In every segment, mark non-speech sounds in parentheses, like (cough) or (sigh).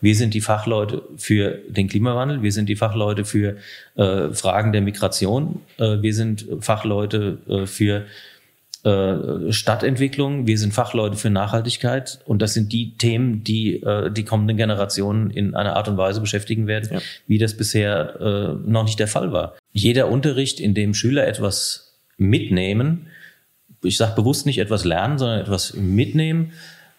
wir sind die Fachleute für den Klimawandel, wir sind die Fachleute für äh, Fragen der Migration, äh, wir sind Fachleute äh, für äh, Stadtentwicklung, wir sind Fachleute für Nachhaltigkeit und das sind die Themen, die äh, die kommenden Generationen in einer Art und Weise beschäftigen werden, ja. wie das bisher äh, noch nicht der Fall war. Jeder Unterricht, in dem Schüler etwas mitnehmen, ich sage bewusst nicht etwas lernen, sondern etwas mitnehmen,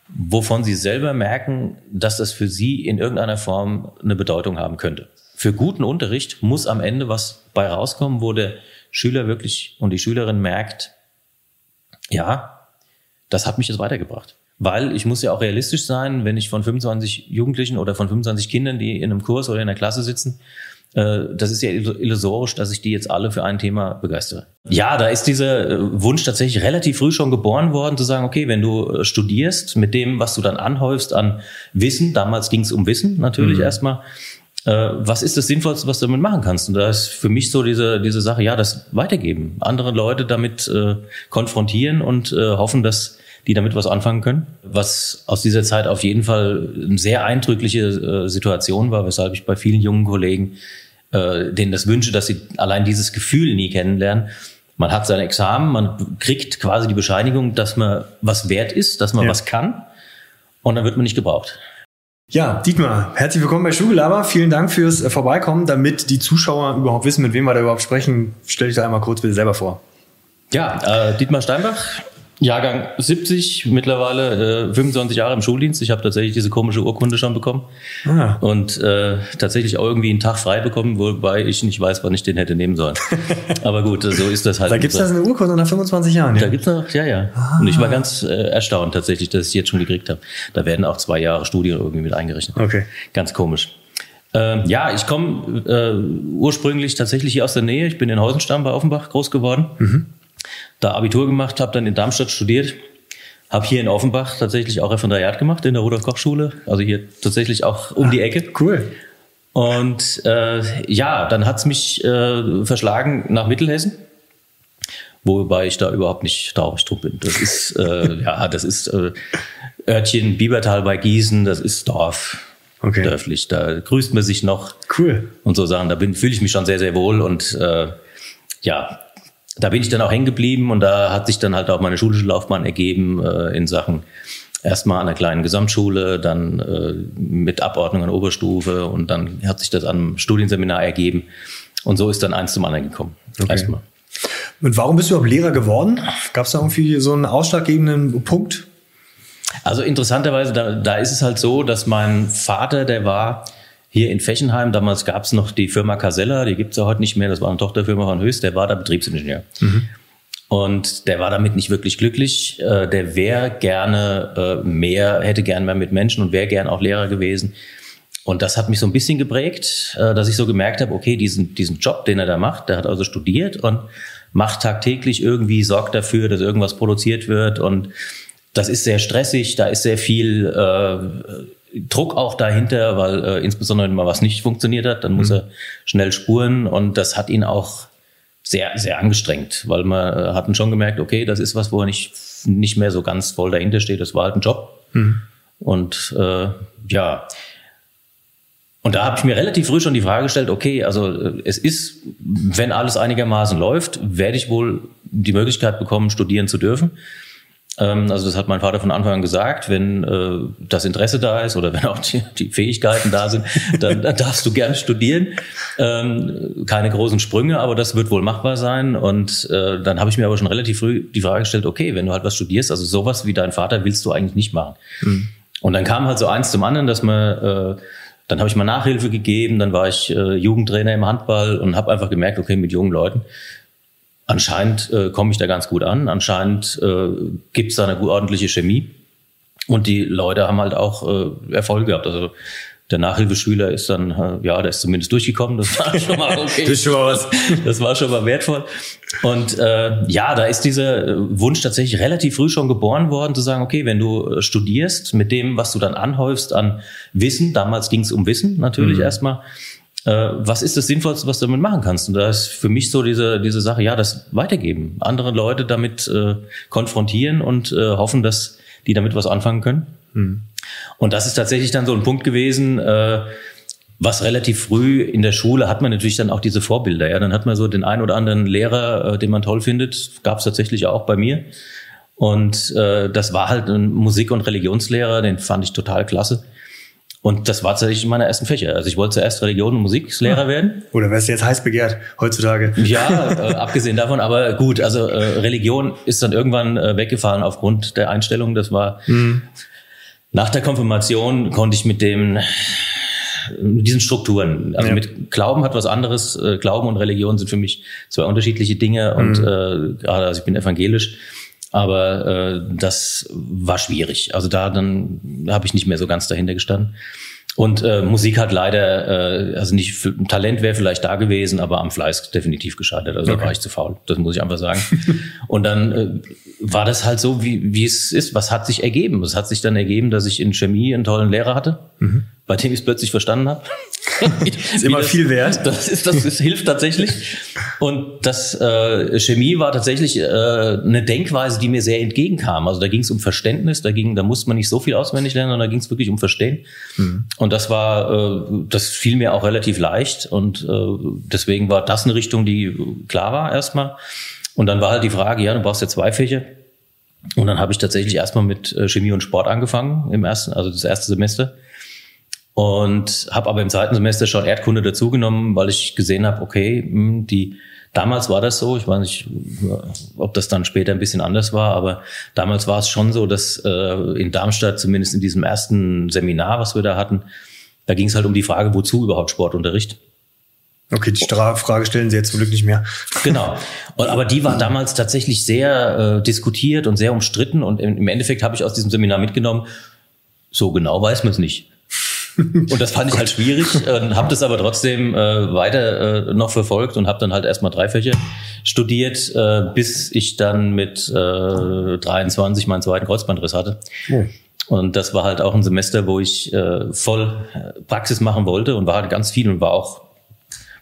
wovon sie selber merken, dass das für sie in irgendeiner Form eine Bedeutung haben könnte. Für guten Unterricht muss am Ende was bei rauskommen, wo der Schüler wirklich und die Schülerin merkt, ja, das hat mich jetzt weitergebracht. Weil ich muss ja auch realistisch sein, wenn ich von 25 Jugendlichen oder von 25 Kindern, die in einem Kurs oder in der Klasse sitzen, das ist ja illusorisch, dass ich die jetzt alle für ein Thema begeistere. Ja, da ist dieser äh, Wunsch tatsächlich relativ früh schon geboren worden, zu sagen, okay, wenn du äh, studierst mit dem, was du dann anhäufst an Wissen, damals ging es um Wissen natürlich mhm. erstmal, was ist das Sinnvollste, was du damit machen kannst? Und da ist für mich so diese, diese Sache, ja, das weitergeben, andere Leute damit äh, konfrontieren und äh, hoffen, dass die damit was anfangen können. Was aus dieser Zeit auf jeden Fall eine sehr eindrückliche äh, Situation war, weshalb ich bei vielen jungen Kollegen äh, denen das wünsche, dass sie allein dieses Gefühl nie kennenlernen. Man hat sein Examen, man kriegt quasi die Bescheinigung, dass man was wert ist, dass man ja. was kann und dann wird man nicht gebraucht. Ja, Dietmar, herzlich willkommen bei Schulgelaber. Vielen Dank fürs äh, Vorbeikommen. Damit die Zuschauer überhaupt wissen, mit wem wir da überhaupt sprechen, stell dich da einmal kurz bitte selber vor. Ja, äh, Dietmar Steinbach, Jahrgang 70, mittlerweile äh, 25 Jahre im Schuldienst. Ich habe tatsächlich diese komische Urkunde schon bekommen ah. und äh, tatsächlich auch irgendwie einen Tag frei bekommen, wobei ich nicht weiß, wann ich den hätte nehmen sollen. (laughs) Aber gut, so ist das halt. Da gibt's das eine Urkunde nach 25 Jahren. Ja? Da gibt's noch, ja, ja. Ah. Und ich war ganz äh, erstaunt tatsächlich, dass ich jetzt schon gekriegt habe. Da werden auch zwei Jahre Studien irgendwie mit eingerechnet. Okay. Ganz komisch. Ähm, ja, ich komme äh, ursprünglich tatsächlich hier aus der Nähe. Ich bin in Heusenstamm bei Offenbach groß geworden. Mhm da Abitur gemacht, habe dann in Darmstadt studiert, habe hier in Offenbach tatsächlich auch Referendariat gemacht in der Rudolf Koch Schule, also hier tatsächlich auch um ah, die Ecke. Cool. Und äh, ja, dann hat's mich äh, verschlagen nach Mittelhessen, wobei ich da überhaupt nicht traurig drum bin. Das ist äh, (laughs) ja, das ist äh, Örtchen Biebertal bei Gießen, das ist Dorf. Okay. Dörflich, da grüßt man sich noch. Cool. Und so Sachen, da fühle ich mich schon sehr, sehr wohl und äh, ja, da bin ich dann auch hängen geblieben und da hat sich dann halt auch meine schulische Laufbahn ergeben äh, in Sachen erstmal an einer kleinen Gesamtschule, dann äh, mit Abordnung an Oberstufe und dann hat sich das am Studienseminar ergeben und so ist dann eins zum anderen gekommen. Okay. Erstmal. Und warum bist du überhaupt Lehrer geworden? Gab es da irgendwie so einen ausschlaggebenden Punkt? Also interessanterweise, da, da ist es halt so, dass mein Vater, der war hier in Fechenheim, damals gab es noch die Firma Casella, die gibt es ja heute nicht mehr, das war eine Tochterfirma von Höchst, der war da Betriebsingenieur. Mhm. Und der war damit nicht wirklich glücklich. Äh, der wäre gerne äh, mehr, hätte gern mehr mit Menschen und wäre gern auch Lehrer gewesen. Und das hat mich so ein bisschen geprägt, äh, dass ich so gemerkt habe, okay, diesen, diesen Job, den er da macht, der hat also studiert und macht tagtäglich irgendwie, sorgt dafür, dass irgendwas produziert wird. Und das ist sehr stressig, da ist sehr viel äh, Druck auch dahinter, weil äh, insbesondere wenn mal was nicht funktioniert hat, dann muss mhm. er schnell spuren und das hat ihn auch sehr, sehr angestrengt, weil man äh, hatten schon gemerkt, okay, das ist was, wo er nicht, nicht mehr so ganz voll dahinter steht. Das war halt ein Job. Mhm. Und äh, ja, und da habe ich mir relativ früh schon die Frage gestellt, okay, also äh, es ist, wenn alles einigermaßen läuft, werde ich wohl die Möglichkeit bekommen, studieren zu dürfen. Ähm, also das hat mein Vater von Anfang an gesagt, wenn äh, das Interesse da ist oder (laughs) wenn auch die, die Fähigkeiten da sind, dann, dann, darfst du gerne studieren. Ähm, keine großen Sprünge, aber das wird wohl machbar sein. Und äh, dann habe ich mir aber schon relativ früh die Frage gestellt, okay, wenn du halt was studierst, also sowas wie dein Vater willst du eigentlich nicht machen. Mhm. Und dann kam halt so eins zum anderen, dass man äh, dann habe ich mal Nachhilfe gegeben, dann war ich äh, Jugendtrainer im Handball und habe einfach gemerkt, okay, mit jungen Leuten anscheinend äh, komme ich da ganz gut an. Anscheinend äh, gibt es da eine ordentliche Chemie. Und die Leute haben halt auch äh, Erfolg gehabt. Also der Nachhilfeschüler ist dann, äh, ja, der ist zumindest durchgekommen. Das war schon mal (laughs) okay. das, schon mal was. das war schon mal wertvoll. Und äh, ja, da ist dieser Wunsch tatsächlich relativ früh schon geboren worden, zu sagen, okay, wenn du äh, studierst mit dem, was du dann anhäufst an Wissen, damals ging es um Wissen natürlich mhm. erstmal, äh, was ist das Sinnvollste, was du damit machen kannst? Und da ist für mich so diese, diese Sache, ja, das weitergeben, andere Leute damit äh, konfrontieren und äh, hoffen, dass die damit was anfangen können. Mhm. Und das ist tatsächlich dann so ein Punkt gewesen, äh, was relativ früh in der Schule hat man natürlich dann auch diese Vorbilder. Ja, dann hat man so den einen oder anderen Lehrer, äh, den man toll findet, gab es tatsächlich auch bei mir. Und äh, das war halt ein Musik- und Religionslehrer, den fand ich total klasse. Und das war tatsächlich meine ersten Fächer. Also ich wollte zuerst Religion und Musiklehrer ja. werden. Oder wärst du jetzt heiß begehrt heutzutage? Ja, äh, abgesehen davon. Aber gut, also äh, Religion ist dann irgendwann äh, weggefallen aufgrund der Einstellung. Das war mhm. nach der Konfirmation konnte ich mit dem mit diesen Strukturen. Also ja. mit Glauben hat was anderes. Äh, Glauben und Religion sind für mich zwei unterschiedliche Dinge. Und mhm. äh, gerade also ich bin evangelisch. Aber äh, das war schwierig. Also da dann habe ich nicht mehr so ganz dahinter gestanden. Und äh, Musik hat leider, äh, also nicht Talent wäre vielleicht da gewesen, aber am Fleiß definitiv gescheitert. Also okay. da war ich zu faul. Das muss ich einfach sagen. (laughs) und dann äh, war das halt so, wie, wie es ist. Was hat sich ergeben? Es hat sich dann ergeben, dass ich in Chemie einen tollen Lehrer hatte. Mhm bei dem ich es plötzlich verstanden habe. Ist (laughs) immer das, viel wert. Das, ist, das, das hilft tatsächlich. Und das äh, Chemie war tatsächlich äh, eine Denkweise, die mir sehr entgegenkam. Also da ging es um Verständnis, da ging, da musste man nicht so viel auswendig lernen, sondern da ging es wirklich um Verstehen. Mhm. Und das war, äh, das fiel mir auch relativ leicht. Und äh, deswegen war das eine Richtung, die klar war erstmal. Und dann war halt die Frage, ja, du brauchst ja zwei Fächer. Und dann habe ich tatsächlich erstmal mit äh, Chemie und Sport angefangen im ersten, also das erste Semester und habe aber im zweiten Semester schon Erdkunde dazugenommen, weil ich gesehen habe, okay, hm, die damals war das so, ich weiß nicht, ob das dann später ein bisschen anders war, aber damals war es schon so, dass äh, in Darmstadt, zumindest in diesem ersten Seminar, was wir da hatten, da ging es halt um die Frage, wozu überhaupt Sportunterricht? Okay, die Frage stellen Sie jetzt zum Glück nicht mehr. (laughs) Genau. Aber die war damals tatsächlich sehr äh, diskutiert und sehr umstritten und im Endeffekt habe ich aus diesem Seminar mitgenommen, so genau weiß man es nicht. Und das fand ich halt schwierig, äh, habe das aber trotzdem äh, weiter äh, noch verfolgt und habe dann halt erstmal drei Fächer studiert, äh, bis ich dann mit äh, 23 meinen zweiten Kreuzbandriss hatte. Oh. Und das war halt auch ein Semester, wo ich äh, voll äh, Praxis machen wollte und war halt ganz viel und war auch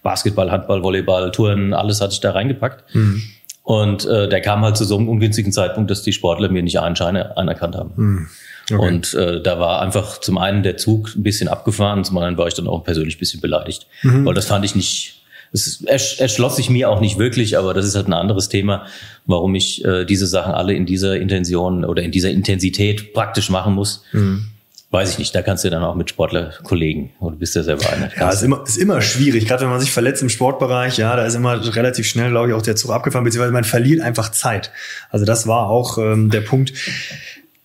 Basketball, Handball, Volleyball, Touren, alles hatte ich da reingepackt. Mhm. Und äh, der kam halt zu so einem ungünstigen Zeitpunkt, dass die Sportler mir nicht einen Schein anerkannt haben. Mhm. Okay. Und äh, da war einfach zum einen der Zug ein bisschen abgefahren, zum anderen war ich dann auch persönlich ein bisschen beleidigt, mhm. weil das fand ich nicht, es erschloss sich mir auch nicht wirklich, aber das ist halt ein anderes Thema, warum ich äh, diese Sachen alle in dieser Intention oder in dieser Intensität praktisch machen muss. Mhm. Weiß ich nicht, da kannst du dann auch mit Sportlerkollegen oder bist ja selber einer. Ja, ist immer, ist immer schwierig, gerade wenn man sich verletzt im Sportbereich, ja, da ist immer relativ schnell, glaube ich, auch der Zug abgefahren, beziehungsweise man verliert einfach Zeit. Also das war auch ähm, der Punkt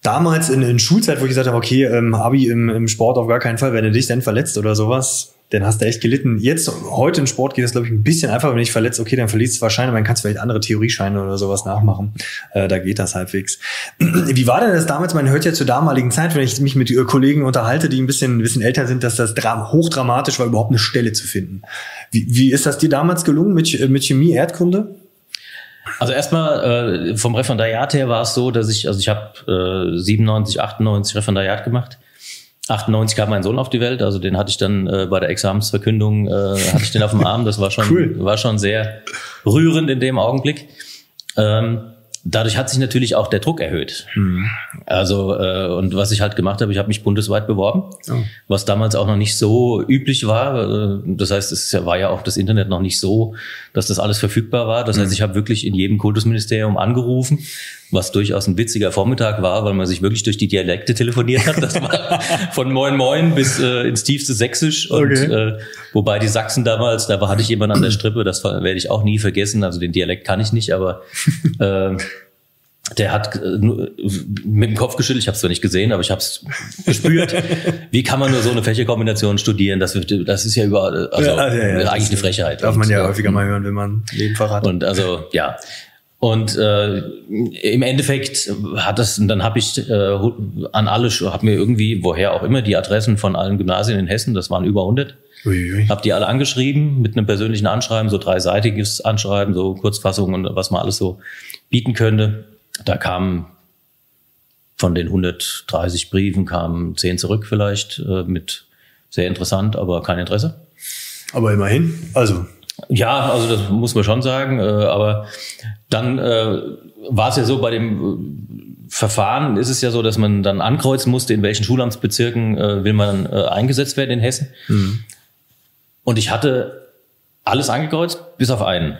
damals in, in Schulzeit, wo ich gesagt habe, okay, ähm, Abi im, im Sport auf gar keinen Fall, wenn du dich dann verletzt oder sowas, dann hast du echt gelitten. Jetzt, heute im Sport geht es, glaube ich, ein bisschen einfacher, wenn du dich verletzt, okay, dann verlierst du zwar Scheine, dann kannst du vielleicht andere Theoriescheine oder sowas nachmachen. Äh, da geht das halbwegs. (clears throat) Wie war denn das damals? Man hört ja zur damaligen Zeit, wenn ich mich mit äh, Kollegen unterhalte, die ein bisschen, ein bisschen älter sind, dass das hochdramatisch war, überhaupt eine Stelle zu finden. Wie, wie ist das dir damals gelungen mit, mit Chemie, Erdkunde? Also erstmal äh, vom Referendariat her war es so, dass ich, also ich habe äh, 97, 98 Referendariat gemacht. 98 kam mein Sohn auf die Welt, also den hatte ich dann äh, bei der Examensverkündung, äh, hatte ich den auf dem Arm. Das war schon, cool. war schon sehr rührend in dem Augenblick. Ähm, dadurch hat sich natürlich auch der Druck erhöht. Mhm. Also äh, und was ich halt gemacht habe, ich habe mich bundesweit beworben, oh. was damals auch noch nicht so üblich war. Äh, das heißt, es war ja auch das Internet noch nicht so, dass das alles verfügbar war. Das mhm. heißt, ich habe wirklich in jedem Kultusministerium angerufen, was durchaus ein witziger Vormittag war, weil man sich wirklich durch die Dialekte telefoniert hat. Das war (laughs) von Moin Moin bis äh, ins tiefste Sächsisch. Und okay. äh, wobei die Sachsen damals, da hatte ich jemanden an der Strippe, das werde ich auch nie vergessen. Also den Dialekt kann ich nicht, aber (laughs) äh, der hat äh, mit dem Kopf geschüttelt, ich habe es zwar nicht gesehen, aber ich habe es gespürt. (laughs) Wie kann man nur so eine Fächerkombination studieren? Das, das ist ja überall, also ja, ja, ja, eigentlich eine Frechheit. Darf man ja häufiger mal hören, wenn man Leben verratet. Und also ja, und äh, im Endeffekt hat das, und dann habe ich äh, an alle, habe mir irgendwie, woher auch immer, die Adressen von allen Gymnasien in Hessen, das waren über 100, habe die alle angeschrieben mit einem persönlichen Anschreiben, so dreiseitiges Anschreiben, so Kurzfassung und was man alles so bieten könnte. Da kamen von den 130 Briefen kamen 10 zurück vielleicht äh, mit sehr interessant, aber kein Interesse. Aber immerhin, also ja, also das muss man schon sagen. Äh, aber dann äh, war es ja so bei dem Verfahren ist es ja so, dass man dann ankreuzen musste, in welchen Schulamtsbezirken äh, will man äh, eingesetzt werden in Hessen. Mhm. Und ich hatte alles angekreuzt, bis auf einen.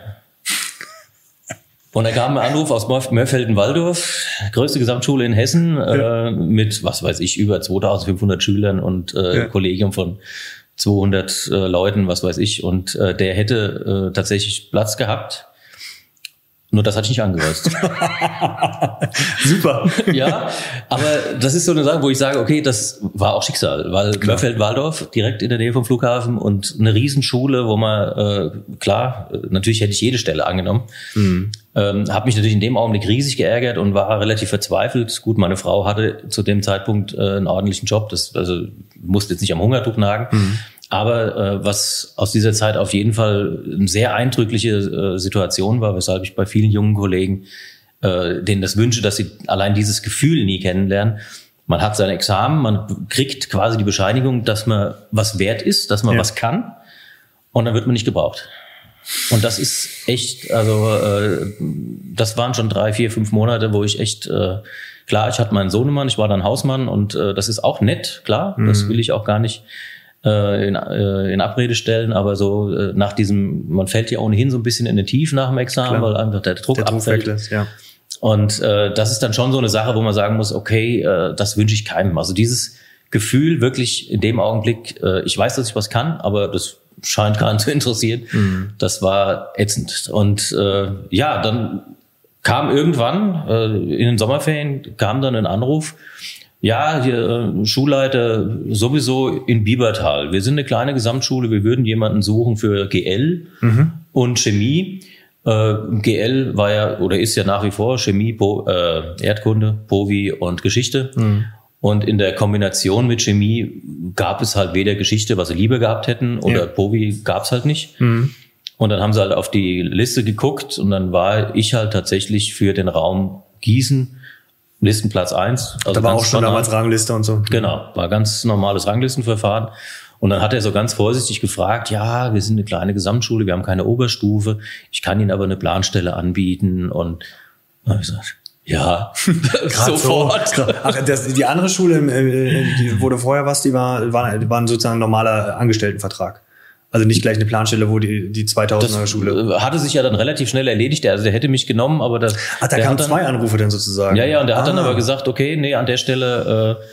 Und da kam ein Anruf aus Mörfelden-Walldorf, größte Gesamtschule in Hessen, ja. äh, mit, was weiß ich, über 2500 Schülern und äh, ja. Kollegium von 200 äh, Leuten, was weiß ich. Und äh, der hätte äh, tatsächlich Platz gehabt nur das hatte ich nicht angekreuzt. (laughs) Super. ja, aber das ist so eine Sache, wo ich sage, okay, das war auch Schicksal, weil Mörfeld-Waldorf direkt in der Nähe vom Flughafen und eine Riesenschule, wo man, äh, klar, natürlich hätte ich jede Stelle angenommen. Mhm. Ähm, habe mich natürlich in dem Augenblick riesig geärgert und war relativ verzweifelt. Gut, meine Frau hatte zu dem Zeitpunkt äh, einen ordentlichen Job, das also musste jetzt nicht am Hungertuch nagen. Mhm. Aber äh, was aus dieser Zeit auf jeden Fall eine sehr eindrückliche äh, Situation war, weshalb ich bei vielen jungen Kollegen äh, denen das wünsche, dass sie allein dieses Gefühl nie kennenlernen. Man hat sein Examen, man kriegt quasi die Bescheinigung, dass man was wert ist, dass man ja. was kann und dann wird man nicht gebraucht. Und das ist echt, also äh, das waren schon drei, vier, fünf Monate, wo ich echt, äh, klar, ich hatte meinen Sohnemann, ich war dann Hausmann und äh, das ist auch nett, klar, mhm. das will ich auch gar nicht äh, in, äh, in Abrede stellen, aber so äh, nach diesem, man fällt ja ohnehin so ein bisschen in den Tief nach dem Examen, Klar. weil einfach der Druck, der Druck abfällt. Ist, ja. Und äh, das ist dann schon so eine Sache, wo man sagen muss, okay, äh, das wünsche ich keinem. Also dieses Gefühl wirklich in dem Augenblick, äh, ich weiß, dass ich was kann, aber das scheint keinen zu interessieren. Mhm. Das war ätzend. Und äh, ja, dann kam irgendwann äh, in den Sommerferien kam dann ein Anruf ja, hier, äh, Schulleiter sowieso in Biebertal. Wir sind eine kleine Gesamtschule, wir würden jemanden suchen für GL mhm. und Chemie. Äh, GL war ja oder ist ja nach wie vor Chemie, po, äh, Erdkunde, Povi und Geschichte. Mhm. Und in der Kombination mit Chemie gab es halt weder Geschichte, was sie lieber gehabt hätten, oder ja. Povi gab es halt nicht. Mhm. Und dann haben sie halt auf die Liste geguckt und dann war ich halt tatsächlich für den Raum Gießen Listenplatz eins. Also da war auch schon damals Rangliste und so. Genau, war ganz normales Ranglistenverfahren. Und dann hat er so ganz vorsichtig gefragt, ja, wir sind eine kleine Gesamtschule, wir haben keine Oberstufe, ich kann Ihnen aber eine Planstelle anbieten. Und dann habe ich gesagt, ja, (laughs) (laughs) sofort. So. Ach, das, die andere Schule, äh, die, wo du vorher warst, die war, war, war sozusagen ein normaler Angestelltenvertrag. Also nicht gleich eine Planstelle, wo die, die 2000er Schule. Äh, hatte sich ja dann relativ schnell erledigt. Also der hätte mich genommen, aber das. Ach, da kamen zwei Anrufe dann sozusagen. Ja, ja, und der ah. hat dann ah. aber gesagt, okay, nee, an der Stelle, äh,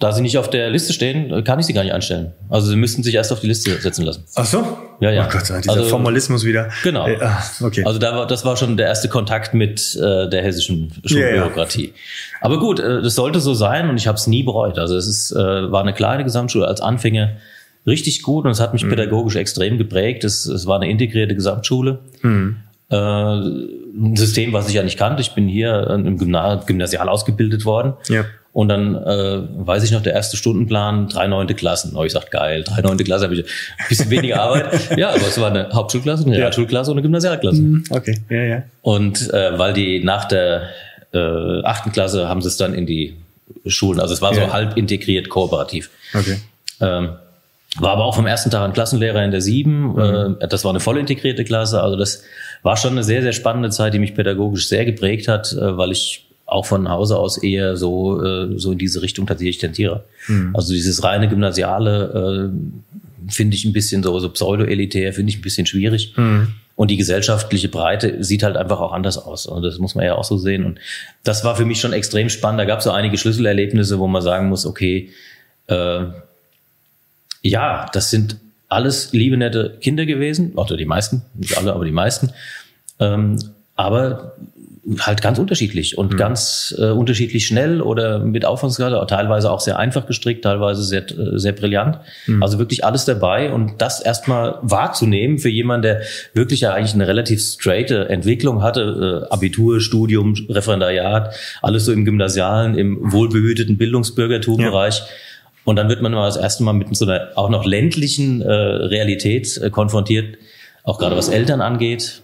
da sie nicht auf der Liste stehen, kann ich sie gar nicht einstellen. Also sie müssten sich erst auf die Liste setzen lassen. Ach so? Ja, ja. Oh Gott, dieser also, Formalismus wieder. Genau. Äh, okay. Also da war, das war schon der erste Kontakt mit äh, der hessischen Schulbürokratie. Ja, ja. Aber gut, äh, das sollte so sein und ich habe es nie bereut. Also es ist, äh, war eine kleine Gesamtschule als Anfänger richtig gut und es hat mich mhm. pädagogisch extrem geprägt. Es, es war eine integrierte Gesamtschule. Mhm. Äh, ein System, was ich ja nicht kannte. Ich bin hier im Gymna Gymnasial ausgebildet worden. Ja. Und dann äh, weiß ich noch, der erste Stundenplan, drei neunte Klassen. Oh, ich sag geil, drei neunte Klasse habe ich ein bisschen weniger (laughs) Arbeit. ja, aber es war eine Hauptschulklasse, eine ja. Realschulklasse und eine Gymnasialklasse. Mhm. Okay, ja, ja. Und äh, weil die nach der äh, achten Klasse haben sie es dann in die Schulen, also es war ja. so halb integriert kooperativ. Okay. Ähm, war aber auch vom ersten Tag ein Klassenlehrer in der sieben. Mhm. Äh, das war eine voll integrierte Klasse. Also das war schon eine sehr, sehr spannende Zeit, die mich pädagogisch sehr geprägt hat, äh, weil ich auch von Hause aus eher so, äh, so in diese Richtung tatsächlich tendiere. Mhm. Also dieses reine Gymnasiale finde ich ein bisschen so, so pseudo-elitär, finde ich ein bisschen schwierig. Mhm. Und die gesellschaftliche Breite sieht halt einfach auch anders aus. Und das muss man ja auch so sehen. Und das war für mich schon extrem spannend. Da gab es so einige Schlüsselerlebnisse, wo man sagen muss, okay, äh, ja, das sind alles liebe, nette Kinder gewesen, oder die meisten, nicht alle, aber die meisten. Ähm, aber halt ganz unterschiedlich und mhm. ganz äh, unterschiedlich schnell oder mit Aufwandskarte, teilweise auch sehr einfach gestrickt, teilweise sehr, äh, sehr brillant. Mhm. Also wirklich alles dabei und das erstmal wahrzunehmen für jemanden, der wirklich ja eigentlich eine relativ straighte Entwicklung hatte, äh, Abitur, Studium, Referendariat, alles so im gymnasialen, im wohlbehüteten Bildungsbürgertum-Bereich. Ja und dann wird man mal das erste Mal mit so einer auch noch ländlichen äh, Realität äh, konfrontiert, auch gerade was Eltern angeht,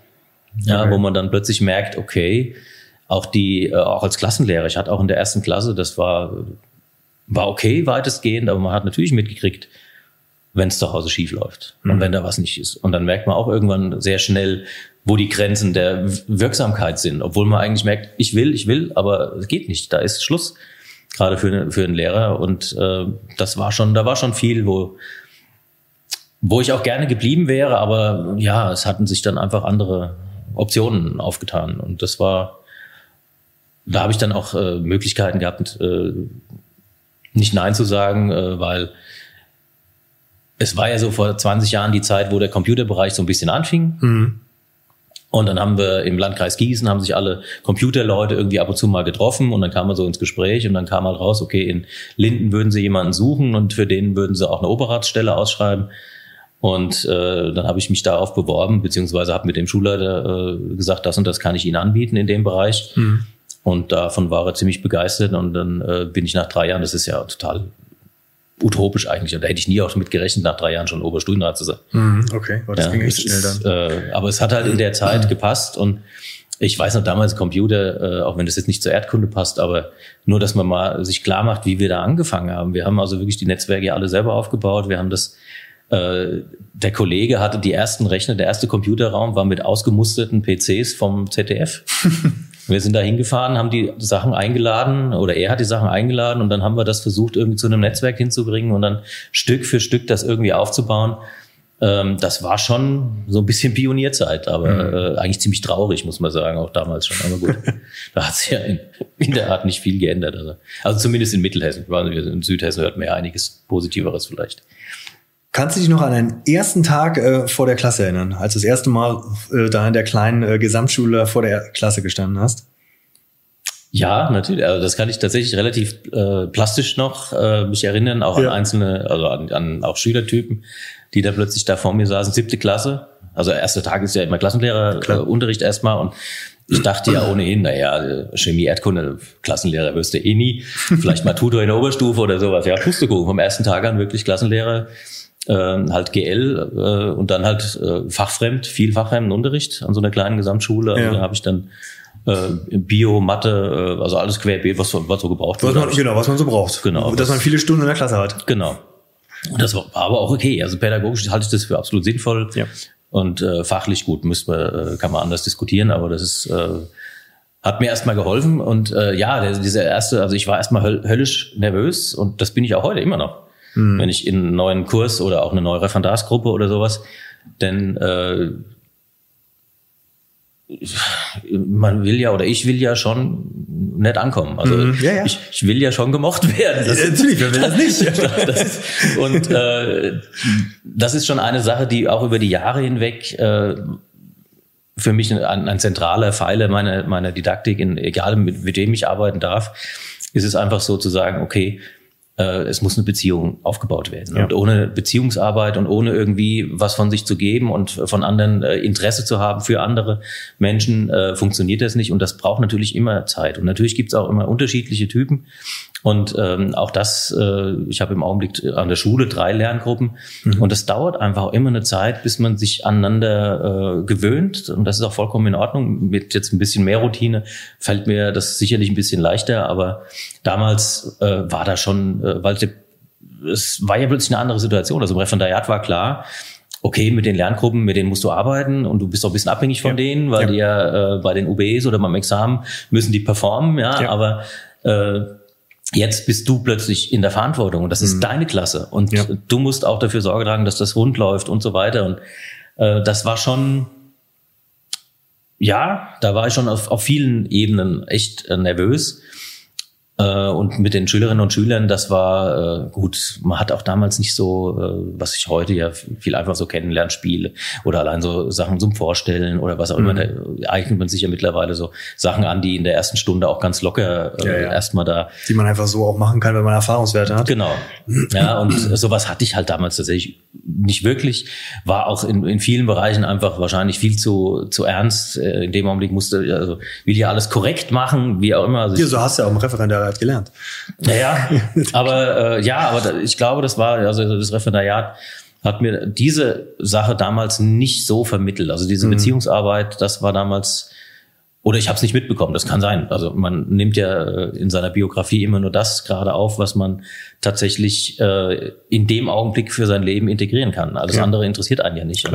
ja, okay. wo man dann plötzlich merkt, okay, auch die, äh, auch als Klassenlehrer, ich hatte auch in der ersten Klasse, das war, war okay weitestgehend, aber man hat natürlich mitgekriegt, wenn es zu Hause schief läuft mhm. und wenn da was nicht ist. Und dann merkt man auch irgendwann sehr schnell, wo die Grenzen der Wirksamkeit sind, obwohl man eigentlich merkt, ich will, ich will, aber es geht nicht, da ist Schluss, gerade für, für einen Lehrer. Und äh, das war schon, da war schon viel, wo, wo ich auch gerne geblieben wäre, aber ja, es hatten sich dann einfach andere Optionen aufgetan. Und das war, da habe ich dann auch äh, Möglichkeiten gehabt, äh, nicht Nein zu sagen, äh, weil es war ja so vor 20 Jahren die Zeit, wo der Computerbereich so ein bisschen anfing. Mhm. Und dann haben wir im Landkreis Gießen, haben sich alle Computerleute irgendwie ab und zu mal getroffen und dann kam man so ins Gespräch und dann kam halt raus, okay, in Linden würden sie jemanden suchen und für den würden sie auch eine Operatsstelle ausschreiben. Und äh, dann habe ich mich darauf beworben, beziehungsweise habe mit dem Schulleiter äh, gesagt, das und das kann ich Ihnen anbieten in dem Bereich. Mhm. Und davon war er ziemlich begeistert und dann äh, bin ich nach drei Jahren, das ist ja total utopisch eigentlich. Und da hätte ich nie auch mit gerechnet, nach drei Jahren schon Oberstudienrat zu sein. Mhm, okay, aber das ja, ging echt schnell dann. Äh, aber es hat halt in der Zeit mhm. gepasst und ich weiß noch damals Computer, äh, auch wenn das jetzt nicht zur Erdkunde passt, aber nur, dass man mal sich klar macht, wie wir da angefangen haben. Wir haben also wirklich die Netzwerke alle selber aufgebaut. Wir haben das, äh, der Kollege hatte die ersten Rechner, der erste Computerraum war mit ausgemusterten PCs vom ZDF. (laughs) Wir sind da hingefahren, haben die Sachen eingeladen oder er hat die Sachen eingeladen und dann haben wir das versucht, irgendwie zu einem Netzwerk hinzubringen und dann Stück für Stück das irgendwie aufzubauen. Ähm, das war schon so ein bisschen Pionierzeit, aber mhm. äh, eigentlich ziemlich traurig, muss man sagen, auch damals schon. Aber gut, (laughs) da hat sich ja in, in, der Art nicht viel geändert. Also, also zumindest in Mittelhessen. In Südhessen hört man ja einiges Positiveres vielleicht. Kannst du dich noch an deinen ersten Tag äh, vor der Klasse erinnern, als du das erste Mal äh, da in der kleinen äh, Gesamtschule vor der Klasse gestanden hast? Ja, natürlich. Also das kann ich tatsächlich relativ äh, plastisch noch äh, mich erinnern, auch ja. an einzelne, also an, an auch Schülertypen, die da plötzlich da vor mir saßen. Siebte Klasse, also erster Tag ist ja immer Klassenlehrerunterricht äh, erstmal und ich dachte ja ohnehin, naja, Chemie, Erdkunde, Klassenlehrer wirst du eh nie. Vielleicht mal Tutor in der Oberstufe oder sowas. Ja, Pustekuchen. Vom ersten Tag an wirklich Klassenlehrer äh, halt GL äh, und dann halt äh, fachfremd, viel fachfremden Unterricht an so einer kleinen Gesamtschule. Also ja. da habe ich dann äh, Bio, Mathe, äh, also alles querbeet, was, was so gebraucht was wird. Man, genau, was man so braucht. Genau. Dass man viele Stunden in der Klasse hat. Genau. Und das war aber auch okay. Also pädagogisch halte ich das für absolut sinnvoll. Ja. Und äh, fachlich gut, müsste man, äh, kann man anders diskutieren, aber das ist äh, hat mir erstmal geholfen. Und äh, ja, der, dieser erste, also ich war erstmal höllisch nervös und das bin ich auch heute immer noch mhm. wenn ich in einen neuen Kurs oder auch eine neue Referendarsgruppe oder sowas, denn äh, man will ja oder ich will ja schon nett ankommen. Also mhm, ja, ja. Ich, ich will ja schon gemocht werden. Das, ja, natürlich, wer will das nicht? (laughs) das ist, und äh, das ist schon eine Sache, die auch über die Jahre hinweg äh, für mich ein, ein zentraler Pfeiler meiner, meiner Didaktik, in, egal mit, mit wem ich arbeiten darf, ist es einfach so zu sagen, okay, äh, es muss eine Beziehung aufgebaut werden. Ja. Und ohne Beziehungsarbeit und ohne irgendwie was von sich zu geben und von anderen äh, Interesse zu haben für andere Menschen, äh, funktioniert das nicht. Und das braucht natürlich immer Zeit. Und natürlich gibt es auch immer unterschiedliche Typen. Und ähm, auch das, äh, ich habe im Augenblick an der Schule drei Lerngruppen mhm. und das dauert einfach immer eine Zeit, bis man sich aneinander äh, gewöhnt. Und das ist auch vollkommen in Ordnung. Mit jetzt ein bisschen mehr Routine fällt mir das sicherlich ein bisschen leichter, aber damals äh, war da schon, äh, weil es war ja plötzlich eine andere Situation. Also im Referendariat war klar, okay, mit den Lerngruppen, mit denen musst du arbeiten und du bist auch ein bisschen abhängig von ja. denen, weil ja. die ja äh, bei den UBs oder beim Examen müssen die performen, ja, ja. aber äh, Jetzt bist du plötzlich in der Verantwortung und das ist mhm. deine Klasse und du musst auch dafür Sorge tragen, dass das rund läuft und so weiter. Und äh, das war schon, ja, da war ich schon auf, auf vielen Ebenen echt äh, nervös. Äh, und mit den Schülerinnen und Schülern, das war äh, gut. Man hat auch damals nicht so, äh, was ich heute ja viel einfach so Kennenlernspiele oder allein so Sachen zum Vorstellen oder was auch mhm. immer. Da eignet man sich ja mittlerweile so Sachen an, die in der ersten Stunde auch ganz locker äh, ja, ja. erstmal da. Die man einfach so auch machen kann, wenn man Erfahrungswerte hat. Genau. Ja, und sowas hatte ich halt damals tatsächlich nicht wirklich. War auch in, in vielen Bereichen einfach wahrscheinlich viel zu, zu ernst. Äh, in dem Augenblick musste, also will ja alles korrekt machen, wie auch immer. Also ja, so hast du ja auch im Referendar Referendariat gelernt. Naja, aber äh, ja, aber ich glaube, das war, also das Referendariat hat mir diese Sache damals nicht so vermittelt. Also diese mhm. Beziehungsarbeit, das war damals oder ich habe es nicht mitbekommen, das kann sein. Also man nimmt ja äh, in seiner Biografie immer nur das gerade auf, was man tatsächlich äh, in dem Augenblick für sein Leben integrieren kann. Alles ja. andere interessiert einen ja nicht.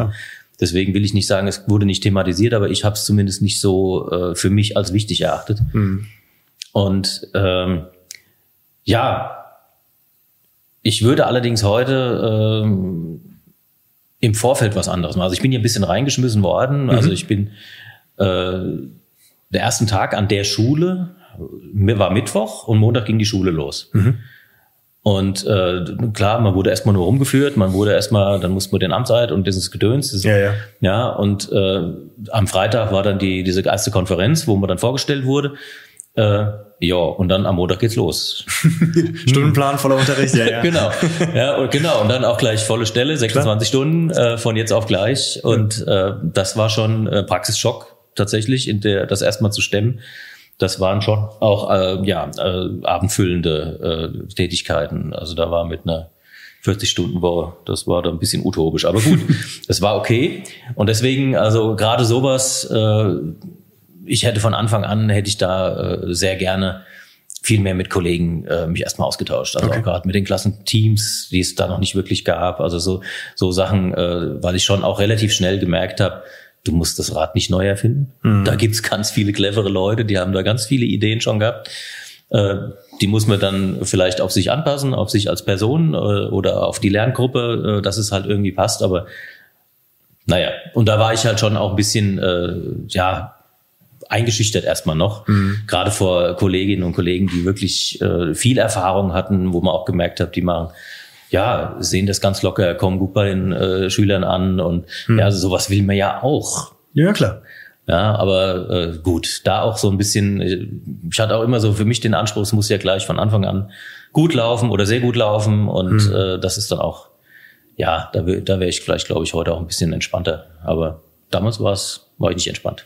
Deswegen will ich nicht sagen, es wurde nicht thematisiert, aber ich habe es zumindest nicht so äh, für mich als wichtig erachtet. Mhm. Und ähm, ja, ich würde allerdings heute ähm, im Vorfeld was anderes machen. Also ich bin hier ein bisschen reingeschmissen worden. Mhm. Also ich bin äh, der ersten Tag an der Schule, mir war Mittwoch und Montag ging die Schule los. Mhm. Und äh, klar, man wurde erstmal nur rumgeführt, man wurde erstmal, dann musste man den Amtseid und dieses Gedöns. Das, ja, ja. ja, und äh, am Freitag war dann die diese erste Konferenz, wo man dann vorgestellt wurde. Äh, ja, und dann am Montag geht's los. (laughs) Stundenplan voller Unterricht, ja, ja. (laughs) genau. Ja, und genau. Und dann auch gleich volle Stelle, 26 Klar. Stunden äh, von jetzt auf gleich. Und äh, das war schon äh, Praxisschock tatsächlich, in der das erstmal zu stemmen. Das waren schon auch äh, ja, äh, abendfüllende äh, Tätigkeiten. Also da war mit einer 40-Stunden-Woche, das war da ein bisschen utopisch. Aber gut, (laughs) es war okay. Und deswegen, also gerade sowas, äh, ich hätte von Anfang an, hätte ich da äh, sehr gerne viel mehr mit Kollegen äh, mich erstmal ausgetauscht. Also okay. auch gerade mit den Klassenteams, die es da noch nicht wirklich gab. Also so, so Sachen, äh, weil ich schon auch relativ schnell gemerkt habe, du musst das Rad nicht neu erfinden. Mhm. Da gibt's ganz viele clevere Leute, die haben da ganz viele Ideen schon gehabt. Äh, die muss man dann vielleicht auf sich anpassen, auf sich als Person äh, oder auf die Lerngruppe, äh, dass es halt irgendwie passt. Aber naja, und da war ich halt schon auch ein bisschen, äh, ja, eingeschüchtert erstmal noch, mhm. gerade vor Kolleginnen und Kollegen, die wirklich äh, viel Erfahrung hatten, wo man auch gemerkt hat, die machen ja, sehen das ganz locker, kommen gut bei den äh, Schülern an und hm. ja, sowas will man ja auch. Ja, klar. Ja, aber äh, gut, da auch so ein bisschen, ich hatte auch immer so für mich den Anspruch, es muss ja gleich von Anfang an gut laufen oder sehr gut laufen und hm. äh, das ist dann auch, ja, da, da wäre ich vielleicht, glaube ich, heute auch ein bisschen entspannter. Aber damals war es war ich nicht entspannt.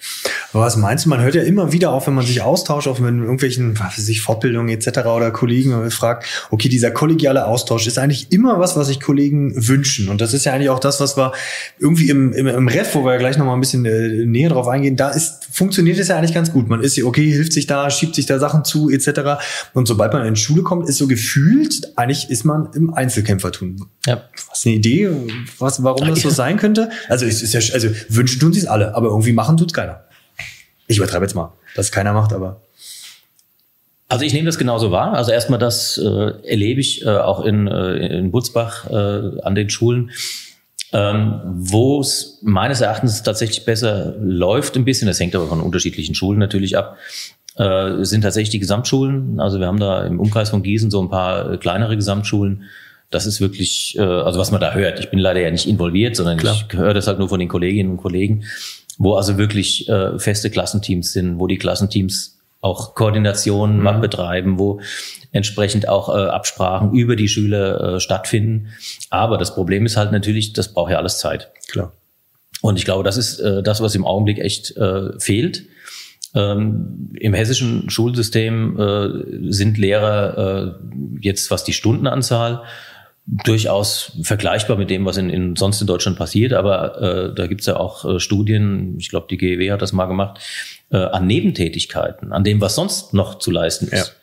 Aber was meinst du? Man hört ja immer wieder auf, wenn man sich austauscht, auch wenn irgendwelchen, was weiß ich, Fortbildungen etc. oder Kollegen fragt, okay, dieser kollegiale Austausch ist eigentlich immer was, was sich Kollegen wünschen. Und das ist ja eigentlich auch das, was wir irgendwie im, im, im Ref, wo wir ja gleich nochmal ein bisschen äh, näher drauf eingehen, da ist, funktioniert es ja eigentlich ganz gut. Man ist ja, okay, hilft sich da, schiebt sich da Sachen zu etc. Und sobald man in die Schule kommt, ist so gefühlt, eigentlich ist man im Einzelkämpfertum. Ja. Was eine Idee, was, warum das so sein könnte? Also es ist ja, also wünschen tun sie es alle, aber irgendwie machen tut's keiner. Ich übertreibe jetzt mal, dass keiner macht, aber. Also ich nehme das genauso wahr. Also erstmal das äh, erlebe ich äh, auch in, äh, in Butzbach äh, an den Schulen, ähm, wo es meines Erachtens tatsächlich besser läuft ein bisschen. Das hängt aber von unterschiedlichen Schulen natürlich ab. Äh, sind tatsächlich die Gesamtschulen. Also wir haben da im Umkreis von Gießen so ein paar äh, kleinere Gesamtschulen. Das ist wirklich, äh, also was man da hört. Ich bin leider ja nicht involviert, sondern Klar. ich höre das halt nur von den Kolleginnen und Kollegen wo also wirklich äh, feste Klassenteams sind, wo die Klassenteams auch Koordination mhm. betreiben, wo entsprechend auch äh, Absprachen über die Schüler äh, stattfinden. Aber das Problem ist halt natürlich, das braucht ja alles Zeit. Klar. Und ich glaube, das ist äh, das, was im Augenblick echt äh, fehlt. Ähm, Im hessischen Schulsystem äh, sind Lehrer äh, jetzt, was die Stundenanzahl durchaus vergleichbar mit dem, was in, in sonst in Deutschland passiert. Aber äh, da gibt's ja auch äh, Studien, ich glaube, die GEW hat das mal gemacht, äh, an Nebentätigkeiten, an dem, was sonst noch zu leisten ist, ja.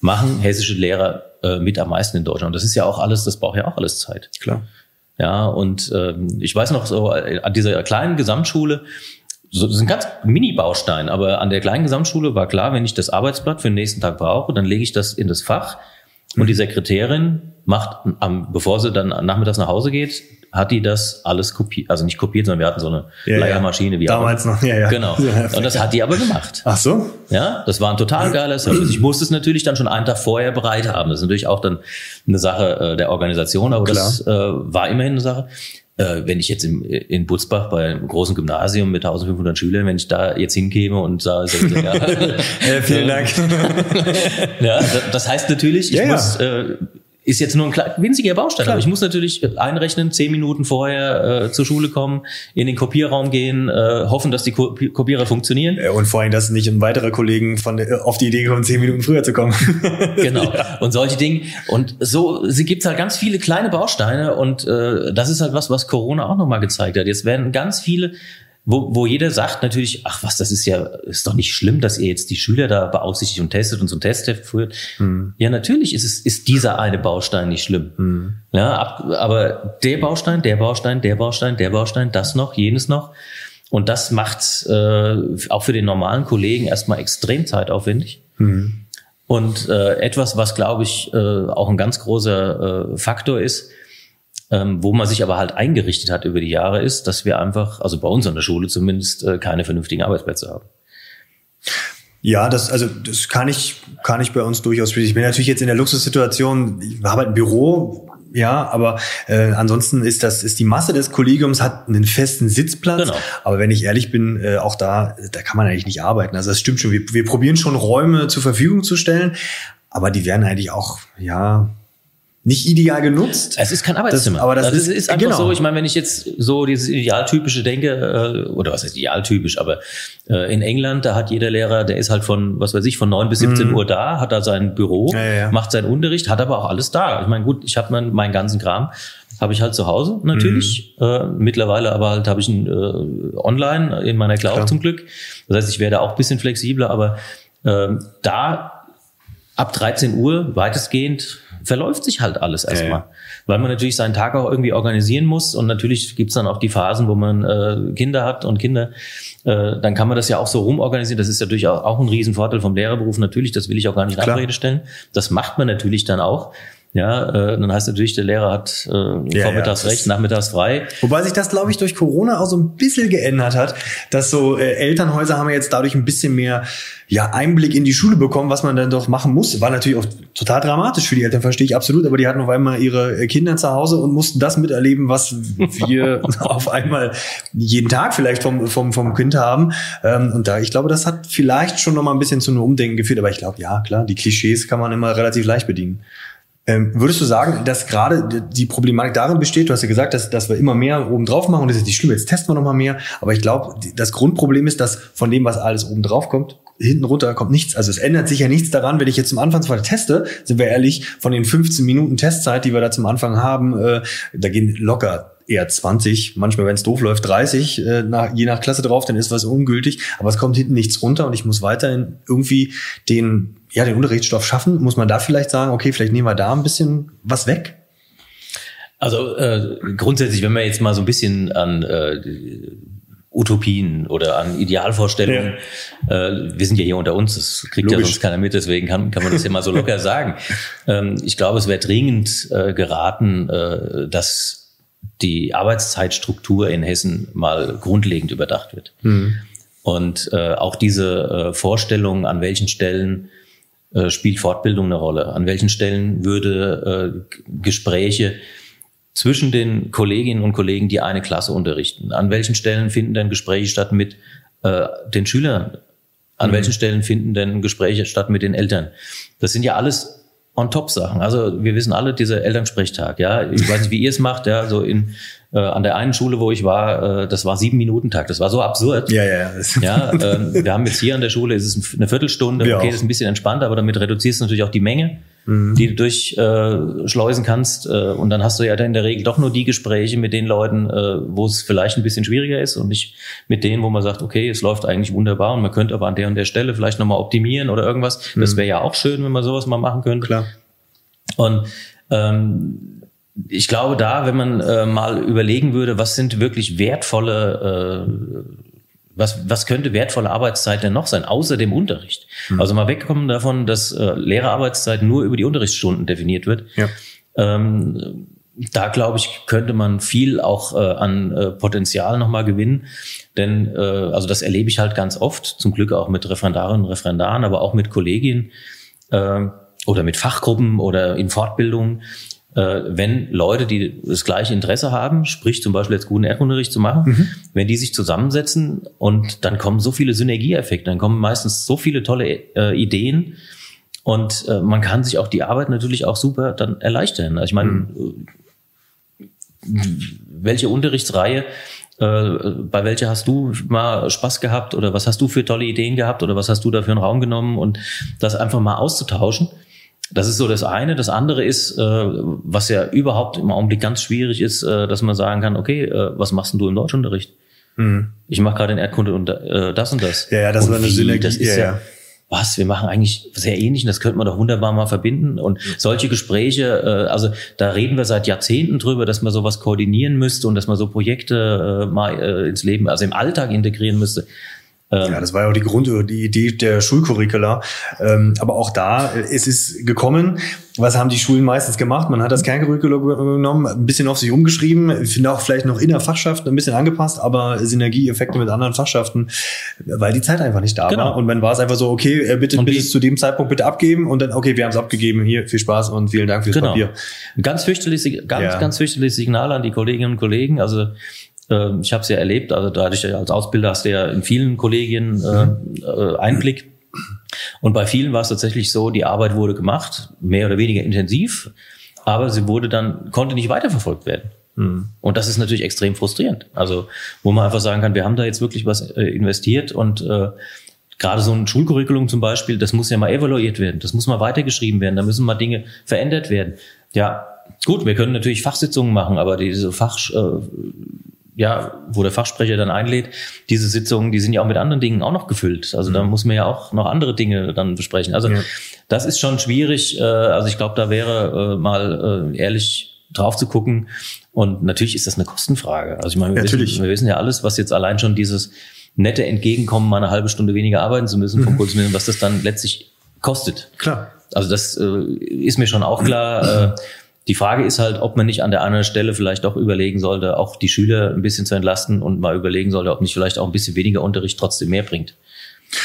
machen hessische Lehrer äh, mit am meisten in Deutschland. Und das ist ja auch alles, das braucht ja auch alles Zeit. Klar. Ja, und ähm, ich weiß noch so, äh, an dieser kleinen Gesamtschule, so, das ist ein ganz Mini-Baustein, aber an der kleinen Gesamtschule war klar, wenn ich das Arbeitsblatt für den nächsten Tag brauche, dann lege ich das in das Fach und die Sekretärin macht, am, bevor sie dann nachmittags nach Hause geht, hat die das alles kopiert, also nicht kopiert, sondern wir hatten so eine ja, Leiermaschine. Wie Damals auch. noch, ja, ja. Genau. Und das hat die aber gemacht. Ach so? Ja, das war ein total geiler Service. Ich musste es natürlich dann schon einen Tag vorher bereit haben. Das ist natürlich auch dann eine Sache äh, der Organisation, aber Klar. das äh, war immerhin eine Sache äh, wenn ich jetzt im, in Butzbach bei einem großen Gymnasium mit 1500 Schülern, wenn ich da jetzt hinkäme und sage, ja, (laughs) ja, vielen Dank. (laughs) ja, das heißt natürlich, ich ja, muss äh, ist jetzt nur ein klein, winziger Baustein, Klar. aber ich muss natürlich einrechnen, zehn Minuten vorher äh, zur Schule kommen, in den Kopierraum gehen, äh, hoffen, dass die Ko Kopierer funktionieren. Und vor allem, dass nicht ein weiterer Kollegen von der, auf die Idee kommen, zehn Minuten früher zu kommen. (laughs) genau. Und solche Dinge. Und so sie gibt's halt ganz viele kleine Bausteine und äh, das ist halt was, was Corona auch nochmal gezeigt hat. Jetzt werden ganz viele wo, wo jeder sagt natürlich, ach was, das ist ja, ist doch nicht schlimm, dass ihr jetzt die Schüler da beaufsichtigt und testet und so ein Testheft führt. Mhm. Ja, natürlich ist es, ist dieser eine Baustein nicht schlimm. Mhm. Ja, ab, aber der Baustein, der Baustein, der Baustein, der Baustein, das noch, jenes noch. Und das macht äh, auch für den normalen Kollegen erstmal extrem zeitaufwendig. Mhm. Und äh, etwas, was, glaube ich, äh, auch ein ganz großer äh, Faktor ist, ähm, wo man sich aber halt eingerichtet hat über die Jahre, ist, dass wir einfach, also bei uns an der Schule zumindest, äh, keine vernünftigen Arbeitsplätze haben. Ja, das, also, das kann ich, kann ich bei uns durchaus. Ich bin natürlich jetzt in der Luxussituation, ich habe halt ein Büro, ja, aber äh, ansonsten ist das ist die Masse des Kollegiums hat einen festen Sitzplatz. Genau. Aber wenn ich ehrlich bin, äh, auch da da kann man eigentlich nicht arbeiten. Also das stimmt schon. Wir, wir probieren schon Räume zur Verfügung zu stellen, aber die werden eigentlich auch ja nicht ideal genutzt. Es ist kein Arbeitszimmer. Das, aber das, das ist, ist, einfach genau. so. Ich meine, wenn ich jetzt so dieses idealtypische denke, äh, oder was heißt idealtypisch, aber äh, in England, da hat jeder Lehrer, der ist halt von, was weiß ich, von neun bis 17 mhm. Uhr da, hat da sein Büro, ja, ja. macht seinen Unterricht, hat aber auch alles da. Ich meine, gut, ich habe meinen, meinen ganzen Kram habe ich halt zu Hause natürlich. Mhm. Äh, mittlerweile aber halt habe ich ihn äh, online in meiner Cloud Klar. zum Glück. Das heißt, ich werde auch bisschen flexibler, aber äh, da ab 13 Uhr weitestgehend verläuft sich halt alles erstmal. Ja, Weil man natürlich seinen Tag auch irgendwie organisieren muss und natürlich gibt's dann auch die Phasen, wo man äh, Kinder hat und Kinder, äh, dann kann man das ja auch so rumorganisieren. Das ist natürlich auch, auch ein Riesenvorteil vom Lehrerberuf natürlich, das will ich auch gar nicht in Abrede stellen. Das macht man natürlich dann auch. Ja, äh, dann heißt natürlich, der Lehrer hat äh, ja, vormittags ja, recht, nachmittags frei. Wobei sich das, glaube ich, durch Corona auch so ein bisschen geändert hat, dass so äh, Elternhäuser haben jetzt dadurch ein bisschen mehr ja, Einblick in die Schule bekommen, was man dann doch machen muss. War natürlich auch total dramatisch für die Eltern, verstehe ich absolut, aber die hatten auf einmal ihre Kinder zu Hause und mussten das miterleben, was wir (laughs) auf einmal jeden Tag vielleicht vom, vom, vom Kind haben. Ähm, und da, ich glaube, das hat vielleicht schon noch mal ein bisschen zu einem Umdenken geführt, aber ich glaube, ja, klar, die Klischees kann man immer relativ leicht bedienen. Ähm, würdest du sagen, dass gerade die Problematik darin besteht, du hast ja gesagt, dass, dass wir immer mehr oben drauf machen und das ist nicht schlimm, jetzt testen wir noch mal mehr, aber ich glaube, das Grundproblem ist, dass von dem, was alles oben drauf kommt, hinten runter kommt nichts. Also es ändert sich ja nichts daran, wenn ich jetzt zum Anfangsfall teste, sind wir ehrlich, von den 15 Minuten Testzeit, die wir da zum Anfang haben, äh, da gehen locker eher 20, manchmal, wenn es doof läuft, 30, äh, nach, je nach Klasse drauf, dann ist was ungültig, aber es kommt hinten nichts runter und ich muss weiterhin irgendwie den ja, den Unterrichtsstoff schaffen? Muss man da vielleicht sagen, okay, vielleicht nehmen wir da ein bisschen was weg? Also äh, grundsätzlich, wenn wir jetzt mal so ein bisschen an äh, Utopien oder an Idealvorstellungen, ja. äh, wir sind ja hier unter uns, das kriegt Logisch. ja sonst keiner mit, deswegen kann, kann man das ja mal so locker sagen. (laughs) Ähm, ich glaube, es wäre dringend äh, geraten, äh, dass die Arbeitszeitstruktur in Hessen mal grundlegend überdacht wird. Mhm. Und äh, auch diese äh, Vorstellung, an welchen Stellen äh, spielt Fortbildung eine Rolle? An welchen Stellen würde äh, Gespräche zwischen den Kolleginnen und Kollegen, die eine Klasse unterrichten, an welchen Stellen finden denn Gespräche statt mit äh, den Schülern? An mhm. welchen Stellen finden denn Gespräche statt mit den Eltern? Das sind ja alles on-top-Sachen. Also wir wissen alle, dieser Elternsprechtag, ja, ich weiß nicht, wie ihr es macht, ja, so in äh, an der einen Schule, wo ich war, äh, das war sieben Minuten Tag. Das war so absurd. Ja, ja. ja (laughs) äh, wir haben jetzt hier an der Schule, ist es eine Viertelstunde, wir okay, auch. das ist ein bisschen entspannter, aber damit reduzierst du natürlich auch die Menge, mhm. die du durchschleusen äh, kannst. Äh, und dann hast du ja dann in der Regel doch nur die Gespräche mit den Leuten, äh, wo es vielleicht ein bisschen schwieriger ist und nicht mit denen, wo man sagt, okay, es läuft eigentlich wunderbar und man könnte aber an der und der Stelle vielleicht nochmal optimieren oder irgendwas. Mhm. Das wäre ja auch schön, wenn man sowas mal machen könnte. Klar. Und ähm, ich glaube, da, wenn man äh, mal überlegen würde, was sind wirklich wertvolle, äh, was, was könnte wertvolle Arbeitszeit denn noch sein, außer dem Unterricht? Mhm. Also mal wegkommen davon, dass äh, Lehrerarbeitszeit nur über die Unterrichtsstunden definiert wird. Ja. Ähm, da glaube ich, könnte man viel auch äh, an äh, Potenzial nochmal gewinnen. Denn äh, also das erlebe ich halt ganz oft, zum Glück auch mit Referendarinnen und Referendaren, aber auch mit Kolleginnen äh, oder mit Fachgruppen oder in Fortbildungen, wenn Leute, die das gleiche Interesse haben, sprich zum Beispiel jetzt guten Erdkundenunterricht zu machen, mhm. wenn die sich zusammensetzen und dann kommen so viele Synergieeffekte, dann kommen meistens so viele tolle äh, Ideen und äh, man kann sich auch die Arbeit natürlich auch super dann erleichtern. Also ich meine, mhm. welche Unterrichtsreihe äh, bei welcher hast du mal Spaß gehabt oder was hast du für tolle Ideen gehabt oder was hast du da für einen Raum genommen und das einfach mal auszutauschen. Das ist so das eine. Das andere ist, äh, was ja überhaupt im Augenblick ganz schwierig ist, äh, dass man sagen kann, okay, äh, was machst denn du im Deutschunterricht? Mhm. Ich mache gerade in Erdkunde und äh, das und das. Ja, ja, das und war eine? Synergie. Das ist ja, ja, ja. was, wir machen eigentlich sehr ähnlich und das könnte man doch wunderbar mal verbinden. Und solche Gespräche, äh, also da reden wir seit Jahrzehnten drüber, dass man sowas koordinieren müsste und dass man so Projekte äh, mal äh, ins Leben, also im Alltag integrieren müsste. Ähm, Ja, das war ja auch die Grund, die Idee der Schulcurricula. Ähm, aber auch da äh, es ist gekommen. Was haben die Schulen meistens gemacht? Man hat das Kerncurriculum genommen, ein bisschen auf sich umgeschrieben, ich finde auch vielleicht noch in der Fachschaft ein bisschen angepasst, aber Synergieeffekte mit anderen Fachschaften, weil die Zeit einfach nicht da Genau. war. Und dann war es einfach so, okay, äh, bitte Und bis wie- zu dem Zeitpunkt bitte abgeben und dann, okay, wir haben es abgegeben, hier, viel Spaß und vielen Dank fürs Genau. Papier. Ganz fürchterliches, ganz, Ja. ganz fürchterliches Signal an die Kolleginnen und Kollegen. Also ähm, ich habe es ja erlebt, also dadurch als Ausbilder hast du ja in vielen Kollegien äh, äh, Einblick. Und bei vielen war es tatsächlich so, die Arbeit wurde gemacht, mehr oder weniger intensiv, aber sie wurde dann, konnte nicht weiterverfolgt werden. Und das ist natürlich extrem frustrierend. Also, wo man einfach sagen kann, wir haben da jetzt wirklich was äh, investiert und äh, gerade so ein Schulcurriculum zum Beispiel, das muss ja mal evaluiert werden, das muss mal weitergeschrieben werden, da müssen mal Dinge verändert werden. Ja, gut, wir können natürlich Fachsitzungen machen, aber diese Fach, äh, ja, wo der Fachsprecher dann einlädt, diese Sitzungen, die sind ja auch mit anderen Dingen auch noch gefüllt. Also da muss man ja auch noch andere Dinge dann besprechen. Also Ja. das ist schon schwierig. Äh, also ich glaube, da wäre äh, mal äh, ehrlich drauf zu gucken. Und natürlich ist das eine Kostenfrage. Also ich meine, wir, Natürlich. wissen, wir wissen ja alles, was jetzt allein schon dieses nette Entgegenkommen, mal eine halbe Stunde weniger arbeiten zu müssen vom Kultusministerium, was das dann letztlich kostet. Klar. Also das äh, ist mir schon auch klar. Äh, die Frage ist halt, ob man nicht an der anderen Stelle vielleicht doch überlegen sollte, auch die Schüler ein bisschen zu entlasten und mal überlegen sollte, ob nicht vielleicht auch ein bisschen weniger Unterricht trotzdem mehr bringt.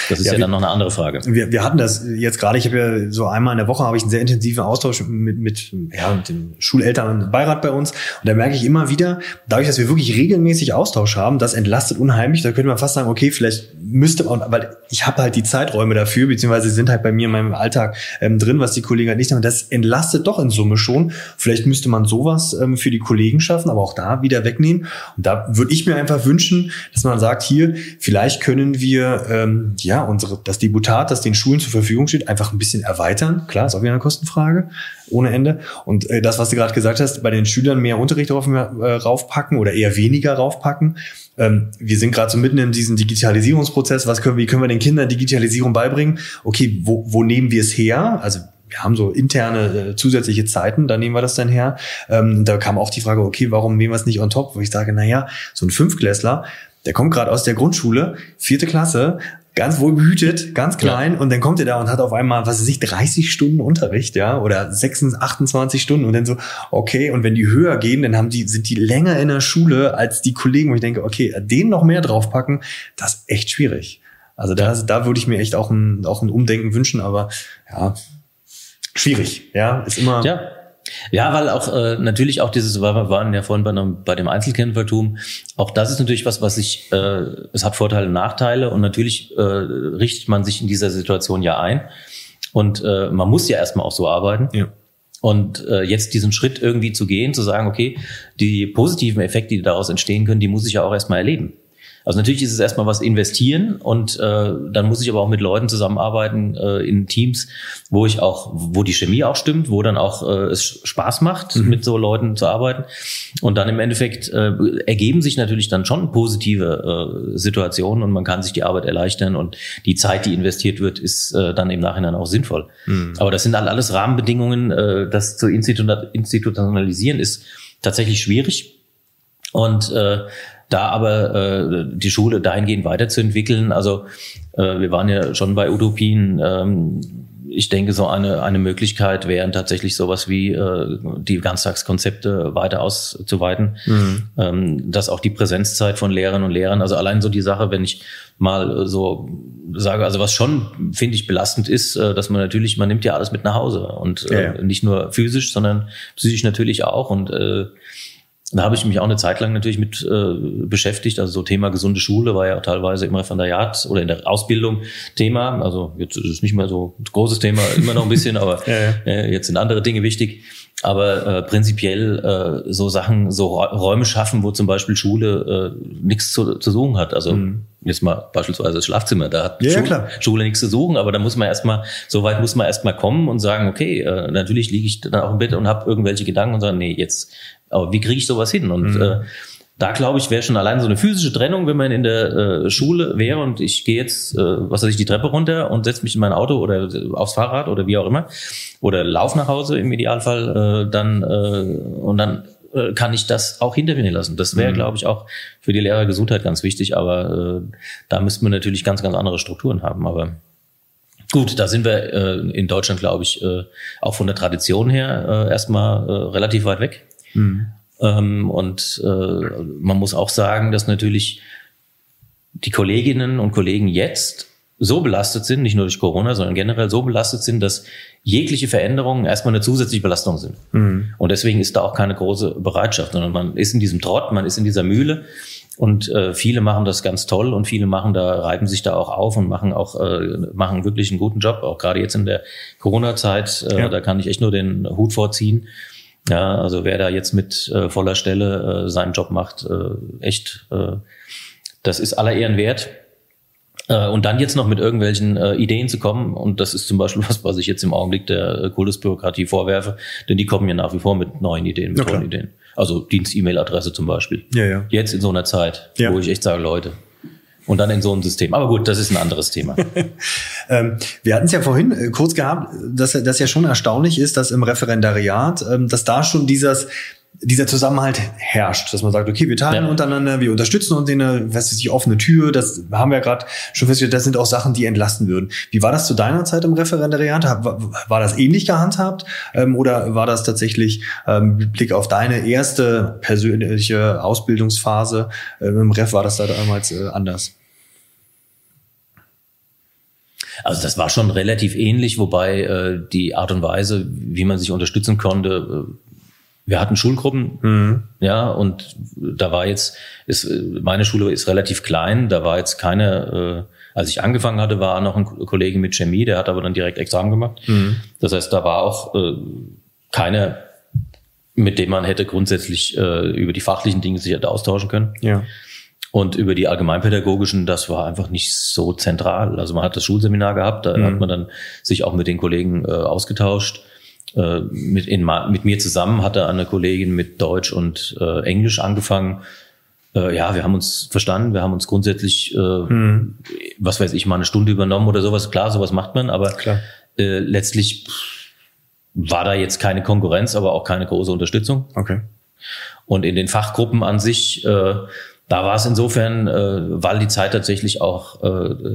Das ist Ja, ja, wir- dann noch eine andere Frage. Wir, wir hatten das jetzt gerade, ich habe ja so einmal in der Woche habe ich einen sehr intensiven Austausch mit, mit, ja, mit dem Schulelternbeirat bei uns. Und da merke ich immer wieder, dadurch, dass wir wirklich regelmäßig Austausch haben, das entlastet unheimlich. Da könnte man fast sagen, okay, vielleicht müsste man, weil ich habe halt die Zeiträume dafür, beziehungsweise sie sind halt bei mir in meinem Alltag ähm, drin, was die Kollegen halt nicht haben. Das entlastet doch in Summe schon. Vielleicht müsste man sowas ähm, für die Kollegen schaffen, aber auch da wieder wegnehmen. Und da würde ich mir einfach wünschen, dass man sagt, hier, vielleicht können wir ähm, ja unsere das Deputat, das den Schulen zur Verfügung steht, einfach ein bisschen erweitern. Klar, ist auch wieder eine Kostenfrage ohne Ende. Und äh, das, was du gerade gesagt hast, bei den Schülern mehr Unterricht drauf, äh, raufpacken oder eher weniger raufpacken. Ähm, wir sind gerade so mitten in diesem Digitalisierungsprozess. Was können, wie können wir den Kindern Digitalisierung beibringen? Okay, wo, wo nehmen wir es her? Also wir haben so interne äh, zusätzliche Zeiten, da nehmen wir das dann her. Ähm, da kam auch die Frage, okay, warum nehmen wir es nicht on top? Wo ich sage, na ja, so ein Fünfklässler, der kommt gerade aus der Grundschule, vierte Klasse, ganz wohl behütet, ganz klein, und dann kommt er da und hat auf einmal, was weiß ich, 30 Stunden Unterricht, ja, oder 26, 28 Stunden und dann so, okay, und wenn die höher gehen, dann haben die, sind die länger in der Schule als die Kollegen, wo ich denke, okay, den noch mehr draufpacken, das ist echt schwierig. Also da, da würde ich mir echt auch ein, auch ein Umdenken wünschen, aber ja, schwierig, ja, ist immer. Ja. Ja, weil auch äh, natürlich auch dieses, weil wir waren ja vorhin bei, einem, bei dem Einzelkämpfertum, auch das ist natürlich was, was sich, äh, es hat Vorteile und Nachteile und natürlich äh, richtet man sich in dieser Situation ja ein und äh, man muss ja erstmal auch so arbeiten. Ja. Und äh, jetzt diesen Schritt irgendwie zu gehen, zu sagen, okay, die positiven Effekte, die daraus entstehen können, die muss ich ja auch erstmal erleben. Also natürlich ist es erstmal was investieren und äh, dann muss ich aber auch mit Leuten zusammenarbeiten äh, in Teams, wo ich auch, wo die Chemie auch stimmt, wo dann auch äh, es Spaß macht, mit so Leuten zu arbeiten. Und dann im Endeffekt äh, ergeben sich natürlich dann schon positive äh, Situationen und man kann sich die Arbeit erleichtern und die Zeit, die investiert wird, ist äh, dann im Nachhinein auch sinnvoll. Aber das sind halt alles Rahmenbedingungen, äh, das zu institu institutionalisieren ist tatsächlich schwierig. Und äh, da aber äh, die Schule dahingehend weiterzuentwickeln, also äh, wir waren ja schon bei Utopien, ähm, ich denke, so eine, eine Möglichkeit wären tatsächlich sowas wie äh, die Ganztagskonzepte weiter auszuweiten, ähm, dass auch die Präsenzzeit von Lehrerinnen und Lehrern, also allein so die Sache, wenn ich mal so sage, also was schon, finde ich, belastend ist, äh, dass man natürlich, man nimmt ja alles mit nach Hause. Und äh, Ja, ja. nicht nur physisch, sondern psychisch natürlich auch. Und äh, da habe ich mich auch eine Zeit lang natürlich mit äh, beschäftigt. Also so Thema gesunde Schule war ja teilweise im Referendariat oder in der Ausbildung Thema. Also jetzt ist es nicht mehr so ein großes Thema, immer noch ein bisschen, aber (laughs) Ja, ja. Äh, jetzt sind andere Dinge wichtig. Aber äh, prinzipiell äh, so Sachen, so Räu- Räume schaffen, wo zum Beispiel Schule äh, nichts zu, zu suchen hat. Also jetzt mal beispielsweise das Schlafzimmer, da hat Mhm. Ja, ja, Schule, klar. Schule nichts zu suchen, aber da muss man erstmal, so weit muss man erstmal kommen und sagen, okay, äh, natürlich liege ich dann auch im Bett und habe irgendwelche Gedanken und sagen, nee, jetzt, aber wie kriege ich sowas hin? Und Mhm. äh, da glaube ich, wäre schon allein so eine physische Trennung, wenn man in der äh, Schule wäre und ich gehe jetzt, äh, was weiß ich, die Treppe runter und setze mich in mein Auto oder aufs Fahrrad oder wie auch immer oder lauf nach Hause im Idealfall, äh, dann äh, und dann äh, kann ich das auch hinter mir lassen. Das wäre, mhm. glaube ich, auch für die Lehrergesundheit ganz wichtig, aber äh, da müssten wir natürlich ganz, ganz andere Strukturen haben. Aber Gut, da sind wir äh, in Deutschland, glaube ich, äh, auch von der Tradition her äh, erstmal äh, relativ weit weg. Mhm. Ähm, und äh, man muss auch sagen, dass natürlich die Kolleginnen und Kollegen jetzt so belastet sind, nicht nur durch Corona, sondern generell so belastet sind, dass jegliche Veränderungen erstmal eine zusätzliche Belastung sind. Mhm. Und deswegen ist da auch keine große Bereitschaft, sondern man ist in diesem Trott, man ist in dieser Mühle und äh, viele machen das ganz toll und viele machen da, reiben sich da auch auf und machen auch, äh, machen wirklich einen guten Job, auch gerade jetzt in der Corona-Zeit, äh, ja. da kann ich echt nur den Hut vorziehen. Ja, also wer da jetzt mit äh, voller Stelle äh, seinen Job macht, äh, echt, äh, das ist aller Ehren wert. Äh, und dann jetzt noch mit irgendwelchen äh, Ideen zu kommen, und das ist zum Beispiel was, was ich jetzt im Augenblick der äh, Kultusbürokratie vorwerfe, denn die kommen ja nach wie vor mit neuen Ideen, mit tollen Ideen. Also Dienst-E-Mail-Adresse zum Beispiel. Ja, ja. Jetzt in so einer Zeit, ja. wo ich echt sage, Leute, und dann in so einem System. Aber gut, das ist ein anderes Thema. (laughs) ähm, wir hatten es ja vorhin äh, kurz gehabt, dass das ja schon erstaunlich ist, dass im Referendariat, ähm, dass da schon dieses dieser Zusammenhalt herrscht, dass man sagt, okay, wir teilen ja. untereinander, wir unterstützen uns in eine, was ist die offene Tür, das haben wir gerade schon festgestellt, das sind auch Sachen, die entlasten würden. Wie war das zu deiner Zeit im Referendariat? War das ähnlich gehandhabt ähm, oder war das tatsächlich ähm, mit Blick auf deine erste persönliche Ausbildungsphase ähm, im Ref, war das da damals äh, anders? Also das war schon relativ ähnlich, wobei äh, die Art und Weise, wie man sich unterstützen konnte, äh, wir hatten Schulgruppen, mhm. ja, und da war jetzt, ist, meine Schule ist relativ klein, da war jetzt keine, äh, als ich angefangen hatte, war noch ein Kollege mit Chemie, der hat aber dann direkt Examen gemacht. Mhm. Das heißt, da war auch äh, keine, mit dem man hätte grundsätzlich äh, über die fachlichen Dinge sich hätte austauschen können. Ja. Und über die allgemeinpädagogischen, das war einfach nicht so zentral. Also man hat das Schulseminar gehabt, da mhm. hat man dann sich auch mit den Kollegen äh, ausgetauscht äh, mit, in, mit mir zusammen hatte eine Kollegin mit Deutsch und äh, Englisch angefangen. Äh, ja, wir haben uns verstanden, wir haben uns grundsätzlich, äh, hm. was weiß ich, mal eine Stunde übernommen oder sowas. Klar, sowas macht man, aber äh, letztlich war da jetzt keine Konkurrenz, aber auch keine große Unterstützung. Okay. Und in den Fachgruppen an sich, äh, da war es insofern, äh, weil die Zeit tatsächlich auch, äh,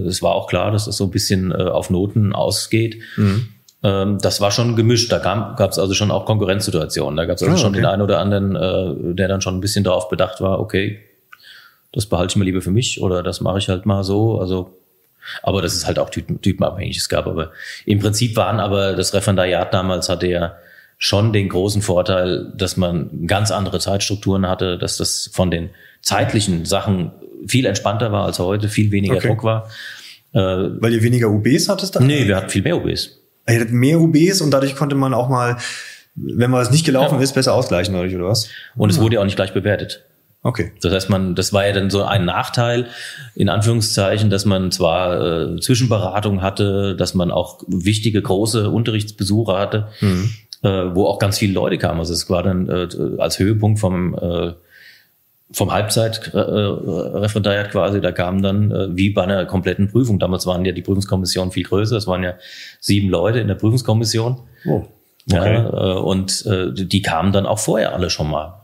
es war auch klar, dass das so ein bisschen äh, auf Noten ausgeht. Mhm ähm, das war schon gemischt. Da gab es also schon auch Konkurrenzsituationen. Da gab es also oh, schon den einen oder anderen, äh, der dann schon ein bisschen darauf bedacht war, okay, das behalte ich mir lieber für mich oder das mache ich halt mal so. Also, aber das ist halt auch typen, typenabhängig. Es gab aber im Prinzip waren aber das Referendariat damals hatte ja schon den großen Vorteil, dass man ganz andere Zeitstrukturen hatte, dass das von den zeitlichen Sachen viel entspannter war als heute, viel weniger okay. Druck war. Äh, Weil ihr weniger UBs hattest da? Nee, wir hatten viel mehr UBs. Er hat mehr UBs und dadurch konnte man auch mal, wenn was nicht gelaufen ja. ist, besser ausgleichen dadurch, oder was? Und es wurde ja auch nicht gleich bewertet. Okay. Das heißt, man, das war ja dann so ein Nachteil, in Anführungszeichen, dass man zwar äh, Zwischenberatung hatte, dass man auch wichtige, große Unterrichtsbesuche hatte, mhm. äh, wo auch ganz viele Leute kamen. Also es war dann äh, als Höhepunkt vom äh, vom Halbzeitreferendariat quasi, da kamen dann äh, wie bei einer kompletten Prüfung. Damals waren ja die Prüfungskommissionen viel größer. Es waren ja sieben Leute in der Prüfungskommission. Oh, okay. Ja, äh, und äh, die kamen dann auch vorher alle schon mal.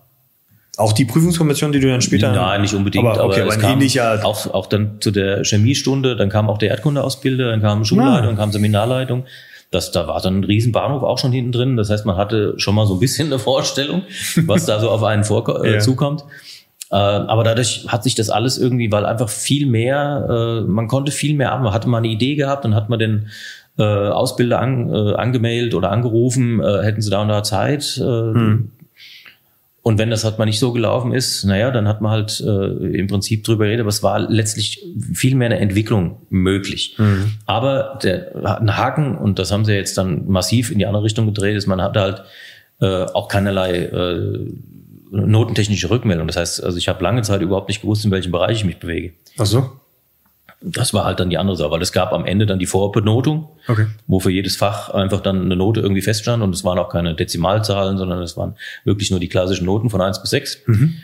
Auch die Prüfungskommission, die du dann später. Nein, nicht unbedingt, aber, okay, aber es kam ähnlicher auch, auch dann zu der Chemiestunde, dann kam auch der Erdkundeausbilder, dann kam Schulleitung, ah. dann kam Seminarleitung. Das, da war dann ein Riesenbahnhof auch schon hinten drin. Das heißt, man hatte schon mal so ein bisschen eine Vorstellung, was da so auf einen vor, äh, ja. zukommt. Äh, aber dadurch hat sich das alles irgendwie, weil einfach viel mehr, äh, man konnte viel mehr ab. Man hatte mal eine Idee gehabt, dann hat man den äh, Ausbilder an, äh, angemeldet oder angerufen, äh, hätten sie da und da Zeit. Äh, hm. Und wenn das halt mal nicht so gelaufen ist, naja, dann hat man halt äh, im Prinzip drüber geredet, aber es war letztlich viel mehr eine Entwicklung möglich. Mhm. Aber der ein Haken, und das haben sie jetzt dann massiv in die andere Richtung gedreht, ist, man hatte halt äh, auch keinerlei äh, notentechnische Rückmeldung. Das heißt, also ich habe lange Zeit überhaupt nicht gewusst, in welchem Bereich ich mich bewege. Ach so. Das war halt dann die andere Sache, weil es gab am Ende dann die Vorbenotung, okay. wo für jedes Fach einfach dann eine Note irgendwie feststand und es waren auch keine Dezimalzahlen, sondern es waren wirklich nur die klassischen Noten von eins bis sechs. Mhm.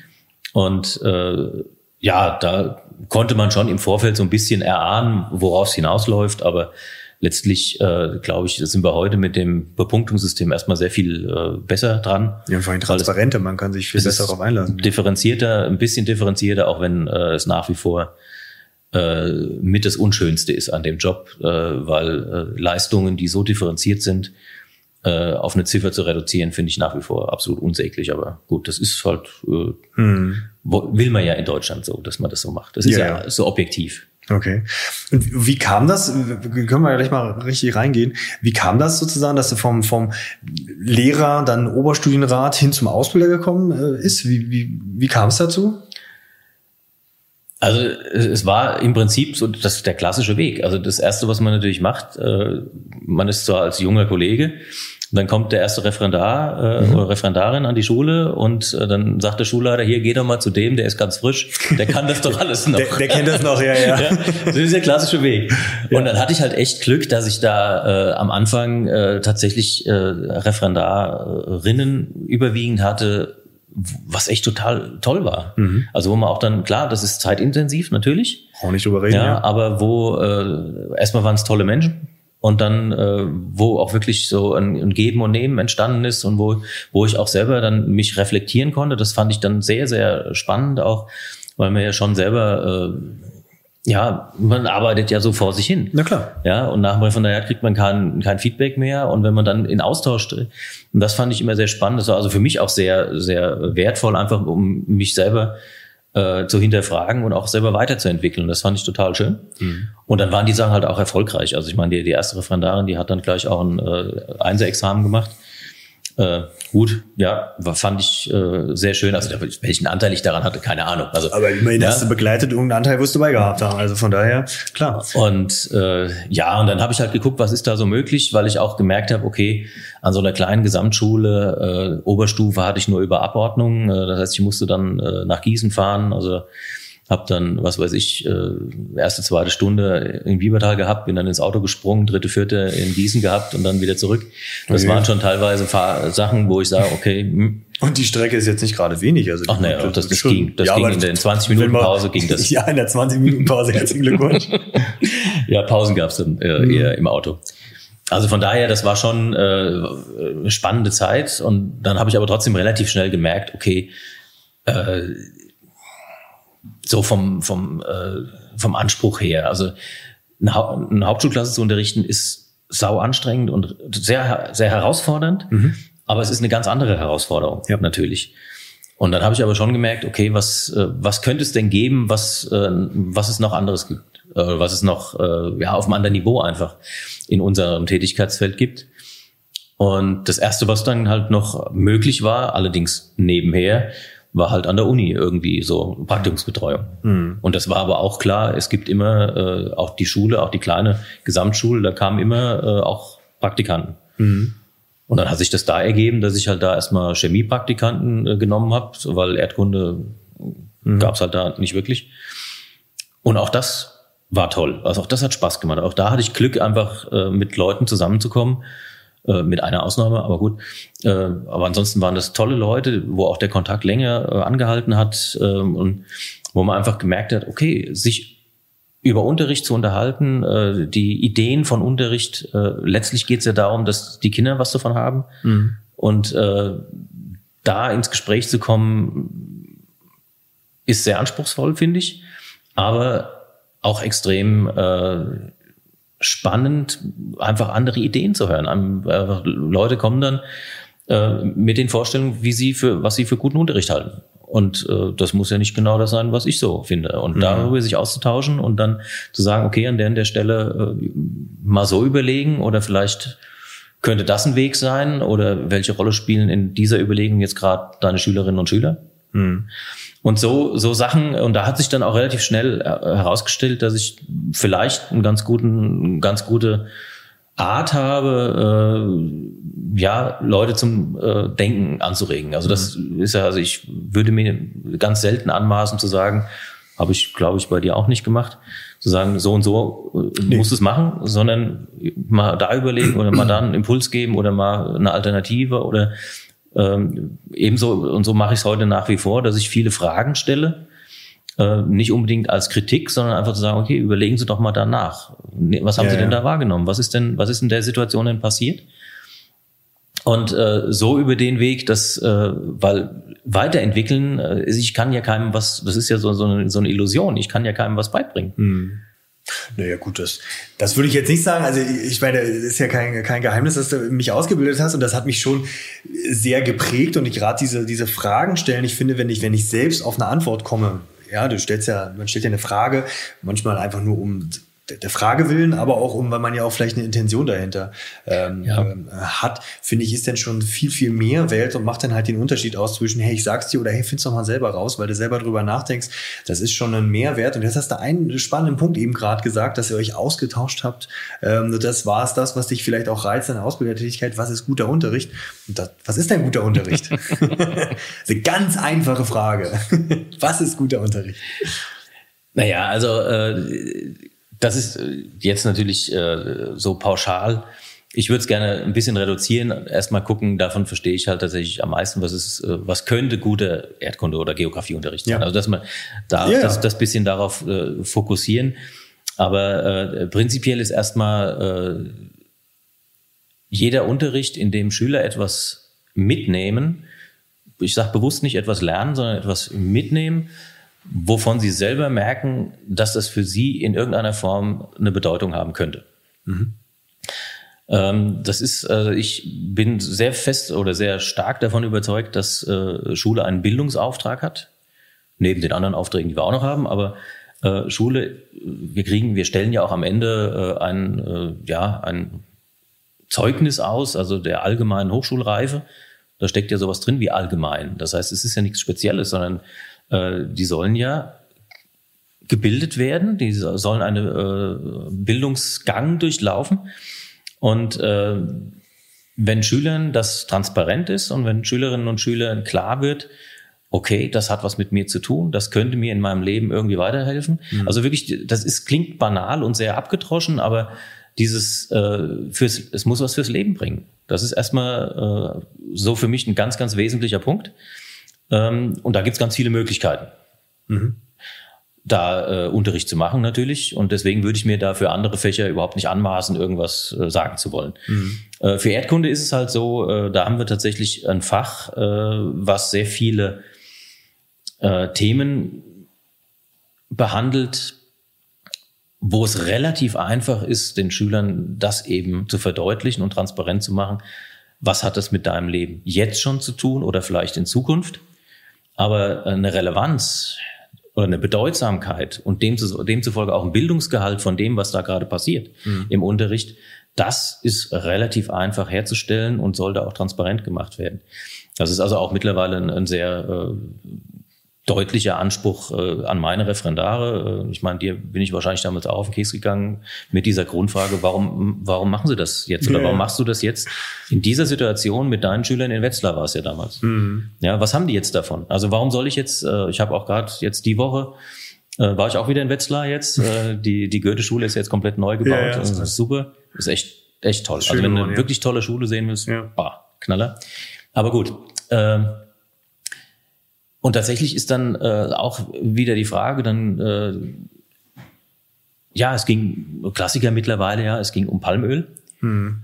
Und äh, ja, da konnte man schon im Vorfeld so ein bisschen erahnen, worauf es hinausläuft, aber letztlich, äh, glaube ich, sind wir heute mit dem Bepunktungssystem erstmal sehr viel äh, besser dran. Ja, vor allem transparenter, man kann sich viel besser darauf einlassen. Differenzierter, ein bisschen differenzierter, auch wenn äh, es nach wie vor äh, mit das Unschönste ist an dem Job, äh, weil äh, Leistungen, die so differenziert sind, äh, auf eine Ziffer zu reduzieren, finde ich nach wie vor absolut unsäglich. Aber gut, das ist halt, äh, hm. will man ja in Deutschland so, dass man das so macht. Das ist ja, ja so objektiv. Okay. Und wie kam das? Können wir gleich mal richtig reingehen. Wie kam das sozusagen, dass du vom, vom Lehrer, dann Oberstudienrat hin zum Ausbilder gekommen äh, ist? Wie, wie, wie kam es dazu? Also es war im Prinzip so das der klassische Weg. Also das erste, was man natürlich macht, äh, man ist zwar als junger Kollege, und dann kommt der erste Referendar äh, mhm. oder Referendarin an die Schule und äh, dann sagt der Schulleiter, hier geh doch mal zu dem, der ist ganz frisch, der kann das doch alles noch. der, der kennt das noch, ja, ja. (laughs) ja. Das ist der klassische Weg. Ja. Und dann hatte ich halt echt Glück, dass ich da äh, am Anfang äh, tatsächlich äh, Referendarinnen überwiegend hatte, was echt total toll war. Mhm. Also wo man auch dann, klar, das ist zeitintensiv natürlich. Auch nicht drüber reden. Ja, ja. aber wo äh, erstmal waren es tolle Menschen und dann, äh, wo auch wirklich so ein, ein Geben und Nehmen entstanden ist und wo, wo ich auch selber dann mich reflektieren konnte. Das fand ich dann sehr, sehr spannend auch, weil man ja schon selber äh, ja, man arbeitet ja so vor sich hin. Na klar. Ja, und nach dem Referendariat kriegt man kein, kein Feedback mehr. Und wenn man dann in Austausch, und das fand ich immer sehr spannend, das war also für mich auch sehr, sehr wertvoll, einfach um mich selber äh, zu hinterfragen und auch selber weiterzuentwickeln. Das fand ich total schön. Mhm. Und dann waren die Sachen halt auch erfolgreich. Also ich meine, die, die erste Referendarin, die hat dann gleich auch ein äh, Einser-Examen gemacht. Äh, gut, ja, fand ich äh, sehr schön. Also welchen Anteil ich daran hatte, keine Ahnung. Also, Aber immerhin ja. hast du begleitet, irgendeinen Anteil wirst du bei gehabt haben. Also von daher, klar. Und äh, ja, und dann habe ich halt geguckt, was ist da so möglich, weil ich auch gemerkt habe, okay, an so einer kleinen Gesamtschule, äh, Oberstufe hatte ich nur über Abordnung. Äh, das heißt, ich musste dann äh, nach Gießen fahren. Also habe dann, was weiß ich, äh, erste, zweite Stunde in Biebertal gehabt, bin dann ins Auto gesprungen, dritte, vierte in Gießen gehabt und dann wieder zurück. Das okay. waren schon teilweise Fahr Sachen, wo ich sage, okay. Hm. Und die Strecke ist jetzt nicht gerade wenig. Also Ach naja, das, das ging. Das ja, ging in der 20 Minuten Pause ging das. (laughs) Ja, in der 20 Minuten Pause, herzlichen Glückwunsch. (laughs) ja, Pausen gab's dann äh, mhm. eher im Auto. Also von daher, das war schon äh, eine spannende Zeit. Und dann habe ich aber trotzdem relativ schnell gemerkt, okay, äh, so vom, vom, äh, vom Anspruch her. Also eine, ha eine Hauptschulklasse zu unterrichten ist sau anstrengend und sehr, sehr herausfordernd. Mhm. Aber es ist eine ganz andere Herausforderung, ja. natürlich. Und dann habe ich aber schon gemerkt, okay, was, äh, was könnte es denn geben, was, äh, was es noch anderes gibt, äh, was es noch äh, ja, auf einem anderen Niveau einfach in unserem Tätigkeitsfeld gibt. Und das Erste, was dann halt noch möglich war, allerdings nebenher, war halt an der Uni irgendwie so Praktikumsbetreuung. Mhm. Und das war aber auch klar, es gibt immer äh, auch die Schule, auch die kleine Gesamtschule, da kamen immer äh, auch Praktikanten. Mhm. Und dann hat sich das da ergeben, dass ich halt da erstmal Chemiepraktikanten äh, genommen habe, weil Erdkunde mhm. gab es halt da nicht wirklich. Und auch das war toll. Also auch das hat Spaß gemacht. Auch da hatte ich Glück, einfach äh, mit Leuten zusammenzukommen, äh, mit einer Ausnahme, aber gut. Äh, aber ansonsten waren das tolle Leute, wo auch der Kontakt länger äh, angehalten hat äh, und wo man einfach gemerkt hat, okay, sich über Unterricht zu unterhalten, äh, die Ideen von Unterricht, äh, letztlich geht es ja darum, dass die Kinder was davon haben. Mhm. Und da ins Gespräch zu kommen, ist sehr anspruchsvoll, finde ich, aber auch extrem spannend, einfach andere Ideen zu hören. Einfach Leute kommen dann äh, mit den Vorstellungen, wie sie für, was sie für guten Unterricht halten. Und äh, das muss ja nicht genau das sein, was ich so finde. Und mhm. darüber sich auszutauschen und dann zu sagen, okay, an der und der Stelle äh, mal so überlegen oder vielleicht könnte das ein Weg sein oder welche Rolle spielen in dieser Überlegung jetzt gerade deine Schülerinnen und Schüler? Mhm. Und so, so Sachen, und da hat sich dann auch relativ schnell äh, herausgestellt, dass ich vielleicht einen ganz guten, ganz gute Art habe, äh, ja, Leute zum äh, Denken anzuregen. Also das mhm. ist ja, also ich würde mir ganz selten anmaßen zu sagen, habe ich, glaube ich, bei dir auch nicht gemacht, zu sagen, so und so äh, nee. musst es machen, sondern mal da überlegen oder mal da einen Impuls geben oder mal eine Alternative oder Ähm, ebenso, und so mache ich es heute nach wie vor, dass ich viele Fragen stelle, äh, nicht unbedingt als Kritik, sondern einfach zu sagen, okay, überlegen Sie doch mal danach. Ne, was haben ja, Sie denn ja. da wahrgenommen? Was ist denn, was ist in der Situation denn passiert? Und äh, so über den Weg, dass, äh, weil weiterentwickeln, äh, ich kann ja keinem was, das ist ja so, so, eine, so eine Illusion, ich kann ja keinem was beibringen. Hm. Naja, gut, das, das würde ich jetzt nicht sagen. Also ich meine, es ist ja kein, kein Geheimnis, dass du mich ausgebildet hast und das hat mich schon sehr geprägt und ich gerade diese, diese Fragen stellen. Ich finde, wenn ich, wenn ich selbst auf eine Antwort komme, ja, du stellst ja, man stellt ja eine Frage, manchmal einfach nur um der Frage willen, aber auch um, weil man ja auch vielleicht eine Intention dahinter ähm, ja. ähm, hat, finde ich, ist dann schon viel, viel mehr Welt und macht dann halt den Unterschied aus zwischen, hey, ich sag's dir oder hey, find's doch mal selber raus, weil du selber drüber nachdenkst. Das ist schon ein Mehrwert. Und jetzt hast du einen spannenden Punkt eben gerade gesagt, dass ihr euch ausgetauscht habt. Ähm, das war es das, was dich vielleicht auch reizt in der Ausbildertätigkeit. Was ist guter Unterricht? Und das, was ist denn guter Unterricht? das (laughs) ist (laughs) eine ganz einfache Frage. was ist guter Unterricht? Naja, also äh, das ist äh, jetzt natürlich äh, so pauschal. Ich würde es gerne ein bisschen reduzieren. Erstmal gucken, davon verstehe ich halt tatsächlich am meisten, was ist, äh, was könnte gute Erdkunde oder Geografieunterricht sein. Ja. Also dass man da ja. das, das bisschen darauf äh, fokussieren. Aber äh, prinzipiell ist erstmal äh, jeder Unterricht, in dem Schüler etwas mitnehmen, ich sage bewusst nicht etwas lernen, sondern etwas mitnehmen, wovon sie selber merken, dass das für sie in irgendeiner Form eine Bedeutung haben könnte. Mhm. Ähm, das ist, also ich bin sehr fest oder sehr stark davon überzeugt, dass äh, Schule einen Bildungsauftrag hat, neben den anderen Aufträgen, die wir auch noch haben, aber äh, Schule, wir kriegen, wir stellen ja auch am Ende äh, ein, ja, ein Zeugnis aus, also der allgemeinen Hochschulreife. Da steckt ja sowas drin wie allgemein. Das heißt, es ist ja nichts Spezielles, sondern äh, die sollen ja gebildet werden, die sollen einen äh, Bildungsgang durchlaufen. Und äh, wenn Schülern das transparent ist und wenn Schülerinnen und Schülern klar wird, okay, das hat was mit mir zu tun, das könnte mir in meinem Leben irgendwie weiterhelfen. Mhm. Also wirklich, das ist klingt banal und sehr abgedroschen, aber dieses äh, fürs, es muss was fürs Leben bringen. Das ist erstmal äh, so für mich ein ganz, ganz wesentlicher Punkt. Ähm, und da gibt's ganz viele Möglichkeiten. Mhm. Da äh, Unterricht zu machen natürlich. Und deswegen würde ich mir da für andere Fächer überhaupt nicht anmaßen, irgendwas äh, sagen zu wollen. Mhm. Äh, für Erdkunde ist es halt so, äh, da haben wir tatsächlich ein Fach, äh, was sehr viele äh, Themen behandelt, wo es relativ einfach ist, den Schülern das eben zu verdeutlichen und transparent zu machen. Was hat das mit deinem Leben jetzt schon zu tun oder vielleicht in Zukunft? Aber eine Relevanz oder eine Bedeutsamkeit und demzufolge auch ein Bildungsgehalt von dem, was da gerade passiert mhm. im Unterricht, das ist relativ einfach herzustellen und sollte auch transparent gemacht werden. Das ist also auch mittlerweile ein, ein sehr äh, deutlicher Anspruch äh, an meine Referendare. Äh, ich meine, dir bin ich wahrscheinlich damals auch auf den Keks gegangen mit dieser Grundfrage, warum, warum machen sie das jetzt? Oder warum machst du das jetzt in dieser Situation mit deinen Schülern in Wetzlar war es ja damals. Mhm. Ja, was haben die jetzt davon? Also warum soll ich jetzt, äh, ich habe auch gerade jetzt die Woche, äh, war ich auch wieder in Wetzlar jetzt. Äh, (laughs) die die Goethe-Schule ist jetzt komplett neu gebaut. Ja, ja, das ist super. Das ist echt, echt toll. Also wenn du eine ja. wirklich tolle Schule sehen willst, ja. bah, Knaller. Aber gut. Äh, und tatsächlich ist dann äh, auch wieder die Frage, dann äh, ja, es ging Klassiker mittlerweile, ja, es ging um Palmöl. Hm.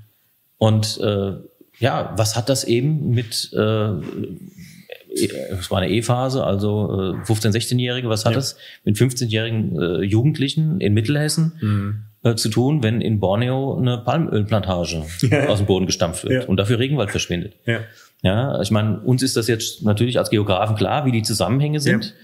Und äh, ja, was hat das eben mit äh, es war eine E-Phase, also äh, 15-, 16-Jährige, was hat ja. das mit 15-jährigen äh, Jugendlichen in Mittelhessen mhm. äh, zu tun, wenn in Borneo eine Palmölplantage (laughs) ja. aus dem Boden gestampft wird ja. und dafür Regenwald verschwindet? Ja. Ich meine, uns ist das jetzt natürlich als Geografen klar, wie die Zusammenhänge sind.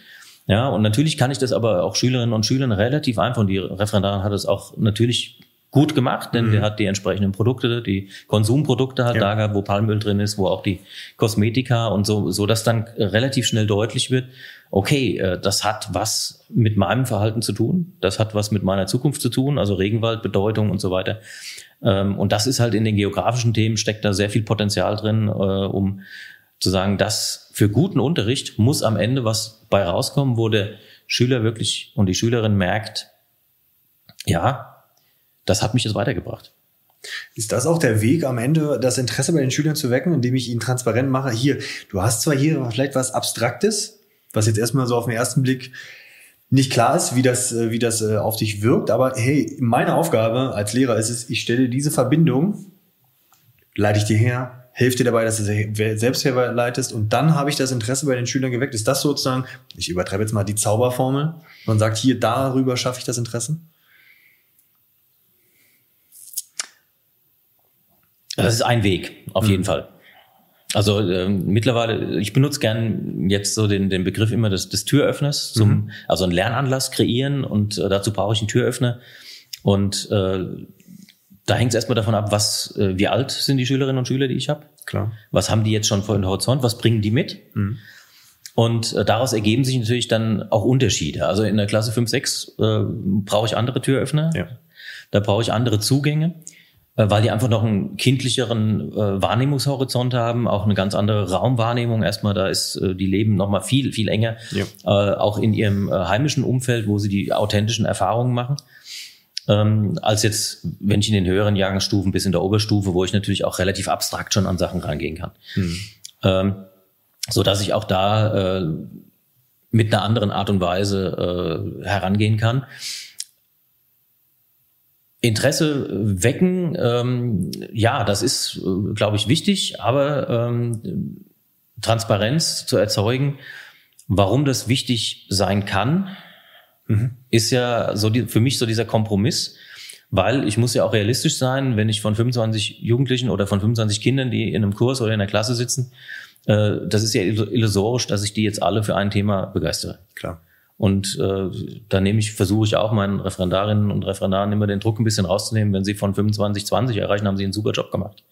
Ja. ja, und natürlich kann ich das aber auch Schülerinnen und Schülern relativ einfach, und die Referendarin hat es auch natürlich gut gemacht, denn mhm. der hat die entsprechenden Produkte, die Konsumprodukte halt ja. da gehabt, wo Palmöl drin ist, wo auch die Kosmetika und so, so dass dann relativ schnell deutlich wird, okay, äh, das hat was mit meinem Verhalten zu tun, das hat was mit meiner Zukunft zu tun, also Regenwaldbedeutung und so weiter. Ähm, und das ist halt in den geografischen Themen steckt da sehr viel Potenzial drin, äh, um zu sagen, dass für guten Unterricht muss am Ende was bei rauskommen, wo der Schüler wirklich und die Schülerin merkt, ja, das hat mich jetzt weitergebracht. Ist das auch der Weg am Ende, das Interesse bei den Schülern zu wecken, indem ich ihnen transparent mache, hier, du hast zwar hier vielleicht was Abstraktes, was jetzt erstmal so auf den ersten Blick nicht klar ist, wie das, äh, wie das äh, auf dich wirkt, aber hey, meine Aufgabe als Lehrer ist es, ich stelle diese Verbindung, leite ich dir her, helfe dir dabei, dass du selbst herleitest und dann habe ich das Interesse bei den Schülern geweckt. Ist das sozusagen, ich übertreibe jetzt mal die Zauberformel, man sagt hier, darüber schaffe ich das Interesse? Das ist ein Weg, auf jeden mhm. Fall. Also äh, mittlerweile, ich benutze gern jetzt so den, den Begriff immer des, des Türöffners, zum, mhm. also einen Lernanlass kreieren und äh, dazu brauche ich einen Türöffner. Und äh, da hängt es erstmal davon ab, was, äh, wie alt sind die Schülerinnen und Schüler, die ich habe. Klar. Was haben die jetzt schon vor den Horizont? Was bringen die mit? Mhm. Und äh, daraus ergeben sich natürlich dann auch Unterschiede. Also in der Klasse 5, 6 äh, brauche ich andere Türöffner. Ja. Da brauche ich andere Zugänge. Äh, weil die einfach noch einen kindlicheren äh, Wahrnehmungshorizont haben, auch eine ganz andere Raumwahrnehmung. Erstmal, da ist äh, die leben noch mal viel viel enger, ja. äh, auch in ihrem äh, heimischen Umfeld, wo sie die authentischen Erfahrungen machen. Ähm, als jetzt, wenn ich in den höheren Jahrgangsstufen bis in der Oberstufe, wo ich natürlich auch relativ abstrakt schon an Sachen rangehen kann, hm. ähm, so dass ich auch da äh, mit einer anderen Art und Weise herangehen kann. Interesse wecken, ähm, ja, das ist, äh, glaube ich, wichtig, aber ähm, Transparenz zu erzeugen, warum das wichtig sein kann, mhm. ist ja so die, für mich so dieser Kompromiss, weil ich muss ja auch realistisch sein, wenn ich von 25 Jugendlichen oder von 25 Kindern, die in einem Kurs oder in der Klasse sitzen, äh, das ist ja illusorisch, dass ich die jetzt alle für ein Thema begeistere. Klar. Und äh, da nehme ich, versuche ich auch meinen Referendarinnen und Referendaren immer den Druck ein bisschen rauszunehmen, wenn sie von 25, 20 erreichen, haben sie einen super Job gemacht.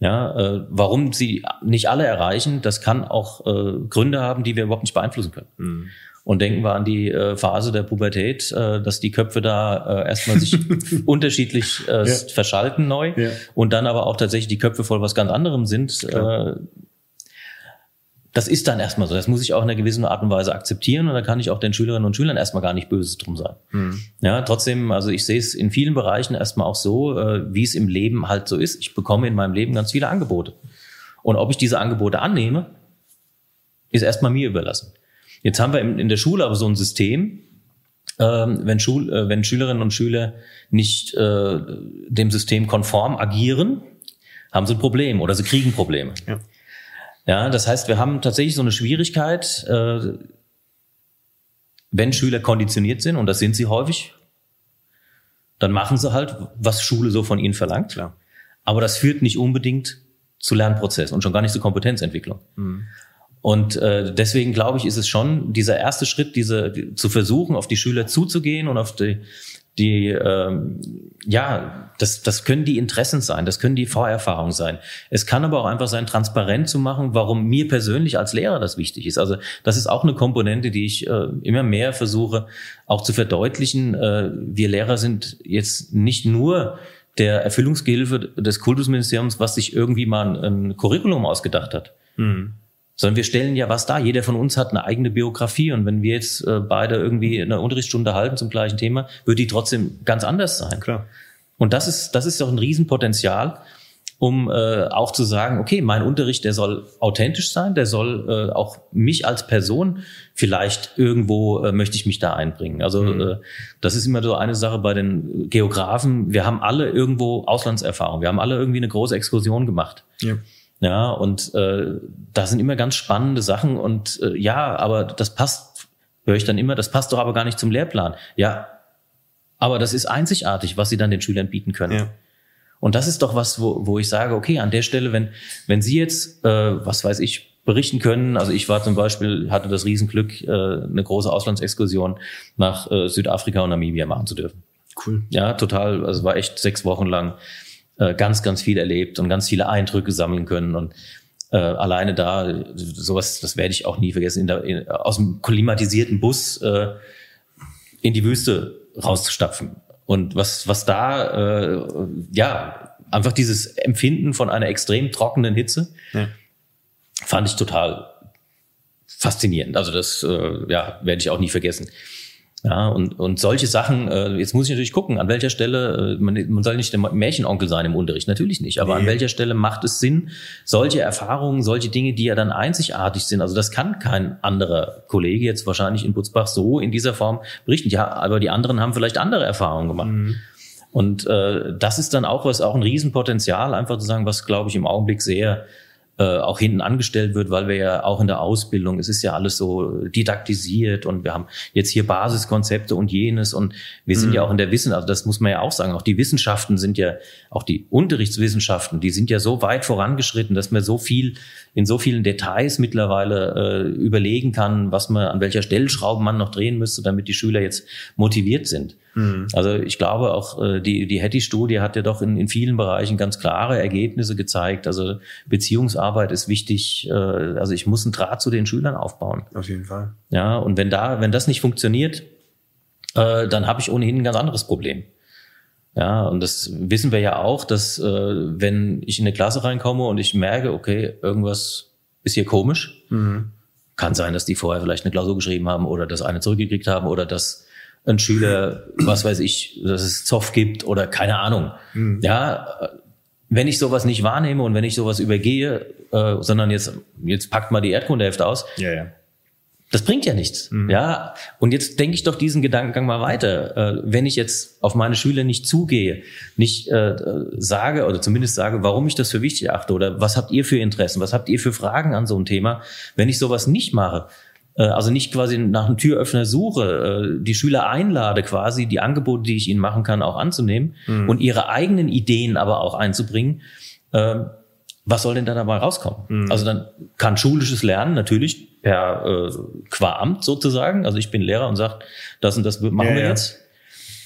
Ja, äh, warum sie nicht alle erreichen, das kann auch äh, Gründe haben, die wir überhaupt nicht beeinflussen können. Mhm. Und denken wir an die äh, Phase der Pubertät, äh, dass die Köpfe da äh, erstmal sich (laughs) unterschiedlich äh, ja. verschalten neu ja. und dann aber auch tatsächlich die Köpfe voll was ganz anderem sind. Äh, das ist dann erstmal so. Das muss ich auch in einer gewissen Art und Weise akzeptieren und da kann ich auch den Schülerinnen und Schülern erstmal gar nicht böse drum sein. Mhm. Ja, trotzdem, also ich sehe es in vielen Bereichen erstmal auch so, äh, wie es im Leben halt so ist. Ich bekomme in meinem Leben ganz viele Angebote. Und ob ich diese Angebote annehme, ist erstmal mir überlassen. Jetzt haben wir in der Schule aber so ein System, ähm, wenn, Schul äh, wenn Schülerinnen und Schüler nicht äh, dem System konform agieren, haben sie ein Problem oder sie kriegen Probleme. Ja. Ja, das heißt, wir haben tatsächlich so eine Schwierigkeit, äh, wenn Schüler konditioniert sind, und das sind sie häufig, dann machen sie halt, was Schule so von ihnen verlangt. Klar. Aber das führt nicht unbedingt zu Lernprozessen und schon gar nicht zu Kompetenzentwicklung. Mhm. Und äh, deswegen glaube ich, ist es schon dieser erste Schritt, diese die, zu versuchen, auf die Schüler zuzugehen und auf die die ähm, ja, das, das können die Interessen sein, das können die Vorerfahrungen sein. Es kann aber auch einfach sein, transparent zu machen, warum mir persönlich als Lehrer das wichtig ist. Also das ist auch eine Komponente, die ich äh, immer mehr versuche auch zu verdeutlichen. Äh, wir Lehrer sind jetzt nicht nur der Erfüllungsgehilfe des Kultusministeriums, was sich irgendwie mal ein, ein Curriculum ausgedacht hat. Mhm sondern wir stellen ja was dar. Jeder von uns hat eine eigene Biografie und wenn wir jetzt äh, beide irgendwie eine Unterrichtsstunde halten zum gleichen Thema, wird die trotzdem ganz anders sein. Klar. Und das ist das ist doch ein Riesenpotenzial, um äh, auch zu sagen, okay, mein Unterricht, der soll authentisch sein, der soll äh, auch mich als Person vielleicht irgendwo äh, möchte ich mich da einbringen. Also mhm. äh, das ist immer so eine Sache bei den Geografen. Wir haben alle irgendwo Auslandserfahrung. Wir haben alle irgendwie eine große Exkursion gemacht. Ja. Ja, und äh, da sind immer ganz spannende Sachen und äh, ja, aber das passt, höre ich dann immer, das passt doch aber gar nicht zum Lehrplan. Ja, aber das ist einzigartig, was sie dann den Schülern bieten können. Ja. Und das ist doch was, wo, wo ich sage, okay, an der Stelle, wenn, wenn Sie jetzt, äh, was weiß ich, berichten können. Also ich war zum Beispiel, hatte das Riesenglück, äh, eine große Auslandsexkursion nach äh, Südafrika und Namibia machen zu dürfen. Cool. Ja, total. Also war echt sechs Wochen lang äh, ganz, ganz viel erlebt und ganz viele Eindrücke sammeln können und äh, alleine da, sowas, das werde ich auch nie vergessen, in der, in, aus dem klimatisierten Bus äh, in die Wüste rauszustapfen. Und was, was da, äh, ja, einfach dieses Empfinden von einer extrem trockenen Hitze, ja. fand ich total faszinierend. Also das, äh, ja, werde ich auch nie vergessen. Ja, und, und solche Sachen, äh, jetzt muss ich natürlich gucken, an welcher Stelle, äh, man, man soll nicht der Märchenonkel sein im Unterricht, natürlich nicht, aber nee. an welcher Stelle macht es Sinn, solche Erfahrungen, solche Dinge, die ja dann einzigartig sind, also das kann kein anderer Kollege jetzt wahrscheinlich in Butzbach so in dieser Form berichten. Ja, aber die anderen haben vielleicht andere Erfahrungen gemacht. Mhm. Und äh, das ist dann auch was, auch ein Riesenpotenzial, einfach zu sagen, was, glaube ich, im Augenblick sehr äh, auch hinten angestellt wird, weil wir ja auch in der Ausbildung, es ist ja alles so didaktisiert und wir haben jetzt hier Basiskonzepte und jenes und wir sind mhm. ja auch in der Wissen, also das muss man ja auch sagen, auch die Wissenschaften sind ja, auch die Unterrichtswissenschaften, die sind ja so weit vorangeschritten, dass man so viel in so vielen Details mittlerweile äh, überlegen kann, was man an welcher Stellschraube man noch drehen müsste, damit die Schüler jetzt motiviert sind. Mhm. Also ich glaube auch äh, die die Hattie-Studie hat ja doch in, in vielen Bereichen ganz klare Ergebnisse gezeigt. Also Beziehungsarbeit ist wichtig. Äh, also ich muss einen Draht zu den Schülern aufbauen. Auf jeden Fall. Ja und wenn da wenn das nicht funktioniert, äh, dann habe ich ohnehin ein ganz anderes Problem. Ja, und das wissen wir ja auch, dass äh, wenn ich in eine Klasse reinkomme und ich merke, okay, irgendwas ist hier komisch, mhm. kann sein, dass die vorher vielleicht eine Klausur geschrieben haben oder das eine zurückgekriegt haben oder dass ein Schüler, was weiß ich, dass es Zoff gibt oder keine Ahnung. Mhm. Ja, wenn ich sowas nicht wahrnehme und wenn ich sowas übergehe, äh, sondern jetzt, jetzt packt mal die Erdkundehälfte aus, ja, ja. Das bringt ja nichts. Mhm. Ja, und jetzt denke ich doch diesen Gedankengang mal weiter. Äh, wenn ich jetzt auf meine Schüler nicht zugehe, nicht äh, sage oder zumindest sage, warum ich das für wichtig achte oder was habt ihr für Interessen, was habt ihr für Fragen an so ein Thema, wenn ich sowas nicht mache, äh, also nicht quasi nach einem Türöffner suche, äh, die Schüler einlade quasi, die Angebote, die ich ihnen machen kann, auch anzunehmen mhm. und ihre eigenen Ideen aber auch einzubringen. Was soll denn da dabei rauskommen? Mhm. Also dann kann schulisches Lernen natürlich per äh, qua Amt sozusagen. Also ich bin Lehrer und sage, das und das machen ja, wir ja. jetzt.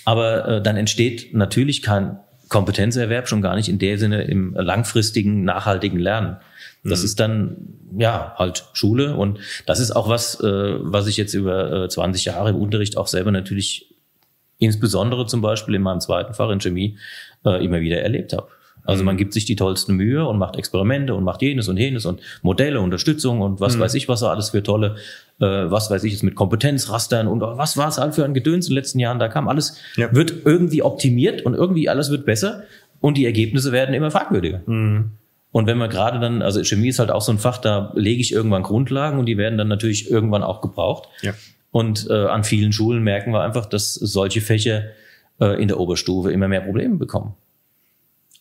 Aber äh, dann entsteht natürlich kein Kompetenzerwerb schon gar nicht in der Sinne im langfristigen, nachhaltigen Lernen. Das mhm. ist dann ja halt Schule und das ist auch was, äh, was ich jetzt über äh, 20 Jahre im Unterricht auch selber natürlich insbesondere zum Beispiel in meinem zweiten Fach in Chemie äh, immer wieder erlebt habe. Also man gibt sich die tollste Mühe und macht Experimente und macht jenes und jenes und Modelle, Unterstützung und was mhm. weiß ich, was da alles für tolle, äh, was weiß ich jetzt mit Kompetenzrastern und was war es halt für ein Gedöns in den letzten Jahren, da kam alles, ja. wird irgendwie optimiert und irgendwie alles wird besser und die Ergebnisse werden immer fragwürdiger. Mhm. Und wenn man gerade dann, also Chemie ist halt auch so ein Fach, da lege ich irgendwann Grundlagen und die werden dann natürlich irgendwann auch gebraucht. Ja. Und äh, an vielen Schulen merken wir einfach, dass solche Fächer äh, in der Oberstufe immer mehr Probleme bekommen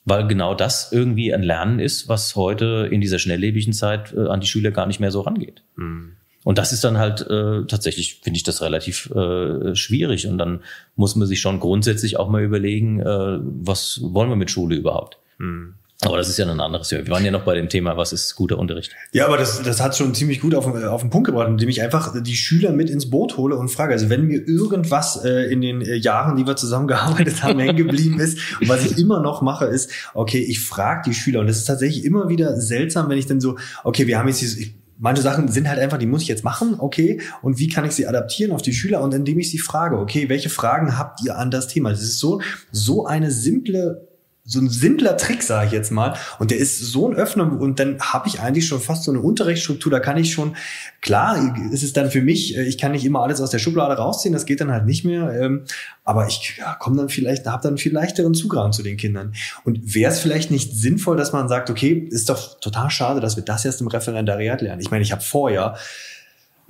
weil genau das irgendwie ein Lernen ist, was heute in dieser schnelllebigen Zeit äh, an die Schüler gar nicht mehr so rangeht. Mhm. Und das ist dann halt äh, tatsächlich, finde ich das relativ äh, schwierig. Und dann muss man sich schon grundsätzlich auch mal überlegen, äh, was wollen wir mit Schule überhaupt? Mhm. Aber das ist ja ein anderes. Wir waren ja noch bei dem Thema, was ist guter Unterricht. Ja, aber das, das hat schon ziemlich gut auf, auf den Punkt gebracht, indem ich einfach die Schüler mit ins Boot hole und frage, also wenn mir irgendwas äh, in den äh, Jahren, die wir zusammengearbeitet haben, (laughs) hängen geblieben ist und was ich immer noch mache, ist, okay, ich frage die Schüler und das ist tatsächlich immer wieder seltsam, wenn ich dann so, okay, wir haben jetzt dieses, ich, manche Sachen sind halt einfach, die muss ich jetzt machen, okay, und wie kann ich sie adaptieren auf die Schüler und indem ich sie frage, okay, welche Fragen habt ihr an das Thema? Das ist so, so eine simple so ein simpler Trick, sage ich jetzt mal. Und der ist so ein Öffner und dann habe ich eigentlich schon fast so eine Unterrichtsstruktur. Da kann ich schon, klar, ist es dann für mich, äh, ich kann nicht immer alles aus der Schublade rausziehen, das geht dann halt nicht mehr. Ähm, aber ich ja, komme dann vielleicht, habe dann viel leichteren Zugang zu den Kindern. Und wäre es vielleicht nicht sinnvoll, dass man sagt, okay, ist doch total schade, dass wir das erst im Referendariat lernen. Ich meine, ich habe vorher,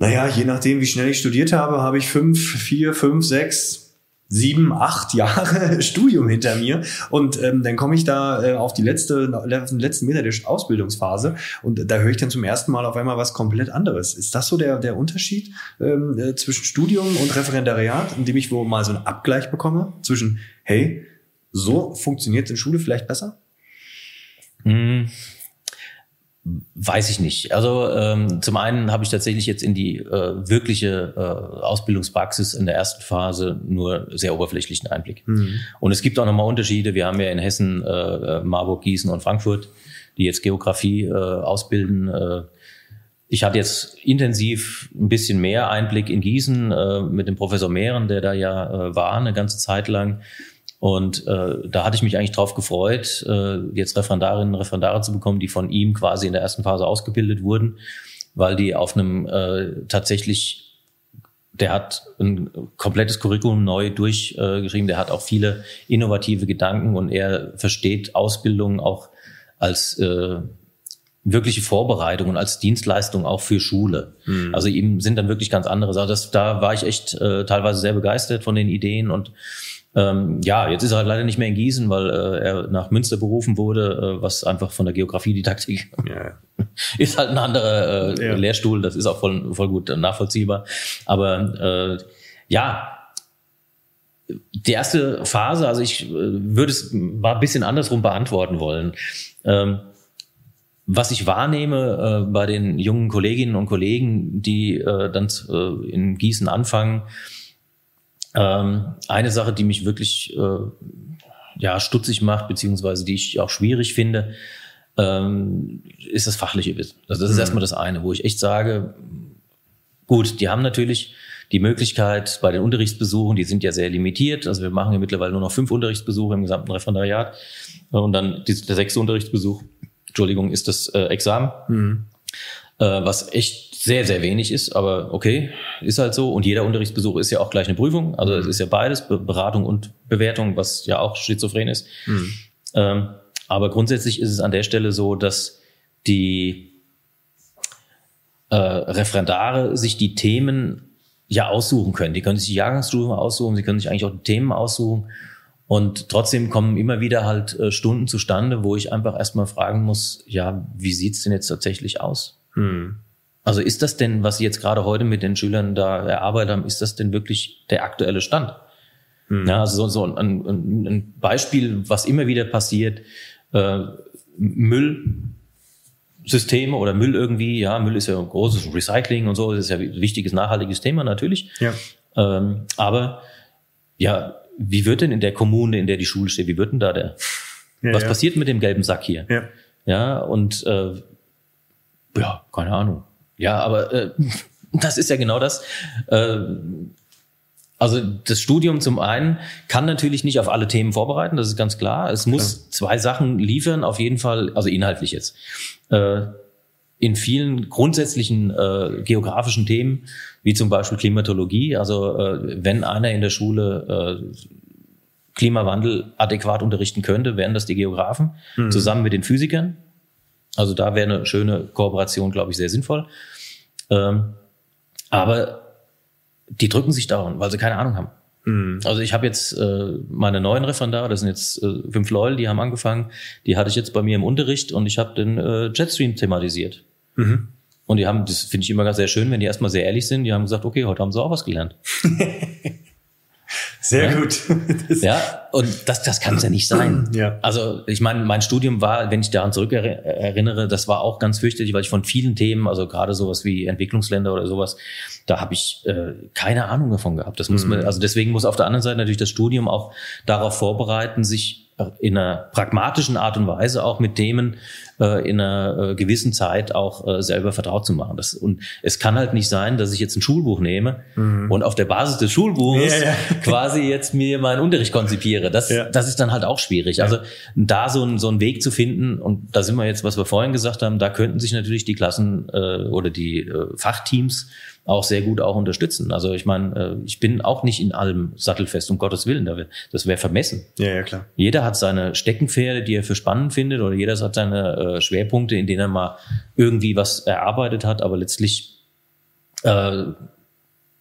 naja, je nachdem, wie schnell ich studiert habe, habe ich fünf, vier, fünf, sechs, sieben, acht Jahre (laughs) Studium hinter mir und ähm, dann komme ich da äh, auf die letzte, letzten Meter der Ausbildungsphase und da höre ich dann zum ersten Mal auf einmal was komplett anderes. Ist das so der, der Unterschied ähm, äh, zwischen Studium und Referendariat, indem ich wo mal so einen Abgleich bekomme zwischen, hey, so funktioniert in Schule vielleicht besser? Hm. Weiß ich nicht. Also ähm, zum einen habe ich tatsächlich jetzt in die äh, wirkliche äh, Ausbildungspraxis in der ersten Phase nur sehr oberflächlichen Einblick. Mhm. Und es gibt auch nochmal Unterschiede. Wir haben ja in Hessen äh, Marburg, Gießen und Frankfurt, die jetzt Geografie äh, ausbilden. Äh, ich hatte jetzt intensiv ein bisschen mehr Einblick in Gießen äh, mit dem Professor Mehren, der da ja äh, war eine ganze Zeit lang. Und äh, da hatte ich mich eigentlich drauf gefreut, äh, jetzt Referendarinnen und Referendare zu bekommen, die von ihm quasi in der ersten Phase ausgebildet wurden, weil die auf einem äh, tatsächlich der hat ein komplettes Curriculum neu durchgeschrieben, der hat auch viele innovative Gedanken und er versteht Ausbildung auch als äh, wirkliche Vorbereitung und als Dienstleistung auch für Schule. Mhm. Also ihm sind dann wirklich ganz andere Sachen. Das, da war ich echt äh, teilweise sehr begeistert von den Ideen und ähm, ja, jetzt ist er halt leider nicht mehr in Gießen, weil äh, er nach Münster berufen wurde, äh, was einfach von der Geografiedidaktik (laughs) ja. (laughs) ist halt ein anderer äh, ja. Lehrstuhl. Das ist auch voll, voll gut nachvollziehbar. Aber äh, ja, die erste Phase, also ich äh, würde es mal ein bisschen andersrum beantworten wollen. Ähm, was ich wahrnehme äh, bei den jungen Kolleginnen und Kollegen, die äh, dann äh, in Gießen anfangen, ähm, eine Sache, die mich wirklich äh, ja, stutzig macht, beziehungsweise die ich auch schwierig finde, ähm, ist das fachliche Wissen. Also das ist mhm. erstmal das eine, wo ich echt sage, gut, die haben natürlich die Möglichkeit bei den Unterrichtsbesuchen, die sind ja sehr limitiert. Also wir machen ja mittlerweile nur noch fünf Unterrichtsbesuche im gesamten Referendariat und dann der sechste Unterrichtsbesuch Entschuldigung, ist das äh, Examen. Mhm. Äh, was echt sehr, sehr wenig ist, aber okay, ist halt so. Und jeder Unterrichtsbesuch ist ja auch gleich eine Prüfung. Also mhm. es ist ja beides, Beratung und Bewertung, was ja auch schizophren ist. Mhm. Ähm, aber grundsätzlich ist es an der Stelle so, dass die äh, Referendare sich die Themen ja aussuchen können. Die können sich die Jahrgangsstufen aussuchen, sie können sich eigentlich auch die Themen aussuchen. Und trotzdem kommen immer wieder halt äh, Stunden zustande, wo ich einfach erstmal fragen muss, ja, wie sieht's denn jetzt tatsächlich aus? Hm. Also ist das denn, was Sie jetzt gerade heute mit den Schülern da erarbeitet haben, ist das denn wirklich der aktuelle Stand? Hm. Ja, also so, so ein, ein, Beispiel, was immer wieder passiert, äh, Müllsysteme oder Müll irgendwie, ja, Müll ist ja ein großes Recycling und so, das ist ja ein wichtiges, nachhaltiges Thema natürlich. Ja. Ähm, aber ja, wie wird denn in der Kommune, in der die Schule steht, wie wird denn da der? Ja, was ja. passiert mit dem gelben Sack hier? Ja, ja und äh, ja, keine Ahnung. Ja, aber äh, (laughs) das ist ja genau das. Äh, also das Studium zum einen kann natürlich nicht auf alle Themen vorbereiten, das ist ganz klar. Es muss ja. zwei Sachen liefern, auf jeden Fall, also inhaltlich jetzt. Äh, in vielen grundsätzlichen äh, geografischen Themen, wie zum Beispiel Klimatologie. Also äh, wenn einer in der Schule äh, Klimawandel adäquat unterrichten könnte, wären das die Geografen mhm. zusammen mit den Physikern. Also da wäre eine schöne Kooperation, glaube ich, sehr sinnvoll. Ähm, aber die drücken sich daran, weil sie keine Ahnung haben. Mhm. Also ich habe jetzt äh, meine neuen Referendare, das sind jetzt äh, fünf Leute, die haben angefangen, die hatte ich jetzt bei mir im Unterricht und ich habe den äh, Jetstream thematisiert. Mhm. Und die haben, das finde ich immer ganz sehr schön, wenn die erstmal sehr ehrlich sind, die haben gesagt, okay, heute haben sie auch was gelernt. (laughs) Sehr ja? gut. (laughs) Das ja, und das, das kann es ja nicht sein. (clears throat) Ja. Also ich meine, mein Studium war, wenn ich daran zurück erinnere, das war auch ganz fürchterlich, weil ich von vielen Themen, also gerade sowas wie Entwicklungsländer oder sowas, da habe ich äh, keine Ahnung davon gehabt. Das muss man, mhm. also deswegen muss auf der anderen Seite natürlich das Studium auch darauf vorbereiten, sich in einer pragmatischen Art und Weise auch mit Themen äh, in einer äh, gewissen Zeit auch äh, selber vertraut zu machen. Das, und es kann halt nicht sein, dass ich jetzt ein Schulbuch nehme mhm. und auf der Basis des Schulbuches ja, ja. (laughs) quasi jetzt mir meinen Unterricht konzipiere. Das, ja. das ist dann halt auch schwierig. Also da so, ein, so einen Weg zu finden, und da sind wir jetzt, was wir vorhin gesagt haben, da könnten sich natürlich die Klassen äh, oder die äh, Fachteams auch sehr gut auch unterstützen. Also ich meine, äh, ich bin auch nicht in allem sattelfest, um Gottes Willen. Das wäre vermessen. Ja, ja, klar. Jeder hat seine Steckenpferde, die er für spannend findet, oder jeder hat seine äh, Schwerpunkte, in denen er mal irgendwie was erarbeitet hat, aber letztlich äh,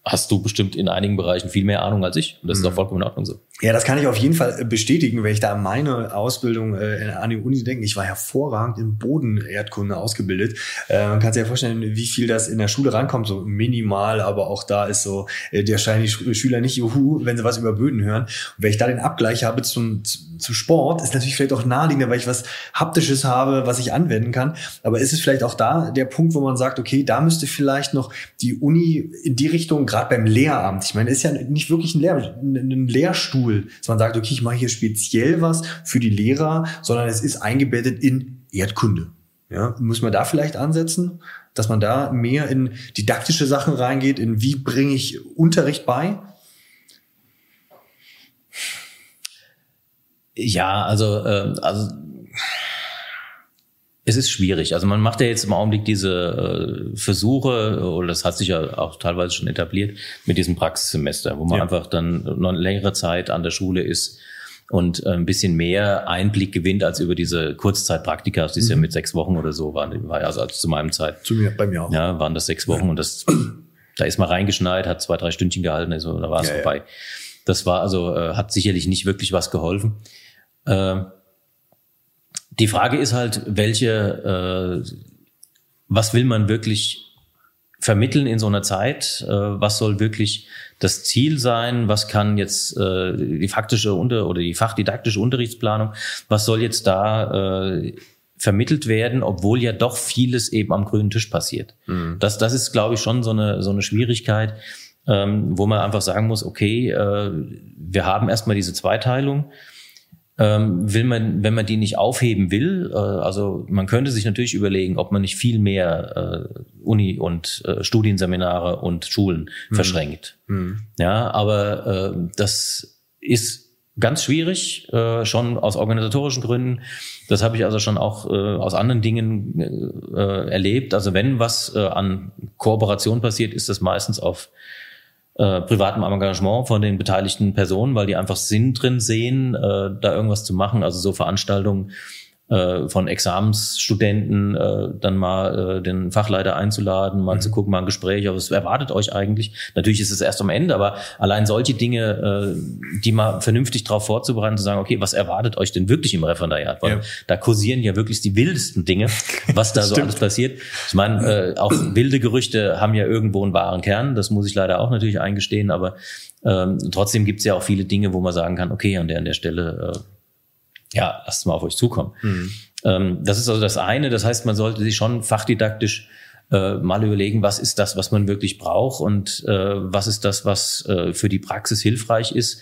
hast du bestimmt in einigen Bereichen viel mehr Ahnung als ich. Und das mhm. ist auch vollkommen in Ordnung so. Ja, das kann ich auf jeden Fall äh, bestätigen, wenn ich da meine Ausbildung äh, an die Uni denke. Ich war hervorragend in Bodenerdkunde ausgebildet. Äh, man kann sich ja vorstellen, wie viel das in der Schule rankommt, so minimal, aber auch da ist so, äh, der scheinen die Schüler nicht juhu, wenn sie was über Böden hören. Und wenn ich da den Abgleich habe zum, zum Sport, ist natürlich vielleicht auch naheliegender, weil ich was Haptisches habe, was ich anwenden kann. Aber ist es vielleicht auch da der Punkt, wo man sagt, okay, da müsste vielleicht noch die Uni in die Richtung, gerade beim Lehramt, ich meine, ist ja nicht wirklich ein, Lehr ein Lehrstuhl, dass man sagt, okay, ich mache hier speziell was für die Lehrer, sondern es ist eingebettet in Erdkunde. Ja, muss man da vielleicht ansetzen, dass man da mehr in didaktische Sachen reingeht, in wie bringe ich Unterricht bei? Ja, also, äh, also es ist schwierig. Also man macht ja jetzt im Augenblick diese äh, Versuche, oder das hat sich ja auch teilweise schon etabliert, mit diesem Praxissemester, wo man ja. einfach dann noch eine längere Zeit an der Schule ist und äh, ein bisschen mehr Einblick gewinnt als über diese Kurzzeitpraktika, die ist mhm. ja mit sechs Wochen oder so waren, war also, also zu meinem Zeit. Zu mir, bei mir auch. Ja, waren das sechs Wochen ja. und das, da ist mal reingeschneit, hat zwei, drei Stündchen gehalten, also da war es ja, vorbei. Das war also, äh, hat sicherlich nicht wirklich was geholfen. Äh, die Frage ist halt, welche, äh, was will man wirklich vermitteln in so einer Zeit? Äh, was soll wirklich das Ziel sein? Was kann jetzt äh, die faktische Unter oder die fachdidaktische Unterrichtsplanung? Was soll jetzt da äh, vermittelt werden, obwohl ja doch vieles eben am grünen Tisch passiert? Mhm. Das, das ist, glaube ich, schon so eine so eine Schwierigkeit, ähm, wo man einfach sagen muss: Okay, äh, wir haben erstmal diese Zweiteilung ähm, will man, wenn man die nicht aufheben will, äh, also man könnte sich natürlich überlegen, ob man nicht viel mehr äh, Uni und äh, Studienseminare und Schulen mhm. verschränkt. Mhm. Ja, aber äh, das ist ganz schwierig, äh, schon aus organisatorischen Gründen. Das habe ich also schon auch äh, aus anderen Dingen äh, erlebt. Also wenn was äh, an Kooperation passiert, ist das meistens auf äh, privatem Engagement von den beteiligten Personen, weil die einfach Sinn drin sehen, äh, da irgendwas zu machen. Also so Veranstaltungen äh, von Examensstudenten äh, dann mal äh, den Fachleiter einzuladen, mal mhm. zu gucken, mal ein Gespräch, was erwartet euch eigentlich? Natürlich ist es erst am Ende, aber allein solche Dinge, äh, die mal vernünftig darauf vorzubereiten, zu sagen, okay, was erwartet euch denn wirklich im Referendariat? Weil ja. da kursieren ja wirklich die wildesten Dinge, was da (laughs) so alles passiert. Ich meine, äh, auch (clears throat) wilde Gerüchte haben ja irgendwo einen wahren Kern, das muss ich leider auch natürlich eingestehen, aber ähm, trotzdem gibt es ja auch viele Dinge, wo man sagen kann, okay, an der an der Stelle äh, ja, lasst mal auf euch zukommen. Mhm. Ähm, das ist also das eine. Das heißt, man sollte sich schon fachdidaktisch äh, mal überlegen, was ist das, was man wirklich braucht und äh, was ist das, was äh, für die Praxis hilfreich ist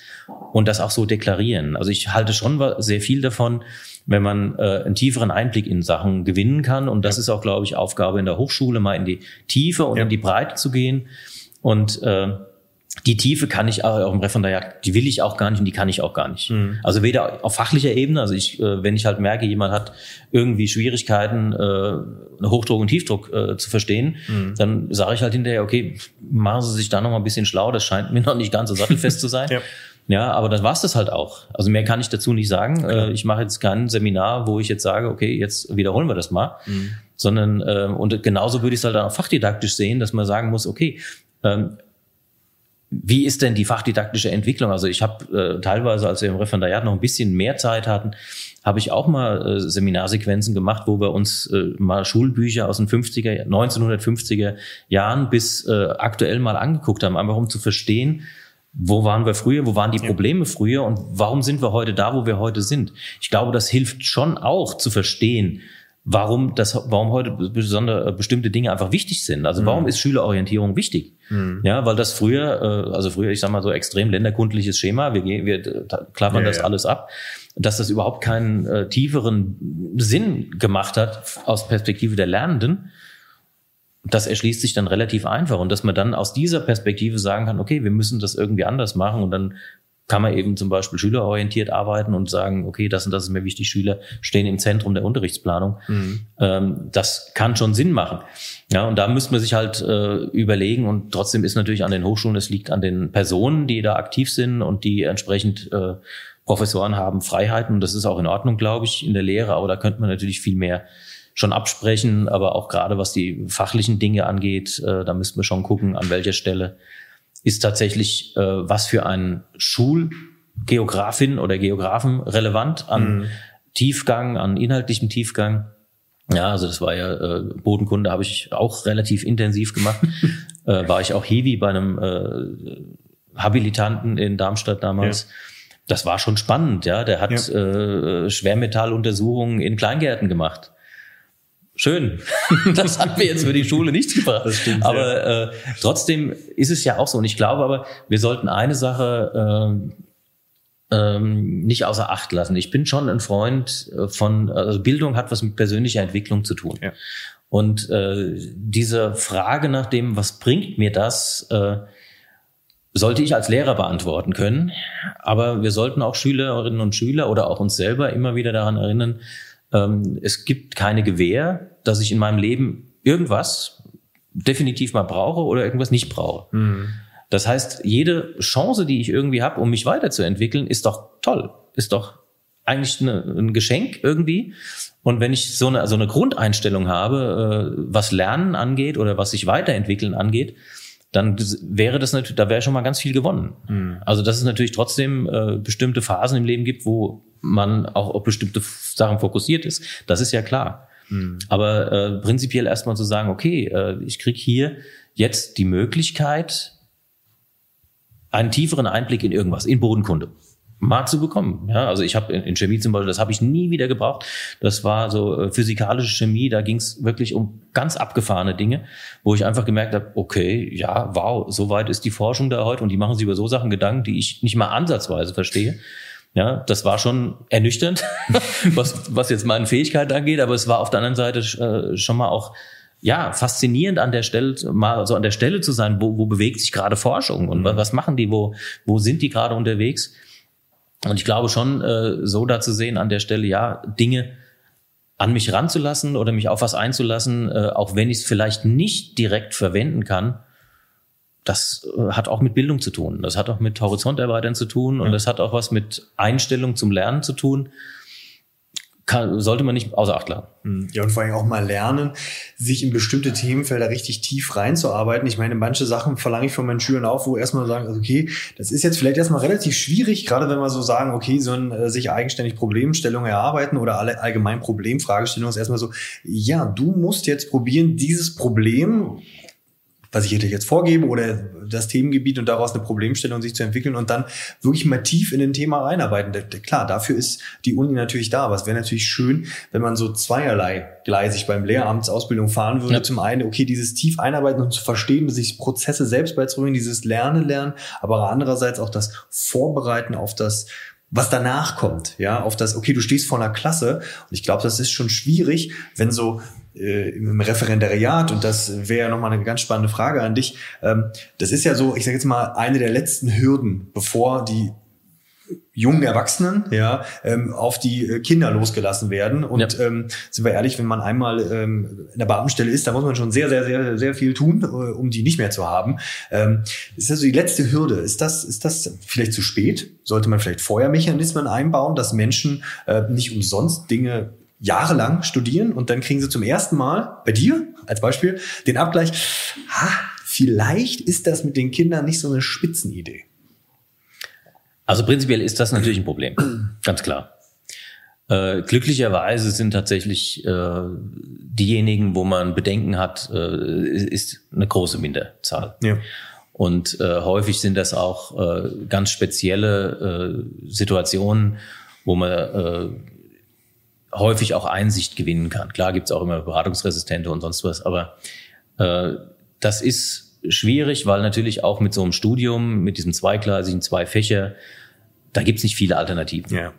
und das auch so deklarieren. Also ich halte schon sehr viel davon, wenn man äh, einen tieferen Einblick in Sachen gewinnen kann und das ja. ist auch, glaube ich, Aufgabe in der Hochschule, mal in die Tiefe und ja. in die Breite zu gehen und äh, die Tiefe kann ich auch im Referendariat, die will ich auch gar nicht und die kann ich auch gar nicht. Mhm. Also weder auf fachlicher Ebene, also ich, äh, wenn ich halt merke, jemand hat irgendwie Schwierigkeiten, äh, Hochdruck und Tiefdruck äh, zu verstehen, mhm. dann sage ich halt hinterher, okay, machen Sie sich da noch mal ein bisschen schlau, das scheint mir (laughs) noch nicht ganz so sattelfest zu sein. (laughs) ja. ja. aber dann war's das halt auch. Also mehr kann ich dazu nicht sagen. Äh, ich mache jetzt kein Seminar, wo ich jetzt sage, okay, jetzt wiederholen wir das mal. Mhm. Sondern, äh, und genauso würde ich es halt auch fachdidaktisch sehen, dass man sagen muss, okay, ähm, wie ist denn die fachdidaktische Entwicklung? Also ich habe äh, teilweise, als wir im Referendariat noch ein bisschen mehr Zeit hatten, habe ich auch mal äh, Seminarsequenzen gemacht, wo wir uns äh, mal Schulbücher aus den 50er, 1950er Jahren bis äh, aktuell mal angeguckt haben, einfach um zu verstehen, wo waren wir früher, wo waren die Probleme früher und warum sind wir heute da, wo wir heute sind. Ich glaube, das hilft schon auch zu verstehen, warum das, warum heute besondere bestimmte Dinge einfach wichtig sind. Also warum mhm. ist Schülerorientierung wichtig? Mhm. Ja, weil das früher, äh, also früher, ich sag mal so extrem länderkundliches Schema, wir, gehen, wir klappern ja, das ja. alles ab, dass das überhaupt keinen äh, tieferen Sinn gemacht hat aus Perspektive der Lernenden. Das erschließt sich dann relativ einfach und dass man dann aus dieser Perspektive sagen kann, okay, wir müssen das irgendwie anders machen und dann kann man eben zum Beispiel schülerorientiert arbeiten und sagen, okay, das und das ist mir wichtig, Schüler stehen im Zentrum der Unterrichtsplanung. Mhm. Ähm, das kann schon Sinn machen. Ja, und da müsste man sich halt äh, überlegen und trotzdem ist natürlich an den Hochschulen, es liegt an den Personen, die da aktiv sind und die entsprechend äh, Professoren haben Freiheiten und das ist auch in Ordnung, glaube ich, in der Lehre, aber da könnte man natürlich viel mehr schon absprechen, aber auch gerade was die fachlichen Dinge angeht, äh, da müssten wir schon gucken, an welcher Stelle ist tatsächlich, äh, was für einen Schulgeografin oder Geografen relevant an mhm. Tiefgang, an inhaltlichem Tiefgang. Ja, also das war ja äh, Bodenkunde habe ich auch relativ intensiv gemacht. (laughs) äh, war ich auch Heavy bei einem äh, Habilitanten in Darmstadt damals. Ja. Das war schon spannend, ja. Der hat ja. äh, Schwermetalluntersuchungen in Kleingärten gemacht. Schön. (laughs) Das hat mir jetzt für die Schule nichts gebracht. Stimmt, aber ja. äh, trotzdem ist es ja auch so. Und ich glaube aber, wir sollten eine Sache äh, ähm, nicht außer Acht lassen. Ich bin schon ein Freund äh, von, also Bildung hat was mit persönlicher Entwicklung zu tun. Ja. Und äh, diese Frage nach dem, was bringt mir das, äh, sollte ich als Lehrer beantworten können. Aber wir sollten auch Schülerinnen und Schüler oder auch uns selber immer wieder daran erinnern, ähm, es gibt keine Gewähr, dass ich in meinem Leben irgendwas definitiv mal brauche oder irgendwas nicht brauche. Mhm. Das heißt, jede Chance, die ich irgendwie habe, um mich weiterzuentwickeln, ist doch toll, ist doch eigentlich eine, ein Geschenk irgendwie. Und wenn ich so eine, so eine Grundeinstellung habe, äh, was Lernen angeht oder was sich weiterentwickeln angeht, dann wäre das natürlich, da wäre schon mal ganz viel gewonnen. Mhm. Also dass es natürlich trotzdem äh, bestimmte Phasen im Leben gibt, wo man auch auf bestimmte Sachen fokussiert ist. Das ist ja klar. Mhm. Aber äh, prinzipiell erstmal zu sagen, okay, äh, ich krieg hier jetzt die Möglichkeit, einen tieferen Einblick in irgendwas, in Bodenkunde mal zu bekommen. Ja, also ich habe in, in, Chemie zum Beispiel, das habe ich nie wieder gebraucht. Das war so äh, physikalische Chemie, da ging es wirklich um ganz abgefahrene Dinge, wo ich einfach gemerkt habe, okay, ja, wow, so weit ist die Forschung da heute und die machen sich über so Sachen Gedanken, die ich nicht mal ansatzweise verstehe. Ja, das war schon ernüchternd, (laughs) was, was jetzt meine Fähigkeit angeht, aber es war auf der anderen Seite äh, schon mal auch ja, faszinierend an der Stelle, mal so an der Stelle zu sein, wo, wo bewegt sich gerade Forschung und mhm. was machen die, wo, wo sind die gerade unterwegs? Und ich glaube schon, äh, so da zu sehen an der Stelle, ja, Dinge an mich ranzulassen oder mich auf was einzulassen, äh, auch wenn ich es vielleicht nicht direkt verwenden kann, das äh, hat auch mit Bildung zu tun. Das hat auch mit Horizonterweitern zu tun und das hat auch was mit Einstellung zum Lernen zu tun kann, sollte man nicht außer Acht lassen. Hm. Ja, und vor allem auch mal lernen, sich in bestimmte Themenfelder richtig tief reinzuarbeiten. Ich meine, manche Sachen verlange ich von meinen Schülern auf, wo erstmal sagen, also okay, das ist jetzt vielleicht erstmal relativ schwierig, gerade wenn wir so sagen, okay, so ein äh, sich eigenständig Problemstellung erarbeiten oder alle allgemein Problemfragestellung ist erstmal so, ja, du musst jetzt probieren, dieses Problem was ich jetzt vorgebe oder das Themengebiet und daraus eine Problemstellung sich zu entwickeln und dann wirklich mal tief in ein Thema reinarbeiten. Klar, dafür ist die Uni natürlich da, aber es wäre natürlich schön, wenn man so zweierlei gleisig beim Lehramtsausbildung fahren würde. Ja. Zum einen, okay, dieses tief einarbeiten und zu verstehen, sich Prozesse selbst beizubringen, dieses Lernen lernen, aber andererseits auch das Vorbereiten auf das was danach kommt, ja, auf das, okay, du stehst vor einer Klasse und ich glaube, das ist schon schwierig, wenn so äh, im Referendariat, und das wäre ja nochmal eine ganz spannende Frage an dich, ähm, das ist ja so, ich sage jetzt mal, eine der letzten Hürden, bevor die jungen Erwachsenen ja ähm, auf die äh, Kinder losgelassen werden. Und ja. ähm, sind wir ehrlich wenn man einmal ähm, in der Beamtenstelle ist da muss man schon sehr sehr sehr sehr viel tun äh, um die nicht mehr zu haben. Ähm, ist das so die letzte Hürde? Ist das ist das vielleicht zu spät? Sollte man vielleicht vorher Mechanismen einbauen dass Menschen äh, nicht umsonst Dinge jahrelang studieren und dann kriegen sie zum ersten Mal bei dir als Beispiel den Abgleich, ha, vielleicht ist das mit den Kindern nicht so eine Spitzenidee. Also prinzipiell ist das natürlich ein Problem, ganz klar. Äh, glücklicherweise sind tatsächlich äh, diejenigen, wo man Bedenken hat, äh, ist eine große Minderzahl. Ja. Und äh, häufig sind das auch äh, ganz spezielle äh, Situationen, wo man äh, häufig auch Einsicht gewinnen kann. Klar gibt's auch immer Beratungsresistente und sonst was, aber äh, das ist schwierig, weil natürlich auch mit so einem Studium, mit diesem zweigleisigen, zwei Fächer, da gibt's nicht viele Alternativen. Ja.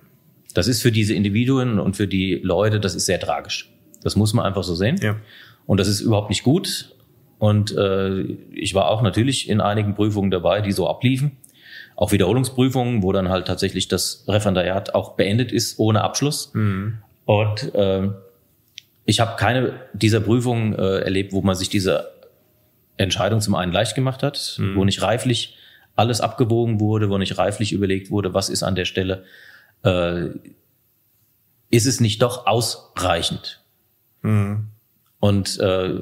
Das ist für diese Individuen und für die Leute, das ist sehr tragisch. Das muss man einfach so sehen. Ja. Und das ist überhaupt nicht gut. Und äh, ich war auch natürlich in einigen Prüfungen dabei, die so abliefen. Auch Wiederholungsprüfungen, wo dann halt tatsächlich das Referendariat auch beendet ist ohne Abschluss. Mhm. Und äh, ich habe keine dieser Prüfungen äh, erlebt, wo man sich diese Entscheidung zum einen leicht gemacht hat, mhm. wo nicht reiflich alles abgewogen wurde, wo nicht reiflich überlegt wurde, was ist an der Stelle, äh, ist es nicht doch ausreichend? Mhm. Und äh,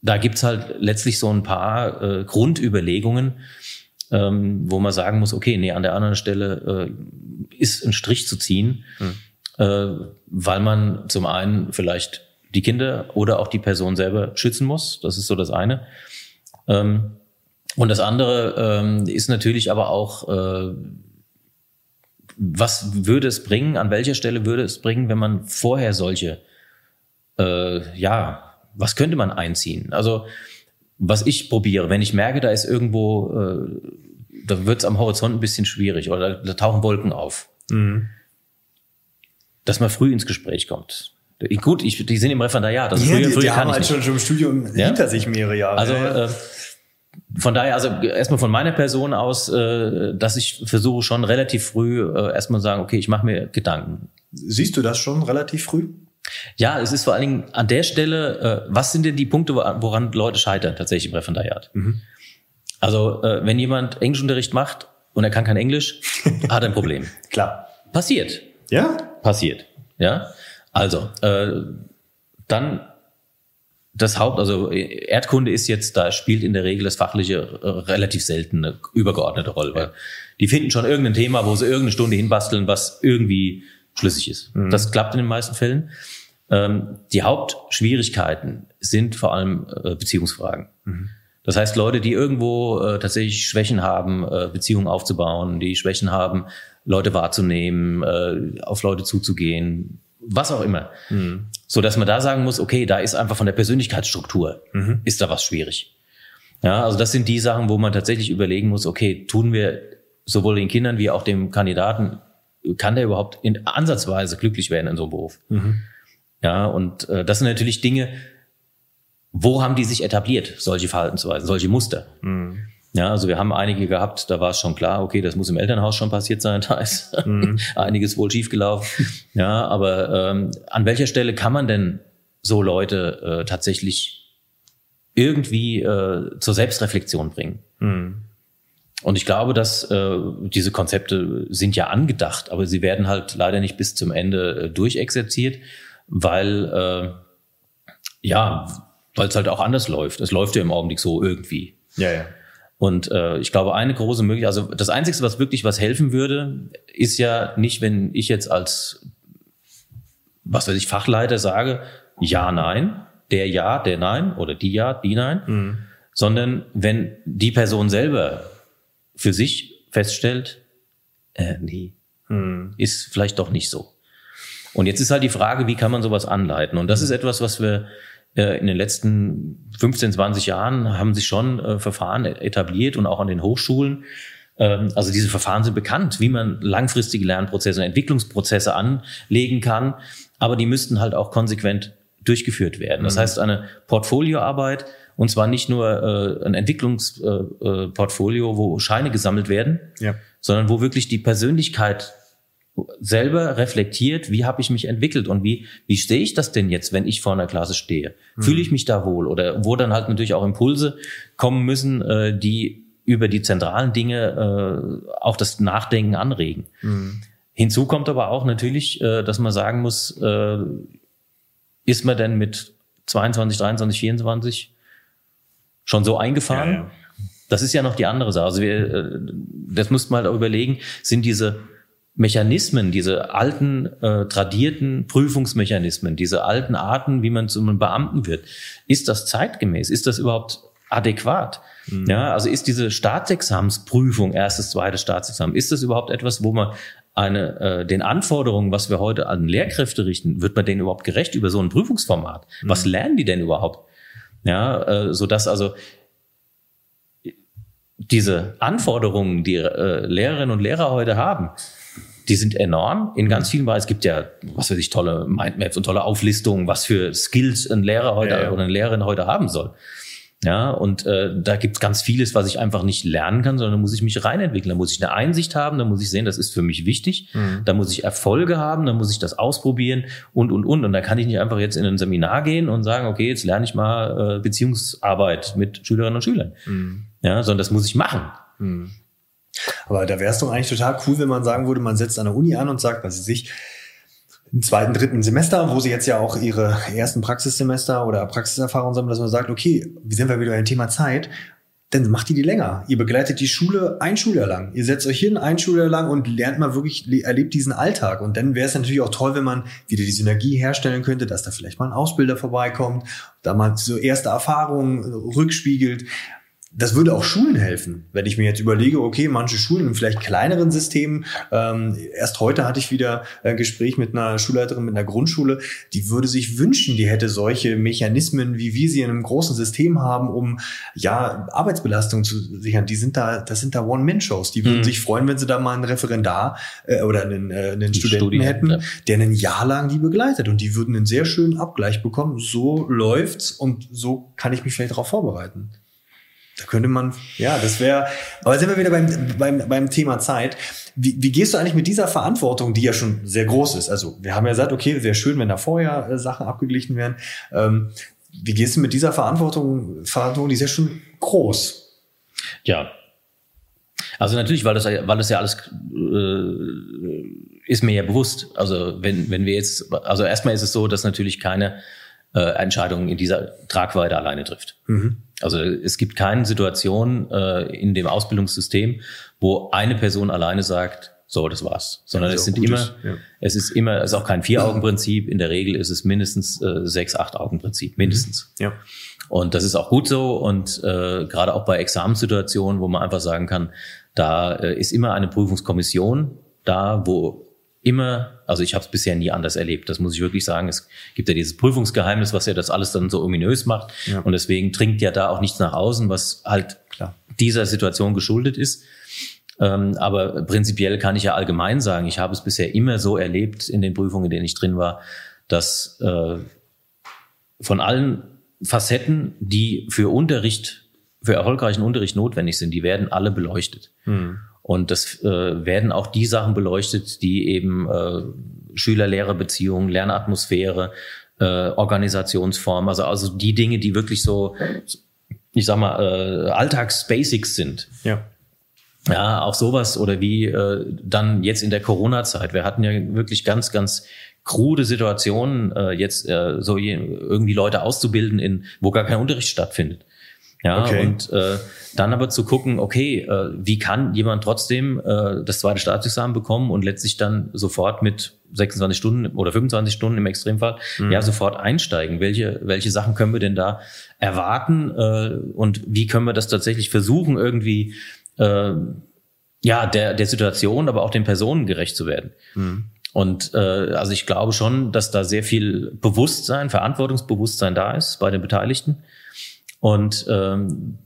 da gibt's halt letztlich so ein paar äh, Grundüberlegungen, ähm, wo man sagen muss, okay, nee, an der anderen Stelle äh, ist ein Strich zu ziehen. Mhm äh, weil man zum einen vielleicht die Kinder oder auch die Person selber schützen muss. Das ist so das eine. Ähm, und das andere ähm, ist natürlich aber auch, äh, was würde es bringen, an welcher Stelle würde es bringen, wenn man vorher solche, äh, ja, was könnte man einziehen? Also was ich probiere, wenn ich merke, da ist irgendwo, äh, da wird es am Horizont ein bisschen schwierig oder da, da tauchen Wolken auf. Mhm dass man früh ins Gespräch kommt. Gut, ich, die sind im Referendariat. Also ja, früher, die, früher die haben halt schon, schon im Studium ja? hinter sich mehrere Jahre. Also äh, von daher, also erstmal von meiner Person aus, äh, dass ich versuche schon relativ früh äh, erstmal sagen, okay, ich mache mir Gedanken. Siehst du das schon relativ früh? Ja, es ist vor allen Dingen an der Stelle, äh, was sind denn die Punkte, woran Leute scheitern tatsächlich im Referendariat? Mhm. Also äh, wenn jemand Englischunterricht macht und er kann kein Englisch, (laughs) hat er ein Problem. Klar. Passiert. Ja? Passiert. Ja. Also, äh, dann das Haupt, also Erdkunde ist jetzt, da spielt in der Regel das Fachliche äh, relativ selten eine übergeordnete Rolle. Weil die finden schon irgendein Thema, wo sie irgendeine Stunde hinbasteln, was irgendwie schlüssig ist. Mhm. Das klappt in den meisten Fällen. Ähm, die Hauptschwierigkeiten sind vor allem äh, Beziehungsfragen. Mhm. Das heißt, Leute, die irgendwo äh, tatsächlich Schwächen haben, äh, Beziehungen aufzubauen, die Schwächen haben, Leute wahrzunehmen, äh, auf Leute zuzugehen, was auch immer. Mhm. So dass man da sagen muss, okay, da ist einfach von der Persönlichkeitsstruktur, mhm. ist da was schwierig. Ja, also das sind die Sachen, wo man tatsächlich überlegen muss, okay, tun wir sowohl den Kindern wie auch dem Kandidaten, kann der überhaupt in Ansatzweise glücklich werden in so einem Beruf? Mhm. Ja, und äh, das sind natürlich Dinge, wo haben die sich etabliert, solche Verhaltensweisen, solche Muster? Mhm. Ja, also wir haben einige gehabt, da war es schon klar, okay, das muss im Elternhaus schon passiert sein, (laughs) da ist mhm. einiges wohl schiefgelaufen. Ja, aber ähm, an welcher Stelle kann man denn so Leute äh, tatsächlich irgendwie äh, zur Selbstreflexion bringen? Mhm. Und ich glaube, dass äh, diese Konzepte sind ja angedacht, aber sie werden halt leider nicht bis zum Ende äh, durchexerziert, weil äh, ja, weil es halt auch anders läuft. Es läuft ja im Augenblick so irgendwie. Ja, ja. Und äh, ich glaube, eine große Möglichkeit, also das Einzige, was wirklich was helfen würde, ist ja nicht, wenn ich jetzt als, was weiß ich, Fachleiter sage, ja, nein, der ja, der nein oder die ja, die nein, mhm. sondern wenn die Person selber für sich feststellt, äh, nee, mhm. ist vielleicht doch nicht so. Und jetzt ist halt die Frage, wie kann man sowas anleiten? Und das ist etwas, was wir in den letzten 15, 20 Jahren haben sich schon äh, Verfahren etabliert und auch an den Hochschulen. Ähm, also diese Verfahren sind bekannt, wie man langfristige Lernprozesse und Entwicklungsprozesse anlegen kann. Aber die müssten halt auch konsequent durchgeführt werden. Das mhm. heißt, eine Portfolioarbeit, und zwar nicht nur äh, ein Entwicklungsportfolio, äh, wo Scheine gesammelt werden, ja. sondern wo wirklich die Persönlichkeit selber reflektiert, wie habe ich mich entwickelt und wie, wie stehe ich das denn jetzt, wenn ich vor einer Klasse stehe? Mhm. Fühle ich mich da wohl? Oder wo dann halt natürlich auch Impulse kommen müssen, äh, die über die zentralen Dinge äh, auch das Nachdenken anregen. Mhm. Hinzu kommt aber auch natürlich, äh, dass man sagen muss, äh, ist man denn mit 22, 23, 24 schon so eingefahren? Ja, ja. Das ist ja noch die andere Sache. Also wir, äh, das muss man halt auch überlegen, sind diese Mechanismen, diese alten, äh, tradierten Prüfungsmechanismen, diese alten Arten, wie man zu einem Beamten wird, ist das zeitgemäß? Ist das überhaupt adäquat? Mhm. Ja, also ist diese Staatsexamensprüfung, erstes, zweites Staatsexamen, ist das überhaupt etwas, wo man eine, äh, den Anforderungen, was wir heute an Lehrkräfte richten, wird man denen überhaupt gerecht über so ein Prüfungsformat? Mhm. Was lernen die denn überhaupt? Ja, äh, so dass also diese Anforderungen, die äh, Lehrerinnen und Lehrer heute haben, die sind enorm in ganz vielen Bereichen. Es gibt ja, was weiß ich, tolle Mindmaps und tolle Auflistungen, was für Skills ein Lehrer heute ja, ja. oder eine Lehrerin heute haben soll. Ja, und äh, da gibt's ganz vieles, was ich einfach nicht lernen kann, sondern da muss ich mich reinentwickeln. Da muss ich eine Einsicht haben, da muss ich sehen, das ist für mich wichtig. Mhm. Da muss ich Erfolge haben, da muss ich das ausprobieren und, und, und. Und da kann ich nicht einfach jetzt in ein Seminar gehen und sagen, okay, jetzt lerne ich mal äh, Beziehungsarbeit mit Schülerinnen und Schülern. Mhm. Ja, sondern das muss ich machen. Mhm. Aber da wäre es doch eigentlich total cool, wenn man sagen würde, man setzt an der Uni an und sagt, was sie sich im zweiten, dritten Semester, wo sie jetzt ja auch ihre ersten Praxissemester oder Praxiserfahrung sammeln, dass man sagt, okay, wie sind wir wieder beim Thema Zeit? Dann macht ihr die länger. Ihr begleitet die Schule ein Schuljahr lang. Ihr setzt euch hin ein Schuljahr lang und lernt mal wirklich, erlebt diesen Alltag. Und dann wäre es natürlich auch toll, wenn man wieder die Synergie herstellen könnte, dass da vielleicht mal ein Ausbilder vorbeikommt, da mal so erste Erfahrungen rückspiegelt das würde auch Schulen helfen, wenn ich mir jetzt überlege, okay, manche Schulen in vielleicht kleineren Systemen, ähm, erst heute hatte ich wieder ein Gespräch mit einer Schulleiterin mit einer Grundschule, die würde sich wünschen, die hätte solche Mechanismen, wie wir sie in einem großen System haben, um ja Arbeitsbelastung zu sichern. Die sind da, das sind da One-Man-Shows. Die würden mhm. sich freuen, wenn sie da mal einen Referendar äh, oder einen, äh, einen Studenten Studien, hätten, ja. der ein Jahr lang die begleitet und die würden einen sehr schönen Abgleich bekommen. So läuft's und so kann ich mich vielleicht darauf vorbereiten. Da könnte man, ja, das wäre, aber sind wir wieder beim, beim, beim Thema Zeit. Wie, wie gehst du eigentlich mit dieser Verantwortung, die ja schon sehr groß ist? Also wir haben ja gesagt, okay, wäre schön, wenn da vorher äh, Sachen abgeglichen wären. Ähm, wie gehst du mit dieser Verantwortung, Verantwortung, die ist ja schon groß. Ja. Also natürlich, weil das, weil das ja alles äh, ist mir ja bewusst. Also wenn, wenn wir jetzt, also erstmal ist es so, dass natürlich keine äh, Entscheidungen in dieser Tragweite alleine trifft. Mhm. Also es gibt keine Situation äh, in dem Ausbildungssystem, wo eine Person alleine sagt, so, das war's. Sondern ja, es sind immer, ist, ja. es ist immer, es ist auch kein Vier-Augen-Prinzip. In der Regel ist es mindestens äh, sechs, acht Augen-Prinzip, mindestens. Mhm. Ja. Und das ist auch gut so. Und äh, gerade auch bei Examenssituationen, wo man einfach sagen kann, da äh, ist immer eine Prüfungskommission da, wo immer, also ich habe es bisher nie anders erlebt, das muss ich wirklich sagen. Es gibt ja dieses Prüfungsgeheimnis, was ja das alles dann so ominös macht. Ja. Und deswegen dringt ja da auch nichts nach außen, was halt Klar. dieser Situation geschuldet ist. Ähm, aber prinzipiell kann ich ja allgemein sagen, ich habe es bisher immer so erlebt in den Prüfungen, in denen ich drin war, dass äh, von allen Facetten, die für Unterricht, für erfolgreichen Unterricht notwendig sind, die werden alle beleuchtet. Mhm. Und das äh, werden auch die Sachen beleuchtet, die eben äh, Schüler-Lehrer-Beziehungen, Lernatmosphäre, äh, Organisationsform, also, also die Dinge, die wirklich so, ich sag mal, äh, Alltagsbasics sind. Ja. Ja, auch sowas oder wie äh, dann jetzt in der Corona-Zeit. Wir hatten ja wirklich ganz, ganz krude Situationen, äh, jetzt äh, so je, irgendwie Leute auszubilden, in wo gar kein Unterricht stattfindet. Ja, okay. und äh, dann aber zu gucken, okay, äh, wie kann jemand trotzdem äh, das zweite Staatsexamen bekommen und letztlich dann sofort mit 26 Stunden oder 25 Stunden im Extremfall mhm. ja sofort einsteigen? Welche welche Sachen können wir denn da erwarten äh, und wie können wir das tatsächlich versuchen irgendwie äh, ja der der Situation, aber auch den Personen gerecht zu werden? Mhm. Und äh, also ich glaube schon, dass da sehr viel Bewusstsein, Verantwortungsbewusstsein da ist bei den Beteiligten. Und ähm,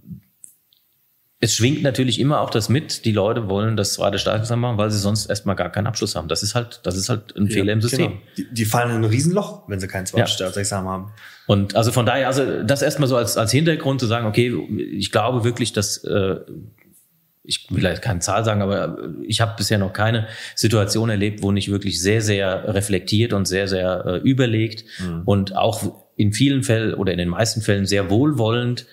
es schwingt natürlich immer auch das mit, die Leute wollen das zweite Staatsexamen machen, weil sie sonst erstmal gar keinen Abschluss haben. Das ist halt, das ist halt ein ja, Fehler im System. Genau. Die, die, fallen in ein Riesenloch, wenn sie kein zweites ja. Staatsexamen haben. Und also von daher, also das erstmal so als, als Hintergrund zu sagen, okay, ich glaube wirklich, dass äh, ich will jetzt keine Zahl sagen, aber ich habe bisher noch keine Situation erlebt, wo nicht wirklich sehr, sehr reflektiert und sehr, sehr äh, überlegt mhm. und auch in vielen Fällen oder in den meisten Fällen sehr wohlwollend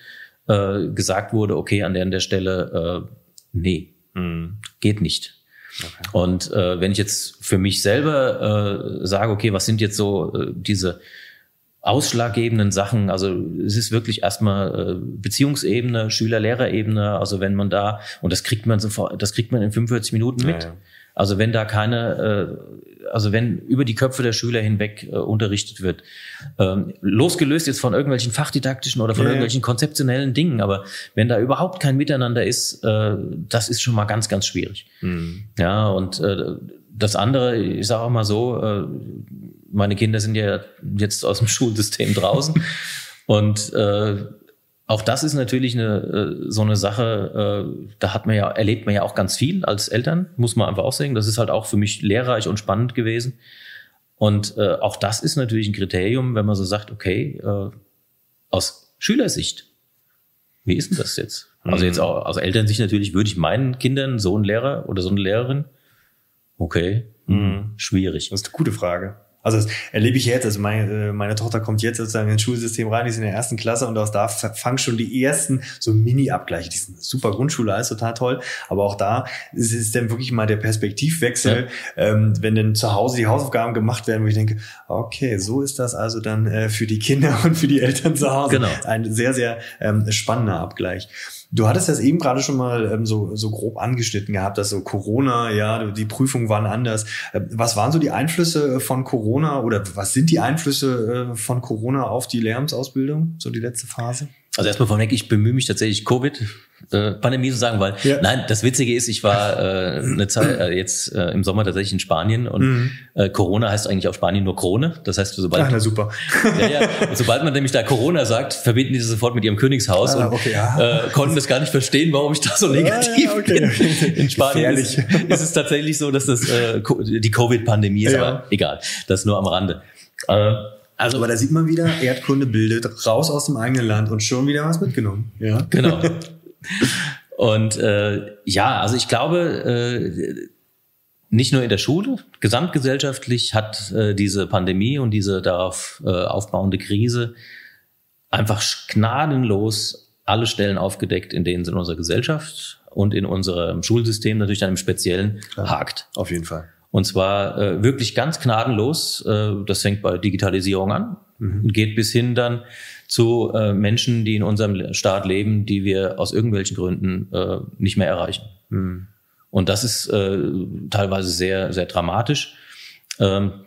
äh, gesagt wurde, okay, an der, an der Stelle, äh, nee, mhm. geht nicht. Okay. Und äh, wenn ich jetzt für mich selber äh, sage, okay, was sind jetzt so äh, diese ausschlaggebenden Sachen, also es ist wirklich erstmal äh, Beziehungsebene, Schüler-Lehrer-Ebene, also wenn man da, und das kriegt man sofort, das kriegt man in 45 Minuten mit. Ja, ja. Also wenn da keine, äh, also wenn über die Köpfe der Schüler hinweg äh, unterrichtet wird, ähm, losgelöst jetzt von irgendwelchen fachdidaktischen oder von ja, irgendwelchen konzeptionellen Dingen, aber wenn da überhaupt kein Miteinander ist, äh, das ist schon mal ganz, ganz schwierig. Mhm. Ja, und äh, das andere, ich sage auch mal so, äh, meine Kinder sind ja jetzt aus dem (laughs) Schulsystem draußen und äh, auch das ist natürlich eine, äh, so eine Sache, äh, da hat man ja, erlebt man ja auch ganz viel als Eltern, muss man einfach auch sagen. Das ist halt auch für mich lehrreich und spannend gewesen. Und äh, auch das ist natürlich ein Kriterium, wenn man so sagt, okay, äh, aus Schülersicht, wie ist denn das jetzt? Also jetzt auch aus Elternsicht natürlich würde ich meinen Kindern so einen Lehrer oder so eine Lehrerin, okay, mhm. schwierig. Das ist eine gute Frage. Also das erlebe ich jetzt, also meine, äh, meine Tochter kommt jetzt sozusagen ins Schulsystem rein, die ist in der ersten Klasse und aus da fangen schon die ersten so Mini-Abgleiche. Die sind super Grundschule, alles total toll, aber auch da ist es dann wirklich mal der Perspektivwechsel, ja. ähm, wenn dann zu Hause die Hausaufgaben gemacht werden, wo ich denke, okay, so ist das also dann äh, für die Kinder (laughs) und für die Eltern zu Hause. Genau. Ein sehr, sehr ähm, spannender Abgleich. Du hattest das eben gerade schon mal ähm, so, so grob angeschnitten gehabt, dass so Corona, ja, die Prüfungen waren anders. Ähm, was waren so die Einflüsse von Corona oder was sind die Einflüsse äh, von Corona auf die Lehramtsausbildung, so die letzte Phase? Also erstmal vorweg, ich bemühe mich tatsächlich Covid äh, zu sagen, weil ja. nein, das Witzige ist, ich war äh, eine Zeit äh, jetzt äh, im Sommer tatsächlich in Spanien und mhm. äh, Corona heißt eigentlich auf Spanien nur Krone. Das heißt, sobald Ach, na super. ja, ja, sobald man nämlich da Corona sagt, verbinden die das sofort mit ihrem Königshaus ah, okay, und ja. äh, konnten das gar nicht verstehen, warum ich da so negativ ah, okay. bin. In Spanien ist, ist, es tatsächlich so, dass das äh, die Covid-Pandemie ist, aber egal, das nur am Rande. Äh, also, aber da sieht man wieder, Erdkunde bildet raus aus dem eigenen Land und schon wieder was mitgenommen. Ja, genau. (laughs) Und äh, ja, also ich glaube, äh, nicht nur in der Schule, gesamtgesellschaftlich hat äh, diese Pandemie und diese darauf äh, aufbauende Krise einfach gnadenlos alle Stellen aufgedeckt, in denen es in unserer Gesellschaft und in unserem Schulsystem natürlich dann im Speziellen Klar, hakt. Auf jeden Fall. Und zwar äh, wirklich ganz gnadenlos. Äh, das fängt bei Digitalisierung an mhm. und geht bis hin dann zu äh, Menschen, die in unserem Staat leben, die wir aus irgendwelchen Gründen äh, nicht mehr erreichen. Mhm. Und das ist äh, teilweise sehr, sehr dramatisch. Ähm,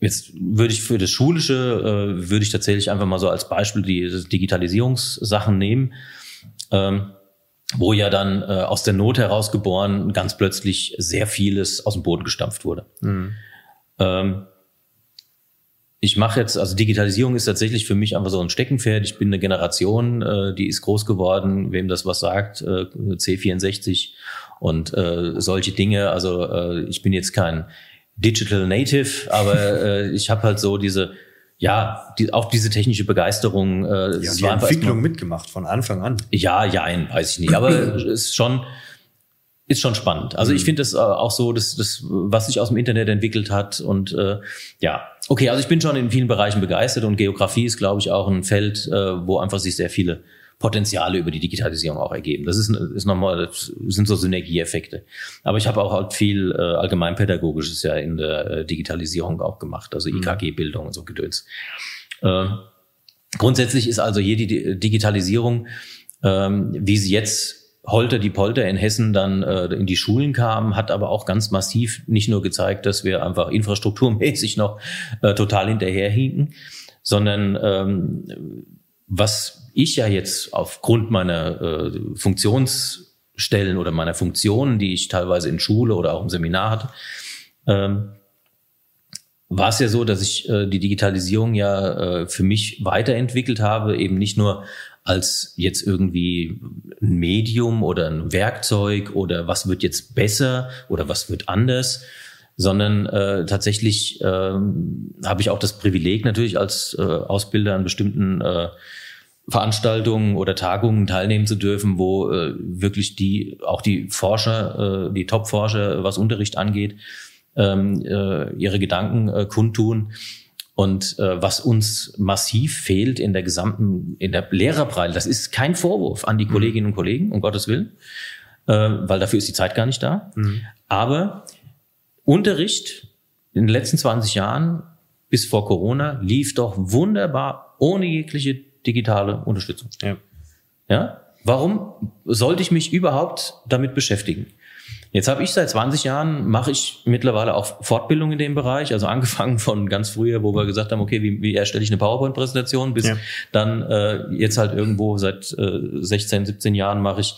jetzt würde ich für das Schulische, äh, würde ich tatsächlich einfach mal so als Beispiel die Digitalisierungssachen nehmen. Ähm, wo ja dann äh, aus der Not herausgeboren ganz plötzlich sehr vieles aus dem Boden gestampft wurde. Mhm. Ähm, ich mache jetzt, also Digitalisierung ist tatsächlich für mich einfach so ein Steckenpferd. Ich bin eine Generation, äh, die ist groß geworden, wem das was sagt, äh, C64 und äh, solche Dinge. Also äh, ich bin jetzt kein Digital Native, aber äh, ich habe halt so diese ja, die, auch diese technische Begeisterung. Äh, ja, die Entwicklung mitgemacht von Anfang an. Ja, ja, weiß ich nicht. Aber (clears throat) es ist schon, ist schon spannend. Also ich mhm. finde das äh, auch so, dass das, was sich aus dem Internet entwickelt hat und äh, ja, okay, also ich bin schon in vielen Bereichen begeistert und Geografie ist, glaube ich, auch ein Feld, äh, wo einfach sich sehr viele Potenziale über die Digitalisierung auch ergeben. Das ist, ist nochmal, das sind so Synergieeffekte. Aber ich habe auch halt viel äh, allgemeinpädagogisches ja in der äh, Digitalisierung auch gemacht, also mhm. IKG-Bildung und so Gedöns. Äh, grundsätzlich ist also hier die Digitalisierung, ähm, wie sie jetzt Holter die Polter in Hessen dann äh, in die Schulen kam, hat aber auch ganz massiv nicht nur gezeigt, dass wir einfach infrastrukturmäßig noch äh, total hinterherhinken, sondern ähm, was ich ja jetzt aufgrund meiner äh, Funktionsstellen oder meiner Funktionen, die ich teilweise in Schule oder auch im Seminar hatte, ähm, war es ja so, dass ich äh, die Digitalisierung ja äh, für mich weiterentwickelt habe, eben nicht nur als jetzt irgendwie ein Medium oder ein Werkzeug oder was wird jetzt besser oder was wird anders, sondern äh, tatsächlich äh, habe ich auch das Privileg natürlich als äh, Ausbilder an bestimmten äh, Veranstaltungen oder Tagungen teilnehmen zu dürfen, wo äh, wirklich die auch die Forscher, äh, die Top-Forscher, was Unterricht angeht, ähm, äh, ihre Gedanken äh, kundtun. Und äh, was uns massiv fehlt in der gesamten, in der Lehrerbreite, das ist kein Vorwurf an die mhm. Kolleginnen und Kollegen, um Gottes Willen, äh, weil dafür ist die Zeit gar nicht da. Mhm. Aber Unterricht in den letzten 20 Jahren bis vor Corona lief doch wunderbar ohne jegliche digitale Unterstützung. Ja. ja? Warum sollte ich mich überhaupt damit beschäftigen? Jetzt habe ich seit 20 Jahren, mache ich mittlerweile auch Fortbildung in dem Bereich, also (laughs) angefangen von ganz früher, wo wir gesagt haben, okay, wie, wie erstelle ich eine PowerPoint-Präsentation, bis ja. dann äh, jetzt halt irgendwo seit äh, 16, 17 Jahren mache ich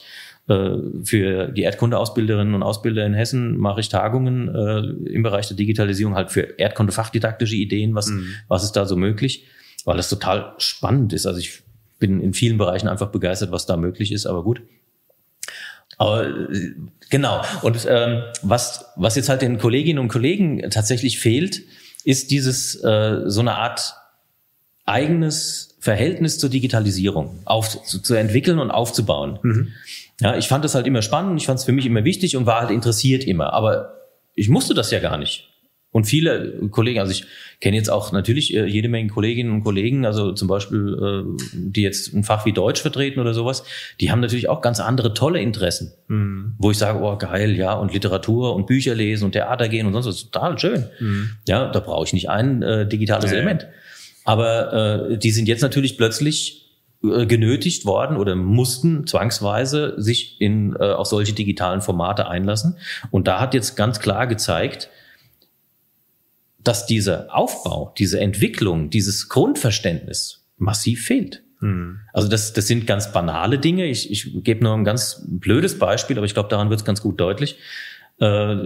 äh, für die Erdkunde-Ausbilderinnen und Ausbilder in Hessen mache ich Tagungen äh, im Bereich der Digitalisierung halt für Erdkunde-fachdidaktische Ideen, was, mhm. was ist da so möglich weil das total spannend ist. Also ich bin in vielen Bereichen einfach begeistert, was da möglich ist, aber gut. Aber äh, genau. Und ähm, was, was jetzt halt den Kolleginnen und Kollegen tatsächlich fehlt, ist dieses äh, so eine Art eigenes Verhältnis zur Digitalisierung auf, zu, zu entwickeln und aufzubauen. Mhm. Ja, ich fand das halt immer spannend, ich fand es für mich immer wichtig und war halt interessiert immer. Aber ich musste das ja gar nicht. Und viele Kollegen, also ich kenne jetzt auch natürlich äh, jede Menge Kolleginnen und Kollegen, also zum Beispiel, äh, die jetzt ein Fach wie Deutsch vertreten oder sowas, die haben natürlich auch ganz andere tolle Interessen, mhm. wo ich sage, oh geil, ja, und Literatur und Bücher lesen und Theater gehen und sonst was, total schön. Mhm. Ja, da brauche ich nicht ein äh, digitales ja, Element. Aber äh, die sind jetzt natürlich plötzlich äh, genötigt worden oder mussten zwangsweise sich in äh, auf solche digitalen Formate einlassen. Und da hat jetzt ganz klar gezeigt, dass dieser Aufbau, diese Entwicklung, dieses Grundverständnis massiv fehlt. Mhm. Also das, das sind ganz banale Dinge. Ich, ich gebe nur ein ganz blödes Beispiel, aber ich glaube, daran wird es ganz gut deutlich. Äh,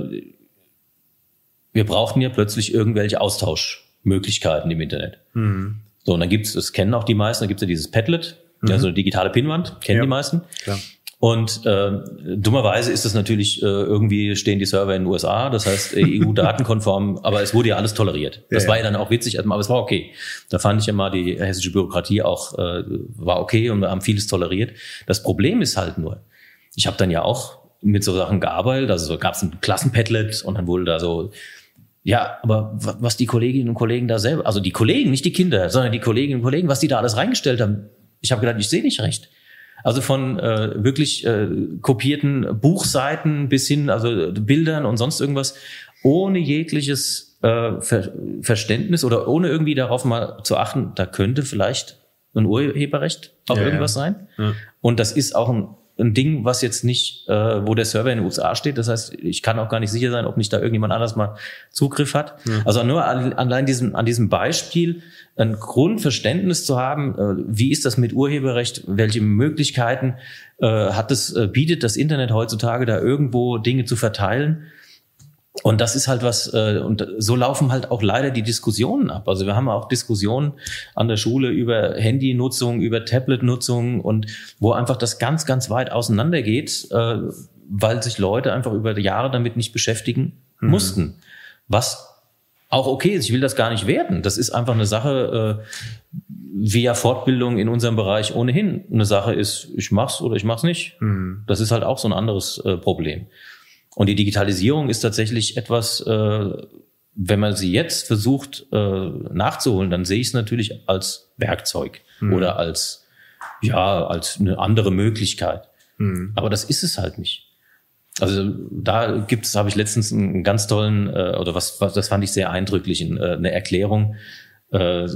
wir brauchten ja plötzlich irgendwelche Austauschmöglichkeiten im Internet. Mhm. So, und dann gibt's, das kennen auch die meisten, da gibt's ja dieses Padlet, mhm. ja, so eine digitale Pinwand, kennen ja, die meisten. Klar. Und äh, dummerweise ist es natürlich äh, irgendwie stehen die Server in den USA, das heißt äh, EU-datenkonform, (laughs) aber es wurde ja alles toleriert. Das ja, war ja dann auch witzig, aber es war okay. Da fand ich immer die hessische Bürokratie auch äh, war okay und wir haben vieles toleriert. Das Problem ist halt nur, ich habe dann ja auch mit so Sachen gearbeitet, also so gab es ein Klassenpadlet und dann wurde da so ja, aber was die Kolleginnen und Kollegen da selber, also die Kollegen, nicht die Kinder, sondern die Kolleginnen und Kollegen, was die da alles reingestellt haben, ich habe gedacht, ich sehe nicht recht. Also von äh, wirklich äh, kopierten Buchseiten bis hin, also Bildern und sonst irgendwas, ohne jegliches äh, Ver Verständnis oder ohne irgendwie darauf mal zu achten, da könnte vielleicht ein Urheberrecht auf ja, irgendwas ja. sein. Ja. Und das ist auch ein, ein Ding, was jetzt nicht, äh, wo der Server in den USA steht. Das heißt, ich kann auch gar nicht sicher sein, ob nicht da irgendjemand anders mal Zugriff hat. Also nur an, allein diesem, an diesem Beispiel ein Grundverständnis zu haben, äh, wie ist das mit Urheberrecht, welche Möglichkeiten äh, hat es, äh, bietet das Internet heutzutage da irgendwo Dinge zu verteilen. Und das ist halt was, und so laufen halt auch leider die Diskussionen ab. Also wir haben auch Diskussionen an der Schule über Handynutzung, über Tabletnutzung und wo einfach das ganz, ganz weit auseinandergeht, weil sich Leute einfach über Jahre damit nicht beschäftigen mhm. mussten. Was auch okay ist. Ich will das gar nicht werten. Das ist einfach eine Sache, äh, wie ja Fortbildung in unserem Bereich ohnehin eine Sache ist, ich mach's oder ich mach's nicht. Mhm. Das ist halt auch so ein anderes äh, Problem. Und die Digitalisierung ist tatsächlich etwas, äh, wenn man sie jetzt versucht äh, nachzuholen, dann sehe ich es natürlich als Werkzeug mhm. oder als ja als eine andere Möglichkeit. Mhm. Aber das ist es halt nicht. Also da gibt es, habe ich letztens einen ganz tollen, äh, oder was, was, das fand ich sehr eindrücklich, äh, eine Erklärung äh,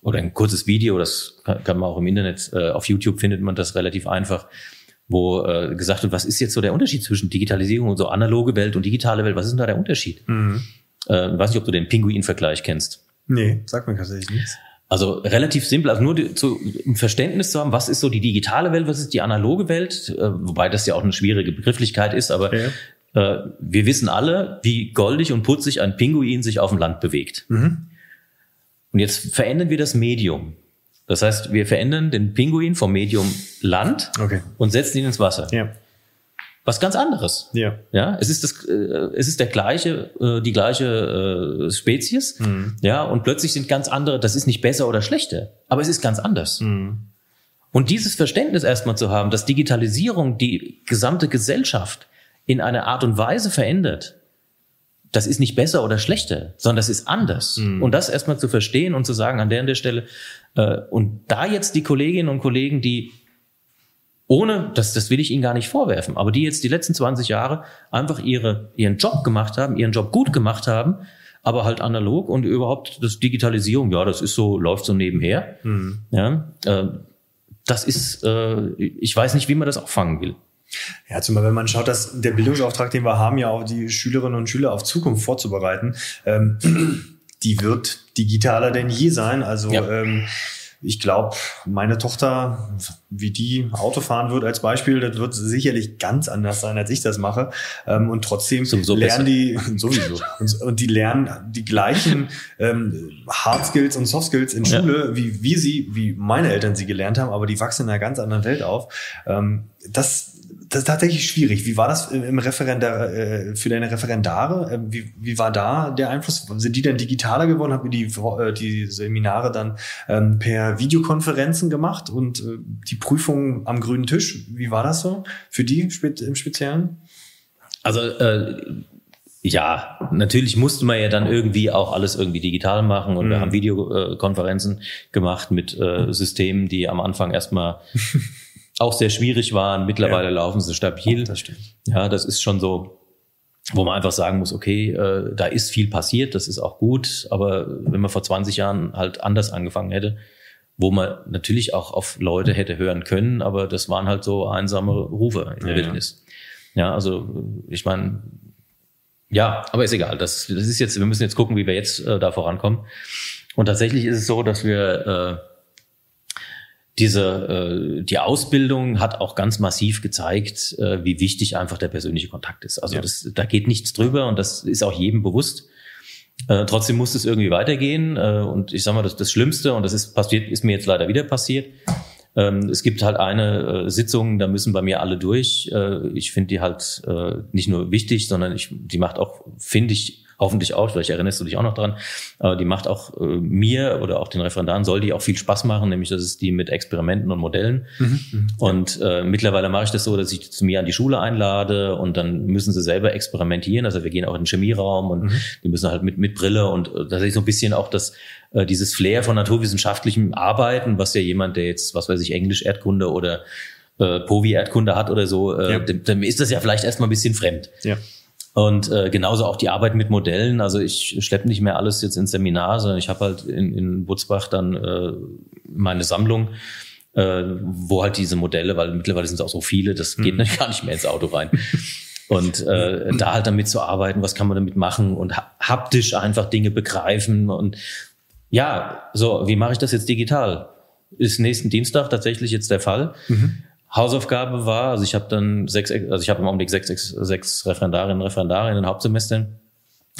oder ein kurzes Video, das kann, kann man auch im Internet, äh, auf YouTube findet man das relativ einfach, wo äh, gesagt wird, was ist jetzt so der Unterschied zwischen Digitalisierung und so analoge Welt und digitale Welt? Was ist denn da der Unterschied? Mhm. Äh, weiß nicht, ob du den Pinguin-Vergleich kennst. Nee, sag mir tatsächlich nichts. Also relativ simpel, also nur die, zu, um Verständnis zu haben, was ist so die digitale Welt, was ist die analoge Welt, äh, wobei das ja auch eine schwierige Begrifflichkeit ist, aber ja. äh, wir wissen alle, wie goldig und putzig ein Pinguin sich auf dem Land bewegt. Mhm. Und jetzt verändern wir das Medium. Das heißt, wir verändern den Pinguin vom Medium Land okay. und setzen ihn ins Wasser. Ja was ganz anderes. Ja. Ja, es ist das, äh, es ist der gleiche, äh, die gleiche äh, Spezies. Mhm. Ja, und plötzlich sind ganz andere, das ist nicht besser oder schlechter, aber es ist ganz anders. Mhm. Und dieses Verständnis erstmal zu haben, dass Digitalisierung die gesamte Gesellschaft in einer Art und Weise verändert, das ist nicht besser oder schlechter, sondern das ist anders. Mhm. Und das erstmal zu verstehen und zu sagen an der und der Stelle, äh, und da jetzt die Kolleginnen und Kollegen, die ohne, das, das will ich Ihnen gar nicht vorwerfen, aber die jetzt die letzten 20 Jahre einfach ihre, ihren Job gemacht haben, ihren Job gut gemacht haben, aber halt analog und überhaupt das Digitalisierung, ja, das ist so, läuft so nebenher. Mhm. Ja, äh, das ist, äh, ich weiß nicht, wie man das auch fangen will. Ja, zumal wenn man schaut, dass der Bildungsauftrag, den wir haben, ja auch die Schülerinnen und Schüler auf Zukunft vorzubereiten, ähm, (clears throat) die wird digitaler denn je sein. Also ja. ähm, ich glaube, meine Tochter, wie die Auto fahren wird als Beispiel, das wird sicherlich ganz anders sein, als ich das mache. Ähm, und trotzdem sowieso lernen besser. die (laughs) sowieso und, und, die lernen die gleichen ähm, Hard Skills und Soft Skills in Schule, ja. wie wie sie, wie meine Eltern sie gelernt haben, aber die wachsen in einer ganz anderen Welt auf. Ähm, das das ist tatsächlich schwierig. Wie war das im Referendar, äh, für deine Referendare? Ähm, wie, wie war da der Einfluss? Sind die denn digitaler geworden? Haben die, äh, die Seminare dann ähm, per Videokonferenzen gemacht und äh, die Prüfung am grünen Tisch? Wie war das so für die im Speziellen? Also äh, ja, natürlich musste man ja dann irgendwie auch alles irgendwie digital machen und mhm. wir haben Videokonferenzen gemacht mit äh, Systemen, die am Anfang erstmal (laughs) auch sehr schwierig waren. Mittlerweile ja. laufen sie stabil. Das stimmt. Ja, das ist schon so, wo man einfach sagen muss, okay, äh, da ist viel passiert, das ist auch gut, aber wenn man vor 20 Jahren halt anders angefangen hätte, wo man natürlich auch auf Leute hätte hören können, aber das waren halt so einsame Rufe in der ja, Wildnis. Ja, also ich meine, ja, aber ist egal. Das, das ist jetzt, wir müssen jetzt gucken, wie wir jetzt äh, da vorankommen. Und tatsächlich ist es so, dass wir äh, diese äh, die Ausbildung hat auch ganz massiv gezeigt, äh, wie wichtig einfach der persönliche Kontakt ist. Also ja. das, da geht nichts drüber und das ist auch jedem bewusst. Äh, trotzdem muss es irgendwie weitergehen. Äh, und ich sage mal, das, das Schlimmste, und das ist passiert, ist mir jetzt leider wieder passiert, Ähm, es gibt halt eine äh, Sitzung, da müssen bei mir alle durch. Äh, ich finde die halt äh, nicht nur wichtig, sondern ich, die macht auch, finde ich, hoffentlich auch, vielleicht erinnerst du dich auch noch dran, aber die macht auch äh, mir oder auch den Referendaren, soll die auch viel Spaß machen, nämlich das ist die mit Experimenten und Modellen. Mhm, mhm. und äh, mittlerweile mache ich das so, dass ich zu mir an die Schule einlade und dann müssen sie selber experimentieren. Also wir gehen auch in den Chemieraum und mhm. die müssen halt mit, mit Brille und äh, tatsächlich so ein bisschen auch das, äh, dieses Flair von naturwissenschaftlichem Arbeiten, was ja jemand, der jetzt, was weiß ich, Englisch, Erdkunde oder äh, Povi-Erdkunde hat oder so, äh, ja. dem, dem ist das ja vielleicht erstmal ein bisschen fremd. Ja. Und äh, genauso auch die Arbeit mit Modellen. Also ich schleppe nicht mehr alles jetzt ins Seminar, sondern ich habe halt in, in Butzbach dann äh, meine Sammlung, äh, wo halt diese Modelle, weil mittlerweile sind es auch so viele, das geht mhm. (laughs) gar nicht mehr ins Auto rein. Und äh, da halt damit zu arbeiten, was kann man damit machen und haptisch einfach Dinge begreifen. Und ja, so, wie mache ich das jetzt digital? Ist nächsten Dienstag tatsächlich jetzt der Fall. Mhm. Hausaufgabe war, also ich habe dann sechs, also ich habe im Augenblick sechs, sechs Referendarinnen und Referendare in den Hauptsemestern.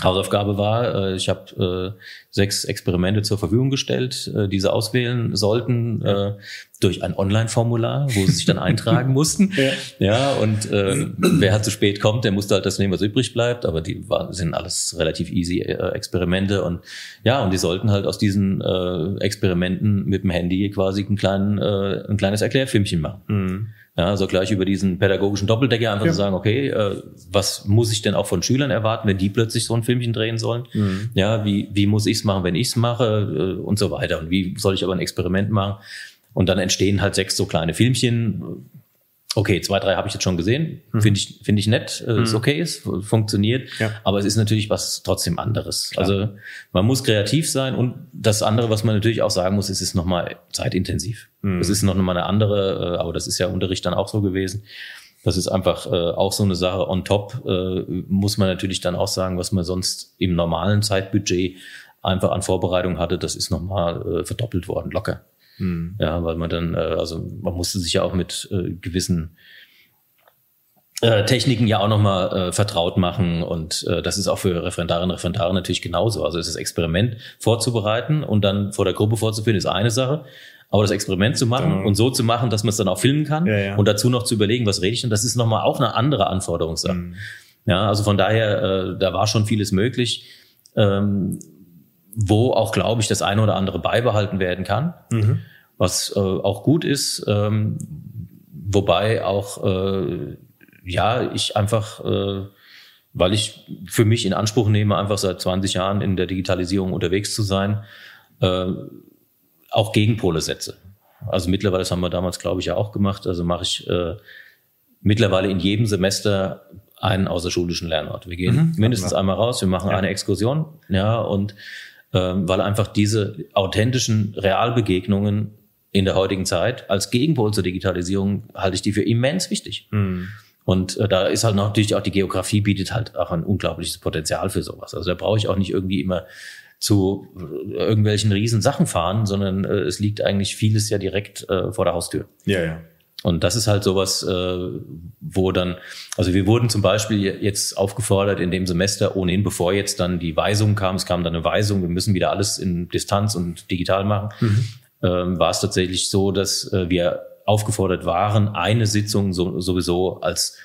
Hausaufgabe war, äh, ich habe äh, sechs Experimente zur Verfügung gestellt, äh, die sie auswählen sollten äh, durch ein Online-Formular, wo sie sich dann (laughs) eintragen mussten. Ja, ja und äh, wer halt zu spät kommt, der musste halt das nehmen, was übrig bleibt. Aber die war, sind alles relativ easy äh, Experimente und ja, und die sollten halt aus diesen äh, Experimenten mit dem Handy quasi einen kleinen, äh, ein kleines Erklärfilmchen machen. Mhm. Ja, also gleich über diesen pädagogischen Doppeldecker einfach ja. zu sagen, okay, äh, was muss ich denn auch von Schülern erwarten, wenn die plötzlich so ein Filmchen drehen sollen? Mhm. Ja, wie, wie muss ich es machen, wenn ich es mache äh, und so weiter. Und wie soll ich aber ein Experiment machen? Und dann entstehen halt sechs so kleine Filmchen, Okay, zwei, drei habe ich jetzt schon gesehen. Mhm. Finde ich, finde ich nett, äh, mhm. ist okay, ist, funktioniert. Ja. Aber es ist natürlich was trotzdem anderes. Klar. Also man muss kreativ sein und das andere, was man natürlich auch sagen muss, ist, ist nochmal zeitintensiv. Mhm. Es ist noch mal eine andere, äh, aber das ist ja Unterricht dann auch so gewesen. Das ist einfach äh, auch so eine Sache. On top äh, muss man natürlich dann auch sagen, was man sonst im normalen Zeitbudget einfach an Vorbereitung hatte, das ist nochmal äh, verdoppelt worden, locker. Mhm. Ja, weil man dann, äh, also man musste sich ja auch mit äh, gewissen äh, Techniken ja auch nochmal äh, vertraut machen und äh, das ist auch für Referendarinnen und Referendare natürlich genauso. Also das Experiment vorzubereiten und dann vor der Gruppe vorzuführen ist eine Sache, aber das Experiment zu machen und so zu machen, dass man es dann auch filmen kann ja, ja. und dazu noch zu überlegen, was rede ich denn, das ist nochmal auch eine andere Anforderungssache. Mhm. Ja, also von daher, äh, da war schon vieles möglich. Ähm, wo auch, glaube ich, das eine oder andere beibehalten werden kann, mhm. was äh, auch gut ist, ähm, wobei auch, äh, ja, ich einfach, äh, weil ich für mich in Anspruch nehme, einfach seit 20 Jahren in der Digitalisierung unterwegs zu sein, äh, auch Gegenpole setze. Also mittlerweile, das haben wir damals, glaube ich, ja auch gemacht, also mache ich äh, mittlerweile in jedem Semester einen außerschulischen Lernort. Wir gehen mhm, mindestens einmal raus, wir machen ja. eine Exkursion, ja, und weil einfach diese authentischen Realbegegnungen in der heutigen Zeit als Gegenpol zur Digitalisierung halte ich die für immens wichtig. Mhm. Und äh, da ist halt natürlich auch die Geografie bietet halt auch ein unglaubliches Potenzial für sowas. Also da brauche ich auch nicht irgendwie immer zu äh, irgendwelchen riesen Sachen fahren, sondern äh, es liegt eigentlich vieles ja direkt äh, vor der Haustür. Ja, ja. Und das ist halt sowas, äh, wo dann, also wir wurden zum Beispiel jetzt aufgefordert in dem Semester, ohnehin bevor jetzt dann die Weisung kam, es kam dann eine Weisung, wir müssen wieder alles in Distanz und digital machen, mhm. ähm, war es tatsächlich so, dass äh, wir aufgefordert waren, eine Sitzung so, sowieso als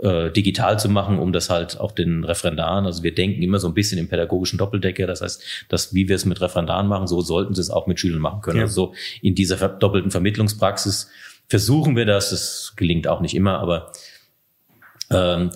äh, digital zu machen, um das halt auch den Referendaren, also wir denken immer so ein bisschen im pädagogischen Doppeldecker, das heißt, dass wie wir es mit Referendaren machen, so sollten sie es auch mit Schülern machen können. Ja. Also so in dieser doppelten Vermittlungspraxis versuchen wir das. Das gelingt auch nicht immer, aber ähm,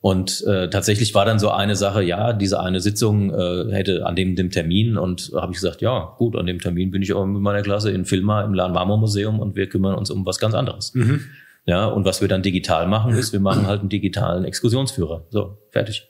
und äh, tatsächlich war dann so eine Sache, ja, diese eine Sitzung äh, hätte an dem, dem Termin und habe ich gesagt, ja, gut, an dem Termin bin ich auch mit meiner Klasse in Filma im Lahn Marmor Museum und wir kümmern uns um was ganz anderes. Mhm. Ja, und was wir dann digital machen, ist, wir machen halt einen digitalen Exkursionsführer. So, fertig.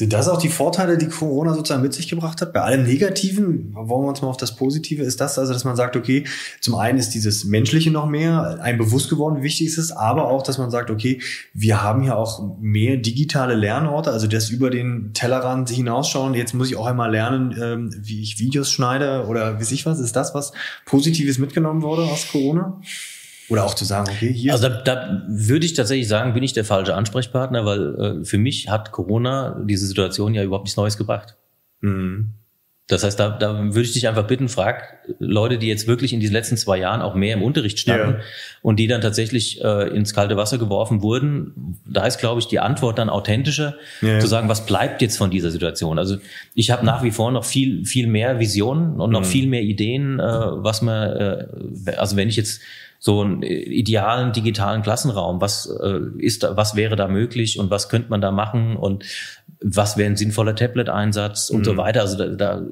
Sind das auch die Vorteile, die Corona sozusagen mit sich gebracht hat? Bei allem Negativen, wollen wir uns mal auf das Positive, ist das also, dass man sagt, okay, zum einen ist dieses Menschliche noch mehr, ein bewusst geworden, wie wichtig es ist, aber auch, dass man sagt, okay, wir haben ja auch mehr digitale Lernorte, also das über den Tellerrand hinausschauen. Jetzt muss ich auch einmal lernen, ähm, wie ich Videos schneide oder wie ich was. Ist das was Positives mitgenommen wurde aus Corona? Oder auch zu sagen, okay, hier. Also da, da würde ich tatsächlich sagen, bin ich der falsche Ansprechpartner, weil äh, für mich hat Corona diese Situation ja überhaupt nichts Neues gebracht. Mhm. Das heißt, da, da würde ich dich einfach bitten, frag Leute, die jetzt wirklich in diesen letzten zwei Jahren auch mehr im Unterricht standen ja. und die dann tatsächlich äh, ins kalte Wasser geworfen wurden. Da ist, glaube ich, die Antwort dann authentischer, ja. zu sagen, was bleibt jetzt von dieser Situation? Also ich habe nach wie vor noch viel, viel mehr Visionen und noch mhm. viel mehr Ideen, äh, was man, äh, also wenn ich jetzt so einen idealen digitalen Klassenraum, was äh, ist da, was wäre da möglich und was könnte man da machen und was wäre ein sinnvoller Tablet-Einsatz und mhm. so weiter. Also da, da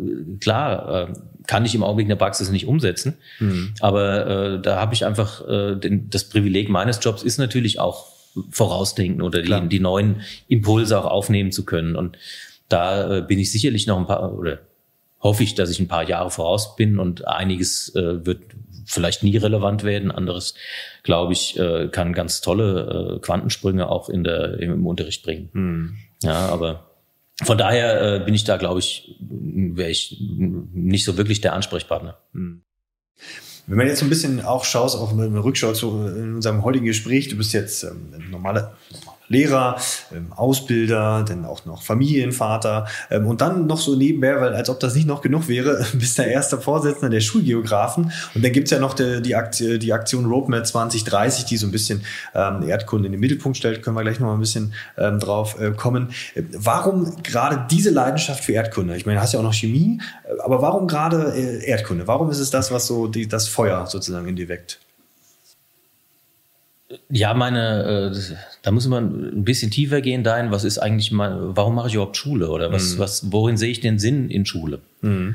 klar äh, kann ich im Augenblick in der Praxis nicht umsetzen, mhm. aber äh, da habe ich einfach äh, den, das Privileg meines Jobs ist natürlich auch vorausdenken oder die, die neuen Impulse auch aufnehmen zu können und da äh, bin ich sicherlich noch ein paar oder hoffe ich, dass ich ein paar Jahre voraus bin und einiges äh, wird vielleicht nie relevant werden. Anderes, glaube ich, äh, kann ganz tolle äh, Quantensprünge auch in der, im Unterricht bringen. Mhm. Ja, aber von daher äh, bin ich da, glaube ich, wäre ich nicht so wirklich der Ansprechpartner. Hm. Wenn man jetzt so ein bisschen auch schaust, auch mit einer Rückschau zu in unserem heutigen Gespräch, du bist jetzt ähm, normale, Lehrer, ähm, Ausbilder, dann auch noch Familienvater ähm, und dann noch so nebenher, weil als ob das nicht noch genug wäre, (laughs) bist der erste Vorsitzende der Schulgeografen und dann gibt's ja noch die, die, Aktion, die Aktion Roadmap 2030, die so ein bisschen ähm, Erdkunde in den Mittelpunkt stellt, können wir gleich noch mal ein bisschen ähm, drauf äh, kommen. Äh, warum gerade diese Leidenschaft für Erdkunde? Ich meine, du hast ja auch noch Chemie, äh, aber warum gerade äh, Erdkunde? Warum ist es das, was so die, das Feuer sozusagen in dir weckt? Ja, meine, äh, da muss man ein bisschen tiefer gehen dahin, was ist eigentlich mal, warum mache ich überhaupt Schule oder was, mhm. was, worin sehe ich den Sinn in Schule? Mhm.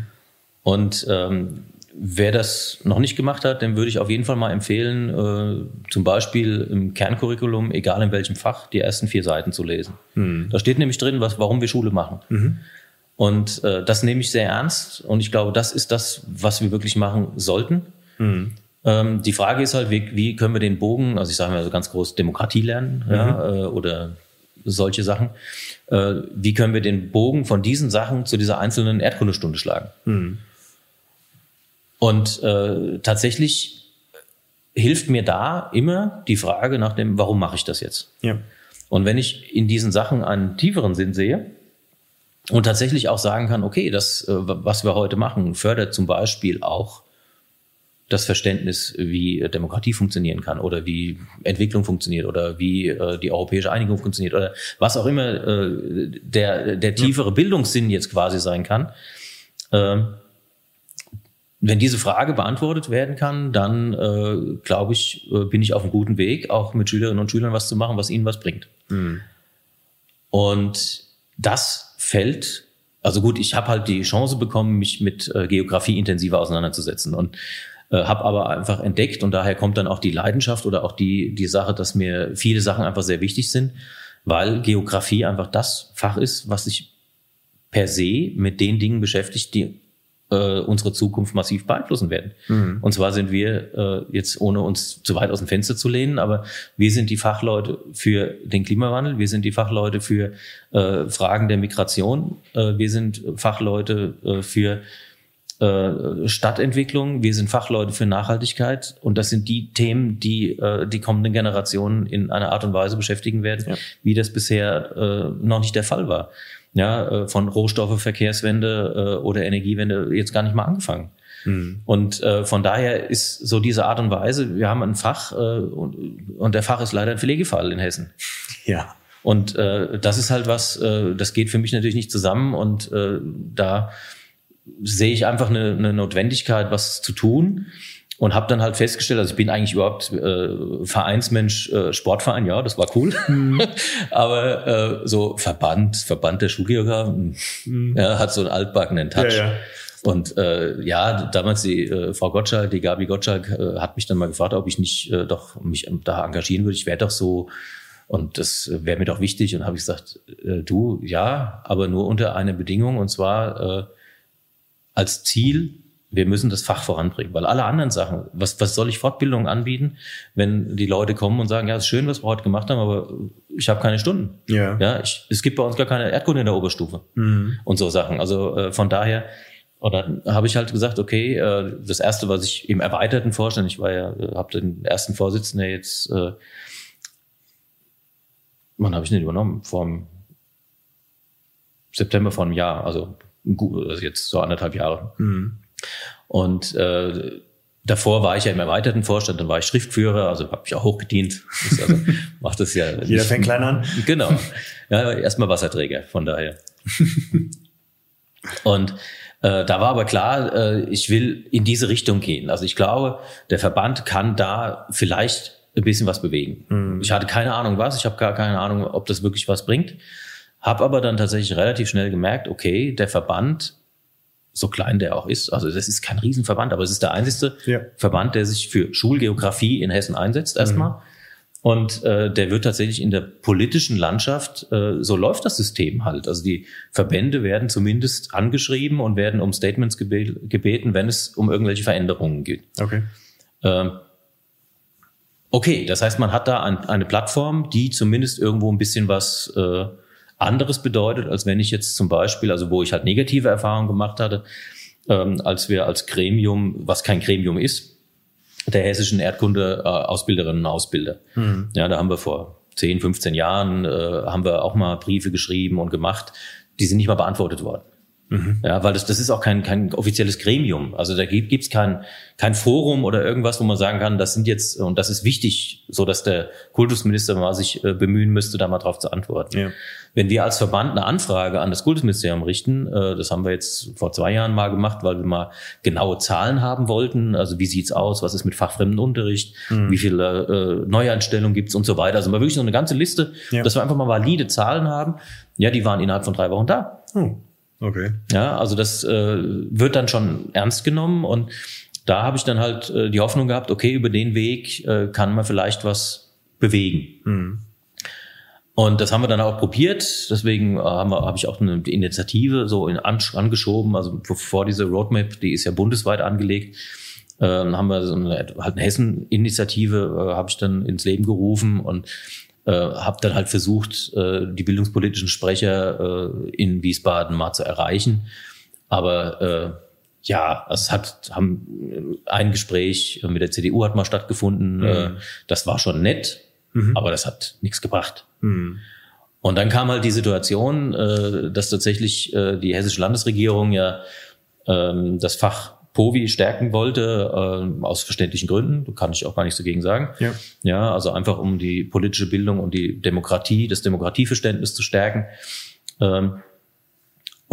Und ähm, wer das noch nicht gemacht hat, dem würde ich auf jeden Fall mal empfehlen, äh, zum Beispiel im Kerncurriculum, egal in welchem Fach, die ersten vier Seiten zu lesen. Mhm. Da steht nämlich drin, was, warum wir Schule machen. Mhm. Und äh, das nehme ich sehr ernst und ich glaube, das ist das, was wir wirklich machen sollten. Mhm. Ähm, die Frage ist halt, wie, wie können wir den Bogen, also ich sage mal so ganz groß Demokratie lernen mhm. ja, äh, oder solche Sachen. Äh, wie können wir den Bogen von diesen Sachen zu dieser einzelnen Erdkundestunde schlagen? Mhm. Und äh, tatsächlich hilft mir da immer die Frage nach dem, warum mache ich das jetzt? Ja. Und wenn ich in diesen Sachen einen tieferen Sinn sehe und tatsächlich auch sagen kann, okay, das, äh, was wir heute machen, fördert zum Beispiel auch das Verständnis, wie Demokratie funktionieren kann oder wie Entwicklung funktioniert oder wie äh, die europäische Einigung funktioniert oder was auch immer äh, der, der tiefere Bildungssinn jetzt quasi sein kann. Äh, wenn diese Frage beantwortet werden kann, dann äh, glaube ich, äh, bin ich auf einem guten Weg, auch mit Schülerinnen und Schülern was zu machen, was ihnen was bringt. Mhm. Und das fällt, also gut, ich habe halt die Chance bekommen, mich mit äh, Geografie intensiver auseinanderzusetzen. Und äh, habe aber einfach entdeckt und daher kommt dann auch die Leidenschaft oder auch die, die Sache, dass mir viele Sachen einfach sehr wichtig sind, weil Geografie einfach das Fach ist, was sich per se mit den Dingen beschäftigt, die äh, unsere Zukunft massiv beeinflussen werden. Mhm. Und zwar sind wir äh, jetzt, ohne uns zu weit aus dem Fenster zu lehnen, aber wir sind die Fachleute für den Klimawandel, wir sind die Fachleute für äh, Fragen der Migration, äh, wir sind Fachleute äh, für äh, Stadtentwicklung, wir sind Fachleute für Nachhaltigkeit und das sind die Themen, die äh, die kommenden Generationen in einer Art und Weise beschäftigen werden, ja. wie das bisher äh, noch nicht der Fall war. Ja, äh, von Rohstoffe, Verkehrswende äh, oder Energiewende jetzt gar nicht mal angefangen. Mhm. Und äh, von daher ist so diese Art und Weise, wir haben ein Fach äh, und, und der Fach ist leider ein Pflegefall in Hessen. (laughs) Ja. Und äh, das ist halt was, äh, das geht für mich natürlich nicht zusammen und äh, da sehe ich einfach eine, eine Notwendigkeit, was zu tun und habe dann halt festgestellt, also ich bin eigentlich überhaupt äh, Vereinsmensch, äh, Sportverein, ja, das war cool, mhm. (laughs) aber äh, so Verband, Verband der Schulgeografen, mhm. ja, hat so einen altbackenen Touch. Ja, ja. Und äh, ja, damals die äh, Frau Gottschalk, die Gabi Gottschalk, äh, hat mich dann mal gefragt, ob ich nicht äh, doch mich da engagieren würde. Ich wäre doch so und das wäre mir doch wichtig. Und habe ich gesagt, äh, du, ja, aber nur unter einer Bedingung, und zwar äh, als Ziel, wir müssen das Fach voranbringen, weil alle anderen Sachen, was, was soll ich Fortbildung anbieten, wenn die Leute kommen und sagen, ja, ist schön, was wir heute gemacht haben, aber ich habe keine Stunden. Ja. ja ich, es gibt bei uns gar keine Erdkunde in der Oberstufe mhm. und so Sachen. Also äh, von daher, oder habe ich halt gesagt, okay, äh, das erste, was ich im erweiterten Vorstand, ich war ja, äh, habe den ersten Vorsitzenden jetzt, äh, wann habe ich den übernommen? Vor September vor einem Jahr, also also jetzt so anderthalb Jahre. Mhm. Und äh, davor war ich ja im erweiterten Vorstand, dann war ich Schriftführer, also habe ich auch hochgedient. Also, (laughs) macht das ja. Jeder fängt klein an. Genau. Ja, erstmal Wasserträger, von daher. (laughs) Und äh, da war aber klar, äh, ich will in diese Richtung gehen. Also ich glaube, der Verband kann da vielleicht ein bisschen was bewegen. Mhm. Ich hatte keine Ahnung was, ich habe gar keine Ahnung, ob das wirklich was bringt. Habe aber dann tatsächlich relativ schnell gemerkt, okay, der Verband, so klein der auch ist, also das ist kein Riesenverband, aber es ist der einzige ja. Verband, der sich für Schulgeografie in Hessen einsetzt erstmal. Mhm. Und äh, der wird tatsächlich in der politischen Landschaft, äh, so läuft das System halt. Also die Verbände werden zumindest angeschrieben und werden um Statements gebeten, wenn es um irgendwelche Veränderungen geht. Okay. Ähm, okay, das heißt, man hat da ein, eine Plattform, die zumindest irgendwo ein bisschen was äh, anderes bedeutet, als wenn ich jetzt zum Beispiel, also wo ich halt negative Erfahrungen gemacht hatte, ähm, als wir als Gremium, was kein Gremium ist, der hessischen Erdkunde-Ausbilderinnen und Ausbilder. Mhm. Ja, da haben wir vor 10, 15 Jahren, äh, haben wir auch mal Briefe geschrieben und gemacht. Die sind nicht mal beantwortet worden. Mhm. Ja, weil das, das ist auch kein, kein offizielles Gremium. Also da gibt es kein, kein Forum oder irgendwas, wo man sagen kann, das sind jetzt, und das ist wichtig, so dass der Kultusminister mal sich äh, bemühen müsste, da mal drauf zu antworten. Ja. Wenn wir als Verband eine Anfrage an das Kultusministerium richten, äh, das haben wir jetzt vor zwei Jahren mal gemacht, weil wir mal genaue Zahlen haben wollten. Also wie sieht's aus, was ist mit fachfremden Unterricht, mhm. wie viele äh, Neueinstellungen gibt's und so weiter. Also mal wirklich so eine ganze Liste, ja. dass wir einfach mal valide Zahlen haben. Ja, die waren innerhalb von drei Wochen da. Mhm. Okay. Ja, also das äh, wird dann schon ernst genommen und da habe ich dann halt äh, die Hoffnung gehabt, okay, über den Weg äh, kann man vielleicht was bewegen. Mhm. Und das haben wir dann auch probiert. Deswegen äh, habe ich auch eine Initiative so in, angeschoben. Also vor diese Roadmap, die ist ja bundesweit angelegt, äh, haben wir so eine, halt eine Hessen-Initiative, äh, habe ich dann ins Leben gerufen und äh, habe dann halt versucht, äh, die bildungspolitischen Sprecher äh, in Wiesbaden mal zu erreichen. Aber äh, ja, es hat haben ein Gespräch mit der CDU hat mal stattgefunden. Mhm. Äh, das war schon nett, mhm. aber das hat nichts gebracht. Mhm. Und dann kam halt die Situation, äh, dass tatsächlich äh, die hessische Landesregierung ja ähm, das Fach Povi stärken wollte, äh, aus verständlichen Gründen, kann ich auch gar nichts dagegen sagen. Ja. ja, also einfach um die politische Bildung und die Demokratie, das Demokratieverständnis zu stärken. Ähm,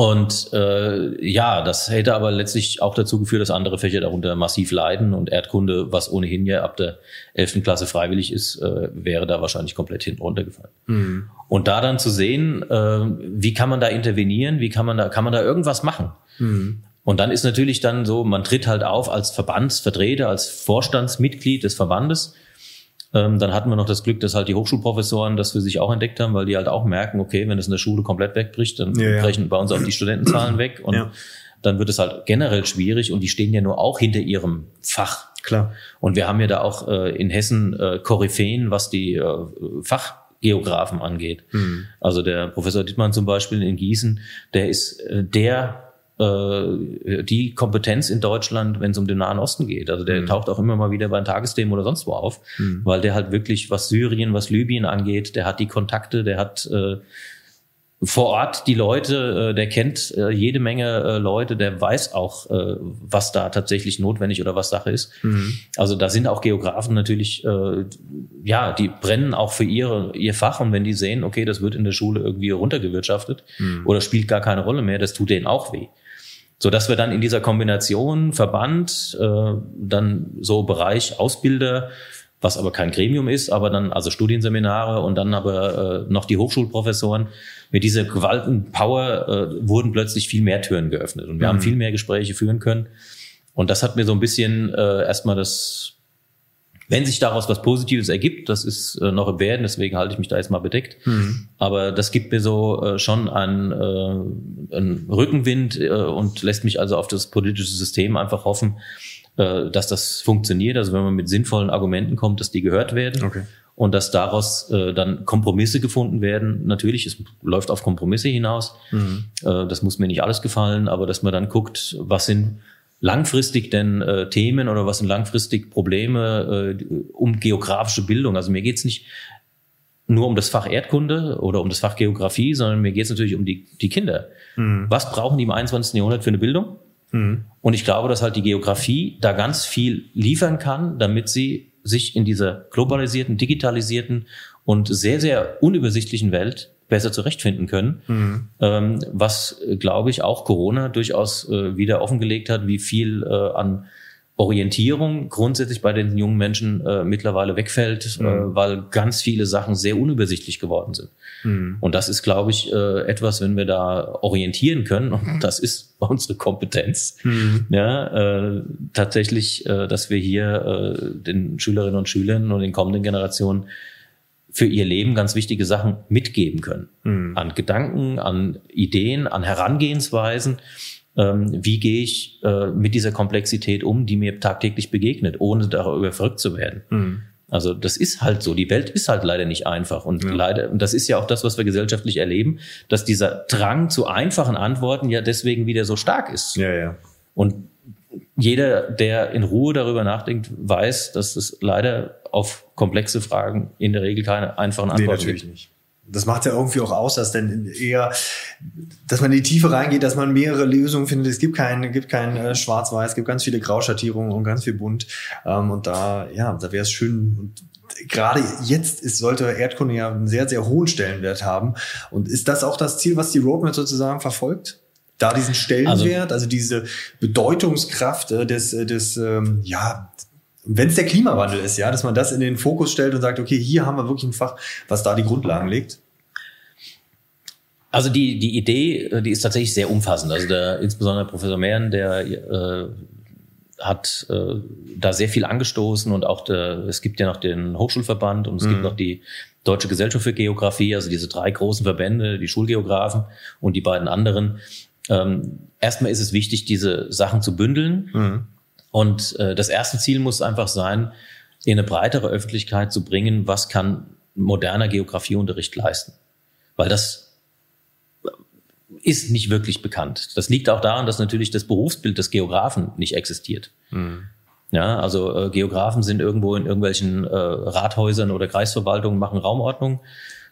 und äh, ja, das hätte aber letztlich auch dazu geführt, dass andere Fächer darunter massiv leiden und Erdkunde, was ohnehin ja ab der 11. Klasse freiwillig ist, äh, wäre da wahrscheinlich komplett hinten runtergefallen. Mhm. Und da dann zu sehen, äh, wie kann man da intervenieren, wie kann man da, kann man da irgendwas machen? Mhm. Und dann ist natürlich dann so, man tritt halt auf als Verbandsvertreter, als Vorstandsmitglied des Verbandes. Ähm, dann hatten wir noch das Glück, dass halt die Hochschulprofessoren das für sich auch entdeckt haben, weil die halt auch merken, okay, wenn es in der Schule komplett wegbricht, dann ja, ja. brechen bei uns auch die Studentenzahlen weg und ja. dann wird es halt generell schwierig und die stehen ja nur auch hinter ihrem Fach. Klar. Und wir haben ja da auch äh, in Hessen äh, Koryphäen, was die äh, Fachgeografen angeht. Mhm. Also der Professor Dittmann zum Beispiel in Gießen, der ist äh, der äh, die Kompetenz in Deutschland, wenn es um den Nahen Osten geht. Also der mhm. taucht auch immer mal wieder bei Tagesthemen oder sonst wo auf, mhm. weil der halt wirklich, was Syrien, was Libyen angeht, der hat die Kontakte, der hat äh, vor Ort die Leute, äh, der kennt äh, jede Menge äh, Leute, der weiß auch, äh, was da tatsächlich notwendig oder was Sache ist. Mhm. Also da sind auch Geografen natürlich, äh, ja, die brennen auch für ihre, ihr Fach und wenn die sehen, okay, das wird in der Schule irgendwie runtergewirtschaftet mhm. oder spielt gar keine Rolle mehr, das tut denen auch weh so dass wir dann in dieser Kombination Verband, äh, dann so Bereich Ausbilder, was aber kein Gremium ist, aber dann also Studienseminare und dann aber äh, noch die Hochschulprofessoren. Mit dieser gewalten Power äh, wurden plötzlich viel mehr Türen geöffnet und wir mhm. haben viel mehr Gespräche führen können. Und das hat mir so ein bisschen äh, erstmal das wenn sich daraus was Positives ergibt, das ist äh, noch im Werden, deswegen halte ich mich da jetzt mal bedeckt. Mhm. Aber das gibt mir so äh, schon einen, äh, einen Rückenwind äh, und lässt mich also auf das politische System einfach hoffen, äh, dass das funktioniert. Also wenn man mit sinnvollen Argumenten kommt, dass die gehört werden. Okay. Und dass daraus äh, dann Kompromisse gefunden werden. Natürlich, es läuft auf Kompromisse hinaus. Mhm. Das muss mir nicht alles gefallen, aber dass man dann guckt, was sind langfristig denn äh, Themen oder was sind langfristig Probleme äh, um geografische Bildung? Also mir geht's nicht nur um das Fach Erdkunde oder um das Fach Geografie, sondern mir geht es natürlich um die, die Kinder. Mhm. Was brauchen die im 21. Jahrhundert für eine Bildung? Mhm. Und ich glaube, dass halt die Geografie da ganz viel liefern kann, damit sie sich in dieser globalisierten, digitalisierten und sehr, sehr unübersichtlichen Welt besser zurechtfinden können. Mhm. Ähm, was, glaube ich, auch Corona durchaus äh, wieder offengelegt hat, wie viel äh, an Orientierung grundsätzlich bei den jungen Menschen äh, mittlerweile wegfällt, äh, mhm. äh, weil ganz viele Sachen sehr unübersichtlich geworden sind. Mhm. Und das ist, glaube ich, äh, etwas, wenn wir da orientieren können, und das ist (laughs) unsere Kompetenz, mhm. ja, äh, tatsächlich, äh, dass wir hier äh, den Schülerinnen und Schülern und den kommenden Generationen für ihr Leben ganz wichtige Sachen mitgeben können. Mhm. An Gedanken, an Ideen, an Herangehensweisen ähm, wie gehe ich äh, mit dieser Komplexität um, die mir tagtäglich begegnet, ohne darüber verrückt zu werden. Mhm. Also das ist halt so. Die Welt ist halt leider nicht einfach. Und ja. leider, und das ist ja auch das, was wir gesellschaftlich erleben, dass dieser Drang zu einfachen Antworten ja deswegen wieder so stark ist. Ja, ja. Und jeder, der in Ruhe darüber nachdenkt, weiß, dass es leider auf komplexe Fragen in der Regel keine einfachen Antworten nee, natürlich gibt. Nicht das macht ja irgendwie auch aus, dass dann eher, dass man in die Tiefe reingeht, dass man mehrere Lösungen findet. Es gibt kein, gibt kein äh, Schwarz-Weiß, es gibt ganz viele Grauschattierungen und ganz viel bunt. Ähm, und da, ja, da wäre es schön und gerade jetzt ist, sollte Erdkunde ja einen sehr, sehr hohen Stellenwert haben. Und ist das auch das Ziel, was die Roadmap sozusagen verfolgt? Da diesen Stellenwert, also, also diese Bedeutungskraft äh, des, äh, des, ähm, ja, wenn es der Klimawandel ist, ja, dass man das in den Fokus stellt und sagt, okay, hier haben wir wirklich ein Fach, was da die Grundlagen legt. Also die, die Idee, äh, die ist tatsächlich sehr umfassend. Also der, insbesondere Professor Mehren, der äh, hat äh, da sehr viel angestoßen und auch der, es gibt ja noch den Hochschulverband und es mhm. gibt noch die Deutsche Gesellschaft für Geografie, also diese drei großen Verbände, die Schulgeografen und die beiden anderen. Ähm, erstmal ist es wichtig, diese Sachen zu bündeln. Mhm und äh, das erste Ziel muss einfach sein, in eine breitere Öffentlichkeit zu bringen, was kann moderner Geografieunterricht leisten. Weil das ist nicht wirklich bekannt. Das liegt auch daran, dass natürlich das Berufsbild des Geografen nicht existiert. Mhm. Ja, also äh, Geografen sind irgendwo in irgendwelchen äh, Rathäusern oder Kreisverwaltungen, machen Raumordnung.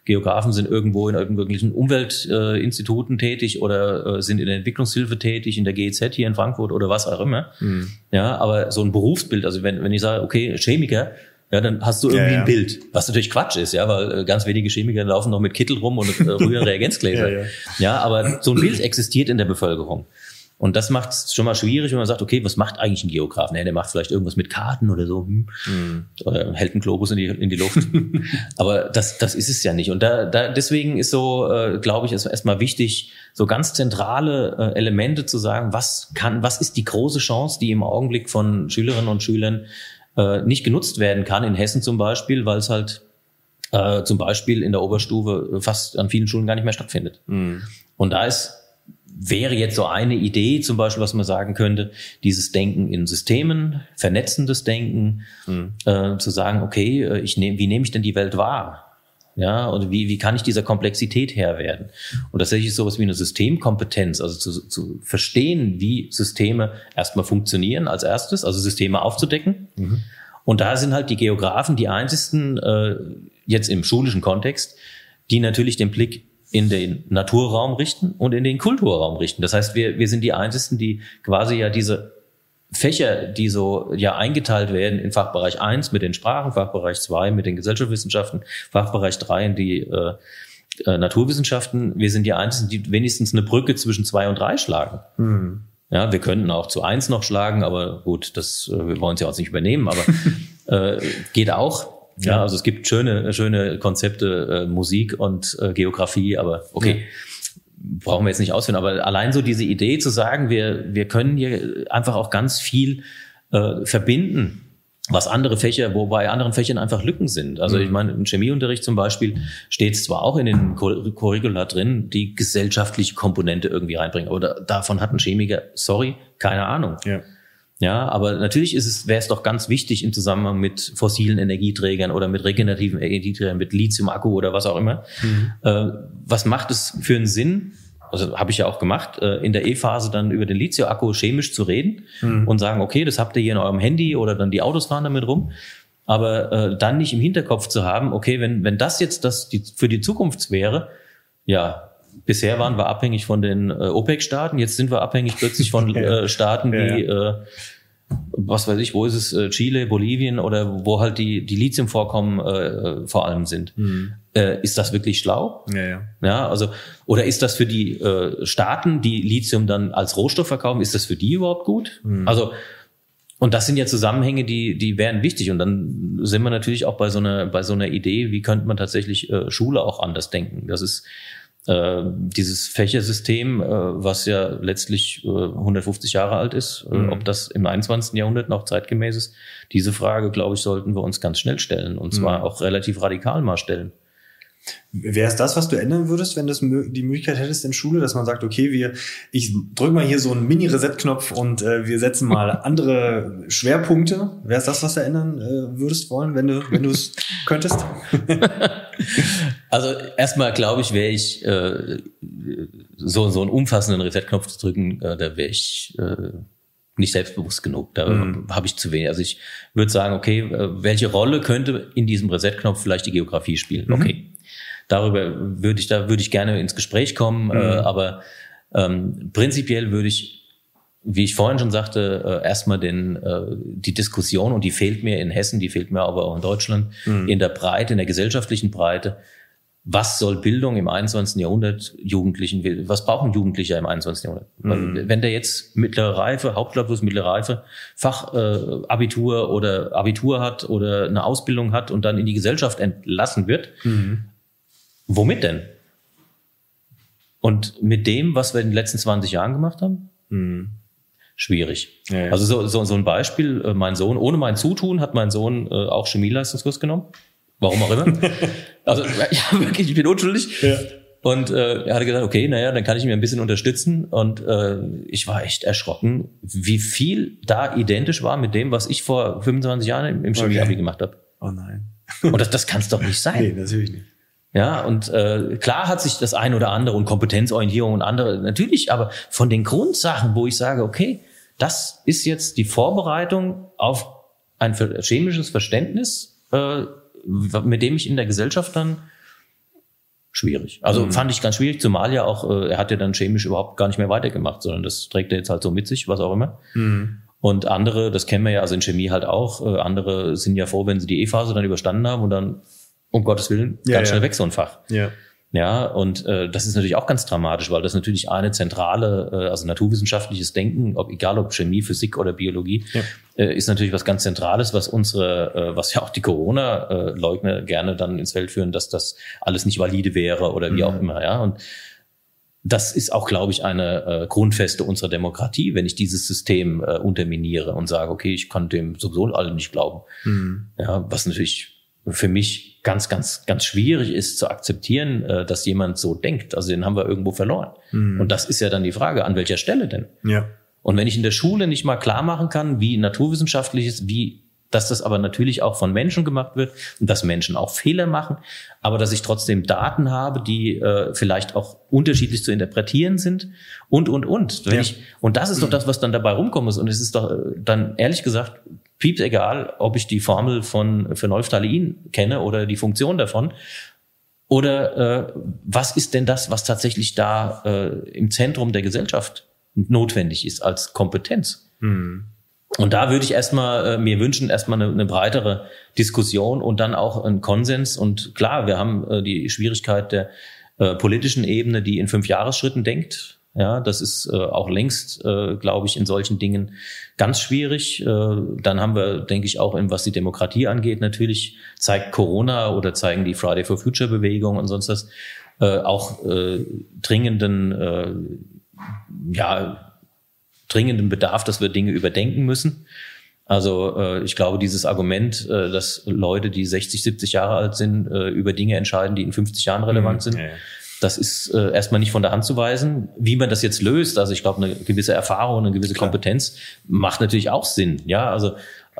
Geografen sind irgendwo in irgendwelchen Umweltinstituten tätig oder äh, sind in der Entwicklungshilfe tätig, in der GEZ hier in Frankfurt oder was auch immer. Mhm. Ja, aber so ein Berufsbild, also wenn, wenn ich sage, okay, Chemiker, ja, dann hast du irgendwie ja, ja. ein Bild, was natürlich Quatsch ist, ja, weil äh, ganz wenige Chemiker laufen noch mit Kittel rum und äh, rühren (laughs) Reagenzgläser. ja, ja. ja, aber so ein Bild existiert in der Bevölkerung. Und das macht es schon mal schwierig, wenn man sagt, okay, was macht eigentlich ein Geograf? Nee, der macht vielleicht irgendwas mit Karten oder so. Hm. Mhm. Oder hält einen Globus in die, in die Luft. (laughs) Aber das, das ist es ja nicht. Und da, da deswegen ist so, äh, glaube ich, ist erstmal wichtig, so ganz zentrale äh, Elemente zu sagen, was kann, was ist die große Chance, die im Augenblick von Schülerinnen und Schülern äh, nicht genutzt werden kann, in Hessen zum Beispiel, weil es halt äh, zum Beispiel in der Oberstufe fast an vielen Schulen gar nicht mehr stattfindet. Mhm. Und da ist wäre jetzt so eine Idee, zum Beispiel, was man sagen könnte, dieses Denken in Systemen, vernetzendes Denken, mhm. äh, zu sagen, okay, äh, ich nehm, wie nehme ich denn die Welt wahr? Ja, und wie, wie kann ich dieser Komplexität Herr werden? Und tatsächlich ist sowas wie eine Systemkompetenz, also zu, zu verstehen, wie Systeme erstmal funktionieren als erstes, also Systeme aufzudecken. Mhm. Und da sind halt die Geografen die einzigsten, äh, jetzt im schulischen Kontext, die natürlich den Blick in den Naturraum richten und in den Kulturraum richten. Das heißt, wir, wir sind die Einzigen, die quasi ja diese Fächer, die so ja eingeteilt werden in Fachbereich 1 mit den Sprachen, Fachbereich 2 mit den Gesellschaftswissenschaften, Fachbereich 3 in die äh, äh, Naturwissenschaften. Wir sind die Einzigen, die wenigstens eine Brücke zwischen 2 und 3 schlagen. Mhm. Ja, wir könnten auch zu 1 noch schlagen, aber gut, das äh, wir wollen es ja auch nicht übernehmen, aber (laughs) äh, geht auch. Ja, ja also es gibt schöne, schöne Konzepte, äh, Musik und äh, Geografie, aber okay. Ja. Brauchen wir jetzt nicht ausführen, aber allein so diese Idee zu sagen, wir, wir können hier einfach auch ganz viel äh, verbinden, was andere Fächer, wo bei anderen Fächern einfach Lücken sind. Also mhm. ich meine, im Chemieunterricht zum Beispiel steht es zwar auch in den Curricula drin, die gesellschaftliche Komponente irgendwie reinbringen, aber da, davon hat ein Chemiker, sorry, keine Ahnung. Ja. Ja, aber natürlich ist es, wäre es doch ganz wichtig im Zusammenhang mit fossilen Energieträgern oder mit regenerativen Energieträgern, mit Lithium-Akku oder was auch immer. Mhm. Äh, was macht es für einen Sinn? Also habe ich ja auch gemacht, äh, in der E-Phase dann über den Lithium-Akku chemisch zu reden mhm. und sagen, okay, das habt ihr hier in eurem Handy oder dann die Autos fahren damit rum. aber äh, dann nicht im Hinterkopf zu haben, okay, wenn, wenn das jetzt das die, für die Zukunft wäre, ja, bisher waren wir abhängig von den äh, OPEC-Staaten, jetzt sind wir abhängig plötzlich von (laughs) äh, Staaten wie, äh, was weiß ich, wo ist es, äh, Chile, Bolivien oder wo halt die, die Lithiumvorkommen äh, vor allem sind. Mhm. Äh, ist das wirklich schlau? Ja, ja. Ja, also, oder ist das für die äh, Staaten, die Lithium dann als Rohstoff verkaufen, ist das für die überhaupt gut? Mhm. Also, und das sind ja Zusammenhänge, die, die wären wichtig. Und dann sind wir natürlich auch bei so einer, bei so einer Idee, wie könnte man tatsächlich äh, Schule auch anders denken. Das ist äh, dieses Fächersystem, äh, was ja letztlich äh, 150 Jahre alt ist, äh, mhm. ob das im 21. Jahrhundert noch zeitgemäß ist, diese Frage, glaube ich, sollten wir uns ganz schnell stellen. Und zwar mhm. auch relativ radikal mal stellen. Wäre es das, was du ändern würdest, wenn du die Möglichkeit hättest in Schule, dass man sagt, okay, wir, ich drücke mal hier so einen Mini-Reset-Knopf und äh, wir setzen mal (laughs) andere Schwerpunkte. Wäre es das, was du ändern äh, würdest wollen, wenn du, wenn du es könntest? (laughs) (laughs) also erstmal glaube ich, wäre ich äh, so so einen umfassenden Reset-Knopf zu drücken, äh, da wäre ich äh, nicht selbstbewusst genug. Da mhm. habe ich zu wenig. Also ich würde sagen, okay, äh, welche Rolle könnte in diesem Reset-Knopf vielleicht die Geografie spielen? Mhm. Okay darüber würde ich, da würde ich gerne ins Gespräch kommen, mhm. äh, aber ähm, prinzipiell würde ich wie ich vorhin schon sagte, äh, erstmal den, äh, die Diskussion, und die fehlt mir in Hessen, die fehlt mir aber auch in Deutschland, mhm. in der Breite, in der gesellschaftlichen Breite. Was soll Bildung im 21. Jahrhundert Jugendlichen, was brauchen Jugendliche im 21. Jahrhundert? Mhm. Wenn der jetzt mittlere Reife, Hauptschulabschluss, mittlere Reife, Fachabitur äh, oder Abitur hat oder eine Ausbildung hat und dann in die Gesellschaft entlassen wird, mhm. Womit denn? Und mit dem, was wir in den letzten 20 Jahren gemacht haben? Hm. Schwierig. Ja, ja. Also so, so, so ein Beispiel, äh, mein Sohn, ohne mein Zutun hat mein Sohn äh, auch Chemieleistungskurs genommen. Warum auch immer. (laughs) also (laughs) ja, wirklich, ich bin unschuldig. Ja. Und äh, er hatte gesagt, okay, naja, dann kann ich mir ein bisschen unterstützen. Und äh, ich war echt erschrocken, wie viel da identisch war mit dem, was ich vor 25 Jahren im, Chemieabi okay. gemacht habe. Oh nein. (laughs) Und das, das kann es doch nicht sein. Nee, natürlich nicht. Ja, und äh, klar hat sich das ein oder andere und Kompetenzorientierung und andere natürlich, aber von den Grundsachen, wo ich sage, okay, das ist jetzt die Vorbereitung auf ein chemisches Verständnis, äh, mit dem ich in der Gesellschaft dann schwierig. Also mhm. fand ich ganz schwierig, zumal ja auch, äh, er hat ja dann chemisch überhaupt gar nicht mehr weitergemacht, sondern das trägt er jetzt halt so mit sich, was auch immer. Mhm. Und andere, das kennen wir ja also in Chemie halt auch, äh, andere sind ja froh, wenn sie die E-Phase dann überstanden haben und dann um Gottes Willen, ja, ganz schnell weg so ein Fach. Ja. Ja, und äh, das ist natürlich auch ganz dramatisch, weil das natürlich eine zentrale, äh, also naturwissenschaftliches Denken, ob egal ob Chemie, Physik oder Biologie, ja. äh, ist natürlich was ganz Zentrales, was unsere, äh, was ja auch die Corona-Leugner gerne dann ins Feld führen, dass das alles nicht valide wäre oder wie mhm. auch immer, ja. Und das ist auch, glaube ich, eine äh, Grundfeste unserer Demokratie, wenn ich dieses System äh, unterminiere und sage, okay, ich kann dem sowieso allem nicht glauben. Mhm. Ja, was natürlich für mich ganz, ganz, ganz schwierig ist zu akzeptieren, äh, dass jemand so denkt. Also den haben wir irgendwo verloren. Mhm. Und das ist ja dann die Frage, an welcher Stelle denn? Ja. Und wenn ich in der Schule nicht mal klar machen kann, wie naturwissenschaftlich ist, wie dass das aber natürlich auch von Menschen gemacht wird und dass Menschen auch Fehler machen, aber dass ich trotzdem Daten habe, die äh, vielleicht auch unterschiedlich zu interpretieren sind und und und. Wenn ja. ich, und das ist doch (clears throat) das, was dann dabei rumkommen muss. Und es ist doch äh, dann ehrlich gesagt piept egal, ob ich die Formel von Phenolphthalein kenne oder die Funktion davon. Oder äh, was ist denn das, was tatsächlich da äh, im Zentrum der Gesellschaft notwendig ist als Kompetenz? Hm. Und da würde ich erstmal äh, mir wünschen, erstmal eine, eine breitere Diskussion und dann auch einen Konsens. Und klar, wir haben äh, die Schwierigkeit der äh, politischen Ebene, die in fünf Jahresschritten denkt. Ja, das ist äh, auch längst, äh, glaube ich, in solchen Dingen ganz schwierig. Äh, dann haben wir, denke ich, auch, in, was die Demokratie angeht, natürlich zeigt Corona oder zeigen die Friday for Future Bewegung und sonst was äh, auch äh, dringenden, äh, ja, dringenden Bedarf, dass wir Dinge überdenken müssen. Also äh, ich glaube, dieses Argument, äh, dass Leute, die 60, 70 Jahre alt sind, äh, über Dinge entscheiden, die in 50 Jahren relevant mhm, sind, ja, ja das ist äh, erstmal nicht von der Hand zu weisen. Wie man das jetzt löst, also ich glaube, eine gewisse Erfahrung, eine gewisse Klar. Kompetenz macht natürlich auch Sinn. Ja, also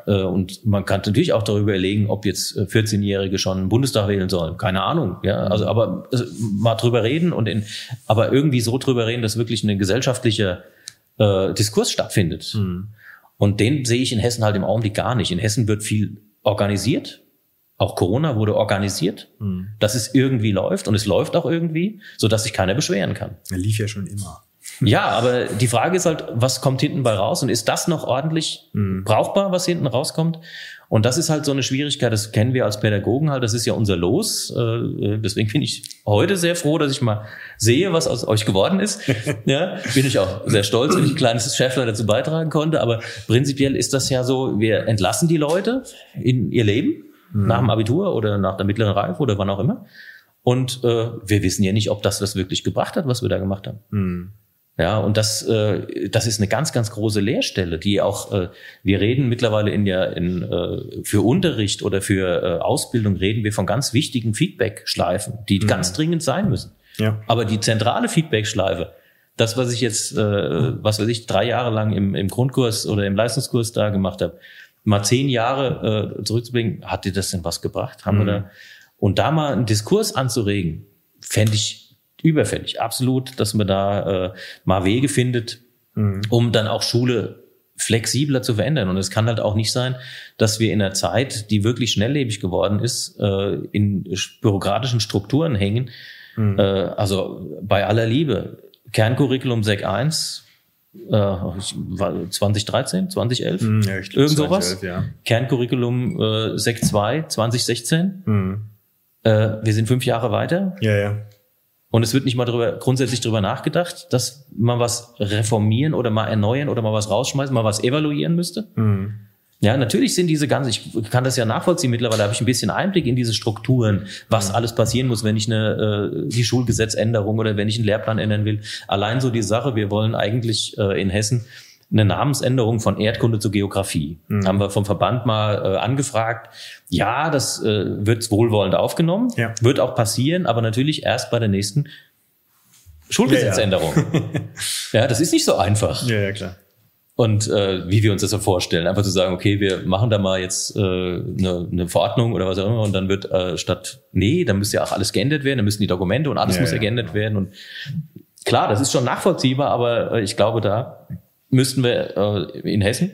äh, und man kann natürlich auch darüber überlegen, ob jetzt 14-Jährige äh, schon einen Bundestag wählen sollen. Keine Ahnung. Ja, also aber also, mal drüber reden und in, aber irgendwie so drüber reden, dass wirklich ein gesellschaftlicher äh, Diskurs stattfindet. Mhm. Und den sehe ich in Hessen halt im Augenblick gar nicht. In Hessen wird viel organisiert. Auch Corona wurde organisiert, mhm. dass es irgendwie läuft und es läuft auch irgendwie, so dass sich keiner beschweren kann. Er lief ja schon immer. Ja, aber die Frage ist halt, was kommt hinten bei raus und ist das noch ordentlich mhm. brauchbar, was hinten rauskommt? Und das ist halt so eine Schwierigkeit, das kennen wir als Pädagogen halt, das ist ja unser Los. Äh, deswegen bin ich heute sehr froh, dass ich mal sehe, was aus euch geworden ist. (laughs) Ja, bin ich auch sehr stolz, wenn ich ein kleines Chefler dazu beitragen konnte. Aber prinzipiell ist das ja so, wir entlassen die Leute in ihr Leben mhm. nach dem Abitur oder nach der mittleren Reife oder wann auch immer. Und äh, wir wissen ja nicht, ob das das wirklich gebracht hat, was wir da gemacht haben. Mhm. Ja, und das, äh, das ist eine ganz, ganz große Lehrstelle, die auch, äh, wir reden mittlerweile in ja in, äh, für Unterricht oder für äh, Ausbildung reden wir von ganz wichtigen Feedback-Schleifen, die mhm. ganz dringend sein müssen. Ja. Aber die zentrale Feedback-Schleife, das, was ich jetzt, äh, was weiß ich, drei Jahre lang im, im Grundkurs oder im Leistungskurs da gemacht habe, mal zehn Jahre äh, zurückzubringen, hat dir das denn was gebracht? Haben mhm. wir da? Und da mal einen Diskurs anzuregen, fände ich überfällig, absolut, dass man da äh, mal Wege findet, mhm. um dann auch Schule flexibler zu verändern. Und es kann halt auch nicht sein, dass wir in einer Zeit, die wirklich schnelllebig geworden ist, äh, in bürokratischen Strukturen hängen. Mhm. Äh, also bei aller Liebe, Kerncurriculum Sec 1, äh, 2013, 2011, mhm, ja, ich glaub, irgend sowas. 2011, ja. Kerncurriculum äh, Sec 2, 2016. Mhm. Äh, wir sind fünf Jahre weiter. Ja, ja. Und es wird nicht mal drüber, grundsätzlich drüber nachgedacht, dass man was reformieren oder mal erneuern oder mal was rausschmeißen, mal was evaluieren müsste. Mhm. Ja, natürlich sind diese ganzen, ich kann das ja nachvollziehen, mittlerweile habe ich ein bisschen Einblick in diese Strukturen, was mhm. alles passieren muss, wenn ich eine äh, die Schulgesetzänderung oder wenn ich einen Lehrplan ändern will. Allein so die Sache, wir wollen eigentlich äh, in Hessen eine Namensänderung von Erdkunde zu Geografie. Mhm. Haben wir vom Verband mal äh, angefragt. Ja, das äh, wird wohlwollend aufgenommen, ja. wird auch passieren, aber natürlich erst bei der nächsten Schulgesetzänderung. Ja, ja. (laughs) ja, das ist nicht so einfach. Ja, ja, klar. Und äh, wie wir uns das so vorstellen, einfach zu sagen, okay, wir machen da mal jetzt äh, eine, eine Verordnung oder was auch immer und dann wird äh, statt, nee, dann müsste ja auch alles geändert werden, dann müssen die Dokumente und alles muss ja geändert werden. Und klar, das ist schon nachvollziehbar, aber äh, ich glaube, da müssten wir äh, in Hessen,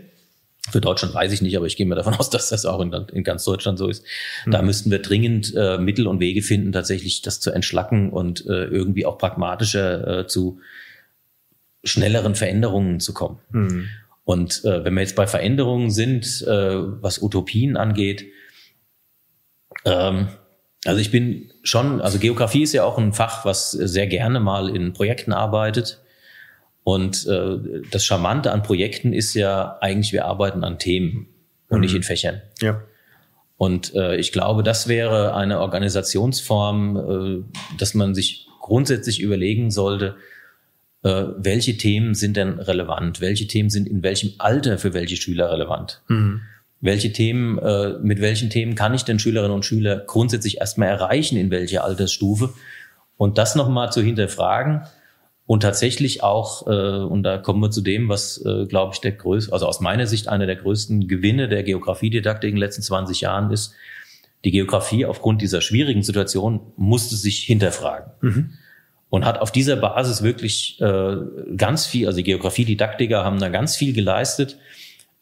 für Deutschland weiß ich nicht, aber ich gehe mir davon aus, (laughs) dass das auch in, in ganz Deutschland so ist. Mhm. Da müssten wir dringend äh, Mittel und Wege finden, tatsächlich das zu entschlacken und äh, irgendwie auch pragmatischer äh, zu schnelleren Veränderungen zu kommen. Mhm. Und äh, wenn wir jetzt bei Veränderungen sind, äh, was Utopien angeht, ähm, also ich bin schon, also Geografie ist ja auch ein Fach, was sehr gerne mal in Projekten arbeitet. Und äh, das Charmante an Projekten ist ja eigentlich, wir arbeiten an Themen und mhm. nicht in Fächern. Ja. Und äh, ich glaube, das wäre eine Organisationsform, äh, dass man sich grundsätzlich überlegen sollte, welche Themen sind denn relevant? Welche Themen sind in welchem Alter für welche Schüler relevant? Mhm. Welche Themen, äh, mit welchen Themen kann ich denn Schülerinnen und Schüler grundsätzlich erstmal erreichen, in welcher Altersstufe? Und das nochmal zu hinterfragen, und tatsächlich auch, äh, und da kommen wir zu dem, was, äh, glaube ich, der größte, also aus meiner Sicht einer der größten Gewinne der Geografiedidaktik in den letzten 20 Jahren ist, die Geografie aufgrund dieser schwierigen Situation musste sich hinterfragen. Mhm. Und hat auf dieser Basis wirklich äh, ganz viel, also die Geografiedidaktiker haben da ganz viel geleistet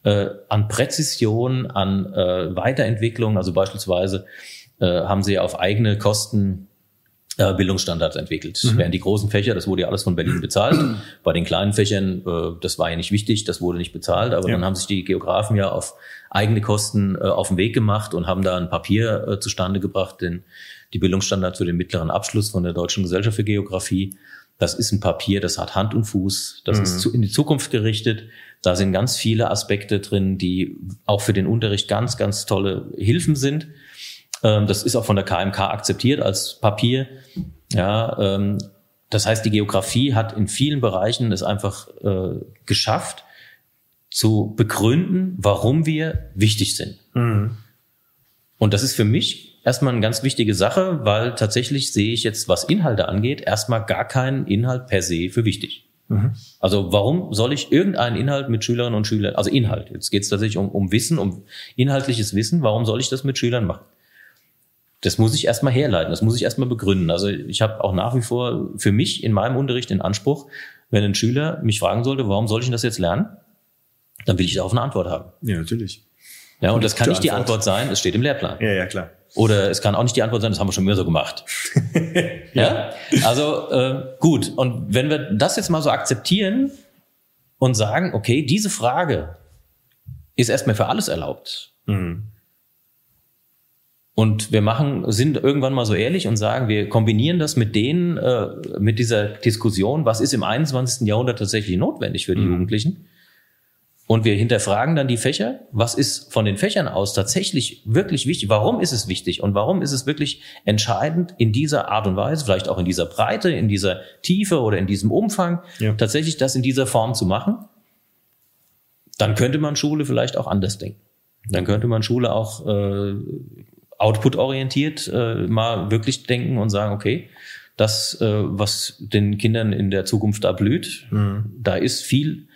äh, an Präzision, an äh, Weiterentwicklung. Also beispielsweise äh, haben sie auf eigene Kosten äh, Bildungsstandards entwickelt. Mhm. Während die großen Fächer, das wurde ja alles von Berlin bezahlt. Bei den kleinen Fächern, äh, das war ja nicht wichtig, das wurde nicht bezahlt, aber ja. dann haben sich die Geografen ja auf eigene Kosten äh, auf den Weg gemacht und haben da ein Papier äh, zustande gebracht, denn die Bildungsstandards für den mittleren Abschluss von der Deutschen Gesellschaft für Geografie. Das ist ein Papier, das hat Hand und Fuß, das mhm. ist in die Zukunft gerichtet. Da sind ganz viele Aspekte drin, die auch für den Unterricht ganz, ganz tolle Hilfen sind. Ähm, das ist auch von der KMK akzeptiert als Papier. Ja, ähm, das heißt, die Geografie hat in vielen Bereichen es einfach äh, geschafft, zu begründen, warum wir wichtig sind. Mhm. Und das ist für mich erstmal eine ganz wichtige Sache, weil tatsächlich sehe ich jetzt, was Inhalte angeht, erstmal gar keinen Inhalt per se für wichtig. Mhm. Also warum soll ich irgendeinen Inhalt mit Schülerinnen und Schülern, also Inhalt, jetzt geht es tatsächlich um, um Wissen, um inhaltliches Wissen, warum soll ich das mit Schülern machen? das muss ich erstmal herleiten, das muss ich erstmal begründen. Also ich habe auch nach wie vor für mich in meinem Unterricht den Anspruch, wenn ein Schüler mich fragen sollte, warum soll ich das jetzt lernen, dann will ich darauf eine Antwort haben. Ja, natürlich. Ja, und das kann nicht die. Antwort sein, es steht im Lehrplan. Ja, ja, klar. Oder es kann auch nicht die Antwort sein, das haben wir schon immer so gemacht. (laughs) ja. Also äh, gut. Und wenn wir das jetzt mal so akzeptieren und sagen, okay, diese Frage ist erstmal für alles erlaubt. Und wir machen, sind irgendwann mal so ehrlich und sagen, wir kombinieren das mit denen, äh, mit dieser Diskussion, was ist im 21. Jahrhundert tatsächlich notwendig für die Jugendlichen? Und wir hinterfragen dann die Fächer. Was ist von den Fächern aus tatsächlich wirklich wichtig? Warum ist es wichtig? Und warum ist es wirklich entscheidend, in dieser Art und Weise, vielleicht auch in dieser Breite, in dieser Tiefe oder in diesem Umfang, Ja. tatsächlich das in dieser Form zu machen? Dann könnte man Schule vielleicht auch anders denken. Dann könnte man Schule auch äh, output-orientiert äh, mal wirklich denken und sagen, okay, das, äh, was den Kindern in der Zukunft da blüht, da ist viel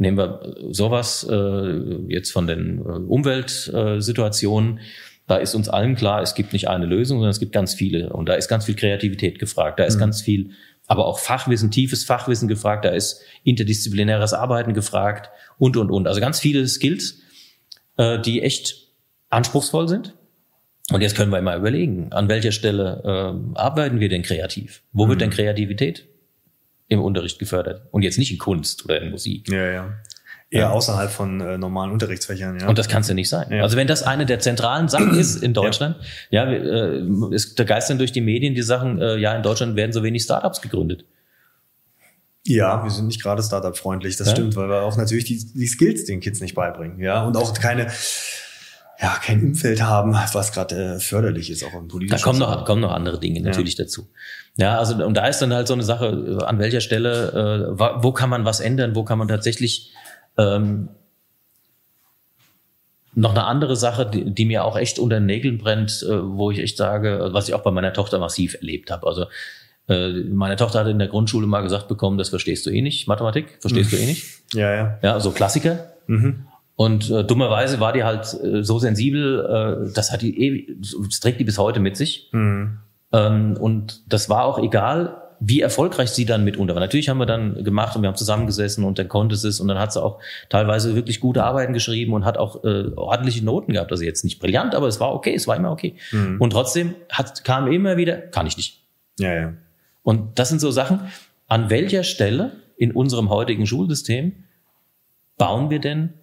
nehmen wir sowas äh, jetzt von den äh, Umweltsituationen, da ist uns allen klar, es gibt nicht eine Lösung, sondern es gibt ganz viele. Und da ist ganz viel Kreativität gefragt, da ist ganz viel, aber auch Fachwissen, tiefes Fachwissen gefragt, da ist interdisziplinäres Arbeiten gefragt und, und, und. Also ganz viele Skills, äh, die echt anspruchsvoll sind. Und jetzt können wir mal überlegen, an welcher Stelle äh, arbeiten wir denn kreativ? Wo wird denn Kreativität im Unterricht gefördert? Und jetzt nicht in Kunst oder in Musik. Ja, ja. Eher außerhalb von äh, normalen Unterrichtsfächern, ja. Und das kann es ja nicht sein. Ja. Also wenn das eine der zentralen Sachen ist in (clears throat) Deutschland, ja, wir, äh, es, da geistern durch die Medien die Sachen, äh, ja, in Deutschland werden so wenig Startups gegründet. Ja, wir sind nicht gerade Startup-freundlich, das Ja. stimmt, weil wir auch natürlich die, die Skills den Kids nicht beibringen, ja, und auch keine, ja, kein Umfeld haben, was gerade äh, förderlich ist, auch im Da politischen. kommen noch, kommen noch andere Dinge natürlich dazu. Ja, also und da ist dann halt so eine Sache, äh, an welcher Stelle, äh, wo kann man was ändern, wo kann man tatsächlich ähm, noch eine andere Sache, die, die mir auch echt unter den Nägeln brennt, äh, wo ich echt sage, was ich auch bei meiner Tochter massiv erlebt habe. Also äh, meine Tochter hatte in der Grundschule mal gesagt bekommen, das verstehst du eh nicht, Mathematik, verstehst du eh nicht. Ja, ja. Ja, so Klassiker. Und äh, dummerweise war die halt äh, so sensibel, äh, das hat die ewig, das trägt die bis heute mit sich. Ähm, und das war auch egal, wie erfolgreich sie dann mitunter war. Natürlich haben wir dann gemacht und wir haben zusammengesessen und dann konnte sie es und dann hat sie auch teilweise wirklich gute Arbeiten geschrieben und hat auch äh, ordentliche Noten gehabt. Also jetzt nicht brillant, aber es war okay, es war immer okay. Und trotzdem hat, kam immer wieder, kann ich nicht. Ja, ja. Und das sind so Sachen, an welcher Stelle in unserem heutigen Schulsystem bauen wir denn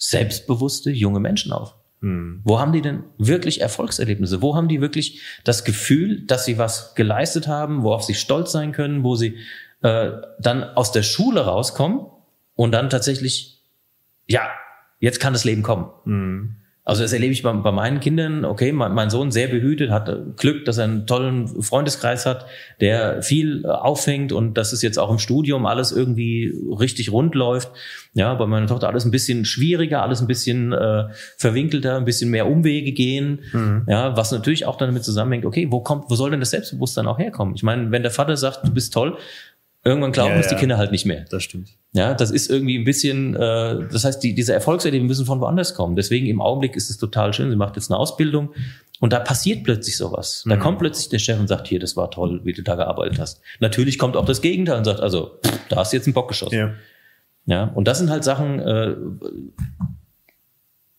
selbstbewusste junge Menschen auf? Wo haben die denn wirklich Erfolgserlebnisse? Wo haben die wirklich das Gefühl, dass sie was geleistet haben, worauf sie stolz sein können, wo sie äh, dann aus der Schule rauskommen und dann tatsächlich, ja, jetzt kann das Leben kommen. Also das erlebe ich bei, bei meinen Kindern. Okay, mein, mein Sohn sehr behütet, hat Glück, dass er einen tollen Freundeskreis hat, der viel äh, auffängt und dass es jetzt auch im Studium alles irgendwie richtig rund läuft. Ja, bei meiner Tochter alles ein bisschen schwieriger, alles ein bisschen äh, verwinkelter, ein bisschen mehr Umwege gehen. Ja, was natürlich auch damit zusammenhängt. Okay, wo kommt, wo soll denn das Selbstbewusstsein auch herkommen? Ich meine, wenn der Vater sagt, du bist toll, irgendwann glauben Ja, es die ja. Kinder halt nicht mehr. Das stimmt. Ja, das ist irgendwie ein bisschen, äh, das heißt, die, diese Erfolgserlebnisse müssen von woanders kommen. Deswegen im Augenblick ist es total schön. Sie macht jetzt eine Ausbildung und da passiert plötzlich sowas. Da kommt plötzlich der Chef und sagt, hier, das war toll, wie du da gearbeitet hast. Natürlich kommt auch das Gegenteil und sagt, also, pff, da hast du jetzt einen Bock geschossen. Ja. Ja, und das sind halt Sachen, äh,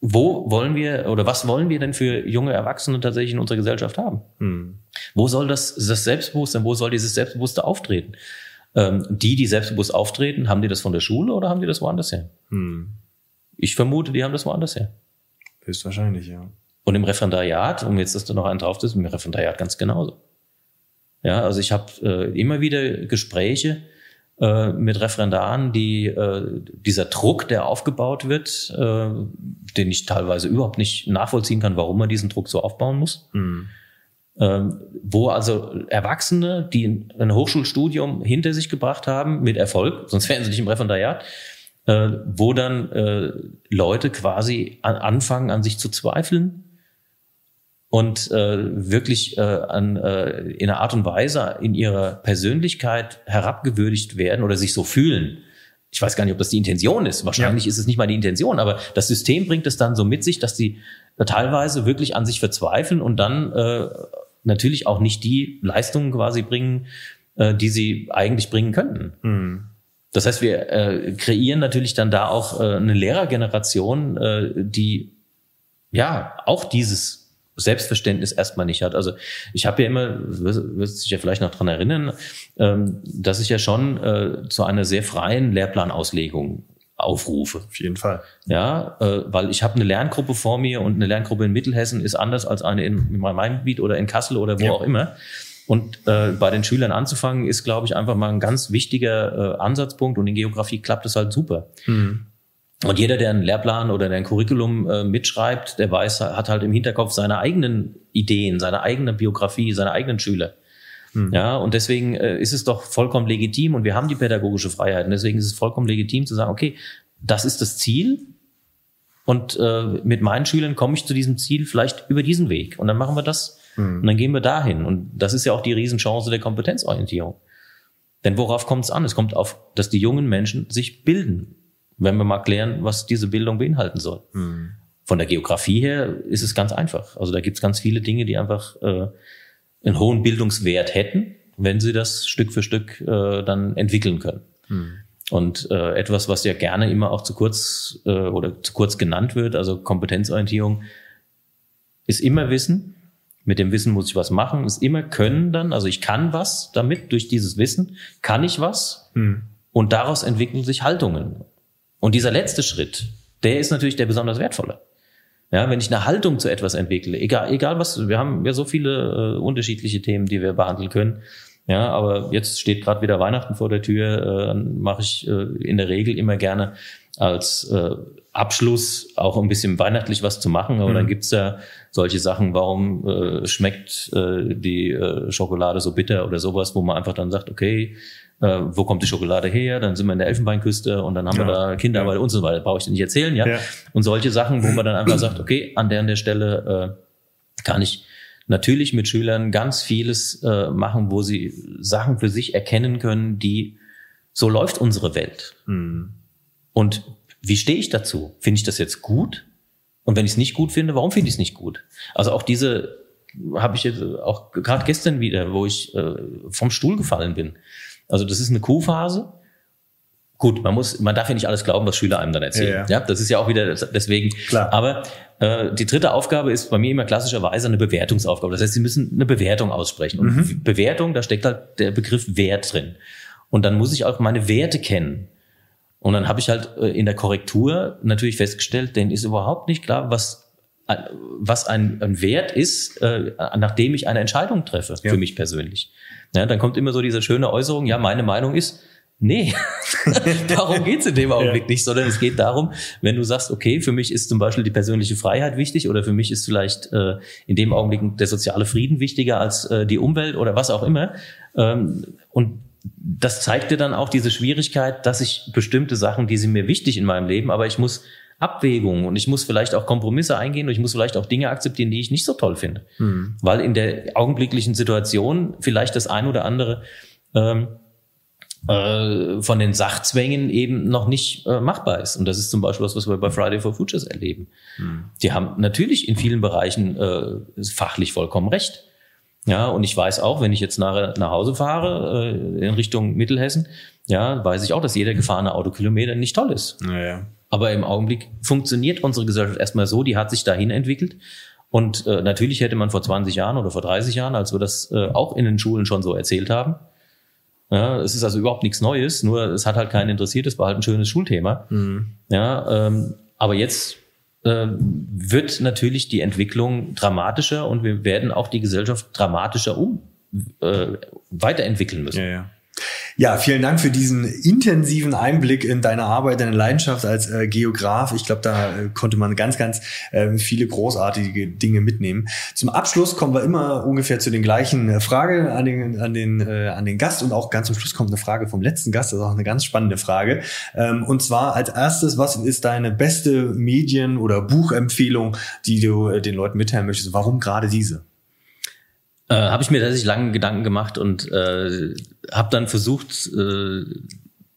wo wollen wir oder was wollen wir denn für junge Erwachsene tatsächlich in unserer Gesellschaft haben? Wo soll das, das Selbstbewusstsein, wo soll dieses Selbstbewusste auftreten? Ähm, die, die selbstbewusst auftreten, haben die das von der Schule oder haben die das woanders her? Ich vermute, die haben das woanders her. Höchstwahrscheinlich, ja. Und im Referendariat, um jetzt, dass du noch einen drauf ist, im Referendariat ganz genauso. Ja, also ich habe äh, immer wieder Gespräche äh, mit Referendaren, die äh, dieser Druck, der aufgebaut wird, äh, den ich teilweise überhaupt nicht nachvollziehen kann, warum man diesen Druck so aufbauen muss. Ähm, wo also Erwachsene, die ein Hochschulstudium hinter sich gebracht haben, mit Erfolg, sonst wären sie nicht im Referendariat, äh, wo dann äh, Leute quasi an, anfangen, an sich zu zweifeln und äh, wirklich äh, an, äh, in einer Art und Weise in ihrer Persönlichkeit herabgewürdigt werden oder sich so fühlen. Ich weiß gar nicht, ob das die Intention ist. Wahrscheinlich ist es nicht mal die Intention, aber das System bringt es dann so mit sich, dass die teilweise wirklich an sich verzweifeln und dann äh, natürlich auch nicht die Leistungen quasi bringen, äh, die sie eigentlich bringen könnten. Das heißt, wir äh, kreieren natürlich dann da auch äh, eine Lehrergeneration, äh, die ja auch dieses Selbstverständnis erstmal nicht hat. Also ich habe ja immer, wirst dich ja vielleicht noch dran erinnern, ähm, dass ich ja schon äh, zu einer sehr freien Lehrplanauslegung aufrufe. Auf jeden Fall. Ja, äh, weil ich habe eine Lerngruppe vor mir und eine Lerngruppe in Mittelhessen ist anders als eine in, in meinem Gebiet oder in Kassel oder wo ja. auch immer. Und äh, bei den Schülern anzufangen, ist, glaube ich, einfach mal ein ganz wichtiger äh, Ansatzpunkt. Und in Geografie klappt es halt super. Mhm. Und jeder, der einen Lehrplan oder ein Curriculum äh, mitschreibt, der weiß, hat halt im Hinterkopf seine eigenen Ideen, seine eigene Biografie, seine eigenen Schüler. Hm. Ja, und deswegen äh, ist es doch vollkommen legitim und wir haben die pädagogische Freiheit. Und deswegen ist es vollkommen legitim zu sagen, okay, das ist das Ziel. Und äh, mit meinen Schülern komme ich zu diesem Ziel vielleicht über diesen Weg. Und dann machen wir das hm. und dann gehen wir dahin. Und das ist ja auch die Riesenchance der Kompetenzorientierung. Denn worauf kommt es an? Es kommt auf, dass die jungen Menschen sich bilden wenn wir mal klären, was diese Bildung beinhalten soll. Mhm. Von der Geografie her ist es ganz einfach. Also da gibt es ganz viele Dinge, die einfach äh, einen hohen Bildungswert hätten, wenn sie das Stück für Stück äh, dann entwickeln können. Mhm. Und äh, etwas, was ja gerne immer auch zu kurz äh, oder zu kurz genannt wird, also Kompetenzorientierung, ist immer Wissen. Mit dem Wissen muss ich was machen, ist immer Können dann. Also ich kann was damit, durch dieses Wissen kann ich was. Mhm. Und daraus entwickeln sich Haltungen. Und dieser letzte Schritt, der ist natürlich der besonders wertvolle. Ja, wenn ich eine Haltung zu etwas entwickle, egal, egal was, wir haben ja so viele äh, unterschiedliche Themen, die wir behandeln können. Ja, aber jetzt steht gerade wieder Weihnachten vor der Tür, äh, dann mache ich äh, in der Regel immer gerne als äh, Abschluss auch ein bisschen weihnachtlich was zu machen. Aber mhm. dann gibt's ja solche Sachen, warum äh, schmeckt äh, die äh, Schokolade so bitter oder sowas, wo man einfach dann sagt, okay, äh, wo kommt die Schokolade her? Dann sind wir in der Elfenbeinküste und dann haben ja. wir da Kinderarbeit ja. und so weiter. Brauche ich dir nicht erzählen, ja? ja? Und solche Sachen, wo man dann einfach sagt, okay, an der an der Stelle äh, kann ich natürlich mit Schülern ganz vieles äh, machen, wo sie Sachen für sich erkennen können, die so läuft unsere Welt. Mhm. Und wie stehe ich dazu? Finde ich das jetzt gut? Und wenn ich es nicht gut finde, warum finde ich es nicht gut? Also auch diese habe ich jetzt auch gerade gestern wieder, wo ich äh, vom Stuhl gefallen bin. Also das ist eine Kuhphase. Gut, man muss, man darf ja nicht alles glauben, was Schüler einem dann erzählen. Ja, ja. das ist ja auch wieder deswegen. Klar. Aber äh, die dritte Aufgabe ist bei mir immer klassischerweise eine Bewertungsaufgabe. Das heißt, Sie müssen eine Bewertung aussprechen. Und mhm. Bewertung, da steckt halt der Begriff Wert drin. Und dann muss ich auch meine Werte kennen. Und dann habe ich halt äh, in der Korrektur natürlich festgestellt, denn ist überhaupt nicht klar, was was ein, ein Wert ist, äh, nachdem ich eine Entscheidung treffe, ja. für mich persönlich. Ja, dann kommt immer so diese schöne Äußerung, ja, meine Meinung ist, nee, (laughs) darum geht's in dem Augenblick ja. nicht, sondern es geht darum, wenn du sagst, okay, für mich ist zum Beispiel die persönliche Freiheit wichtig oder für mich ist vielleicht äh, in dem Augenblick der soziale Frieden wichtiger als äh, die Umwelt oder was auch immer. Ähm, und das zeigt dir dann auch diese Schwierigkeit, dass ich bestimmte Sachen, die sind mir wichtig in meinem Leben, aber ich muss Abwägungen und ich muss vielleicht auch Kompromisse eingehen und ich muss vielleicht auch Dinge akzeptieren, die ich nicht so toll finde. Mhm. Weil in der augenblicklichen Situation vielleicht das ein oder andere ähm, äh, von den Sachzwängen eben noch nicht äh, machbar ist. Und das ist zum Beispiel was, was wir bei Friday for Futures erleben. Mhm. Die haben natürlich in vielen Bereichen äh, fachlich vollkommen recht. Ja, und ich weiß auch, wenn ich jetzt nach, nach Hause fahre, äh, in Richtung Mittelhessen, ja, weiß ich auch, dass jeder gefahrene Autokilometer nicht toll ist. Naja. Aber im Augenblick funktioniert unsere Gesellschaft erstmal so, die hat sich dahin entwickelt. Und äh, natürlich hätte man vor 20 Jahren oder vor 30 Jahren, als wir das äh, auch in den Schulen schon so erzählt haben, ja, es ist also überhaupt nichts Neues, nur es hat halt keinen interessiert, es war halt ein schönes Schulthema. Mhm. Ja, ähm, aber jetzt äh, wird natürlich die Entwicklung dramatischer und wir werden auch die Gesellschaft dramatischer um äh, weiterentwickeln müssen. Ja, ja. Ja, vielen Dank für diesen intensiven Einblick in deine Arbeit, deine Leidenschaft als äh, Geograf. Ich glaube, da äh, konnte man ganz, ganz äh, viele großartige Dinge mitnehmen. Zum Abschluss kommen wir immer ungefähr zu den gleichen äh, Fragen an den, an, den, äh, an den Gast und auch ganz zum Schluss kommt eine Frage vom letzten Gast. Das ist auch eine ganz spannende Frage. Ähm, und zwar als erstes, was ist deine beste Medien- oder Buchempfehlung, die du äh, den Leuten mitteilen möchtest? Warum gerade diese? Äh, habe ich mir tatsächlich lange Gedanken gemacht und äh, habe dann versucht, äh,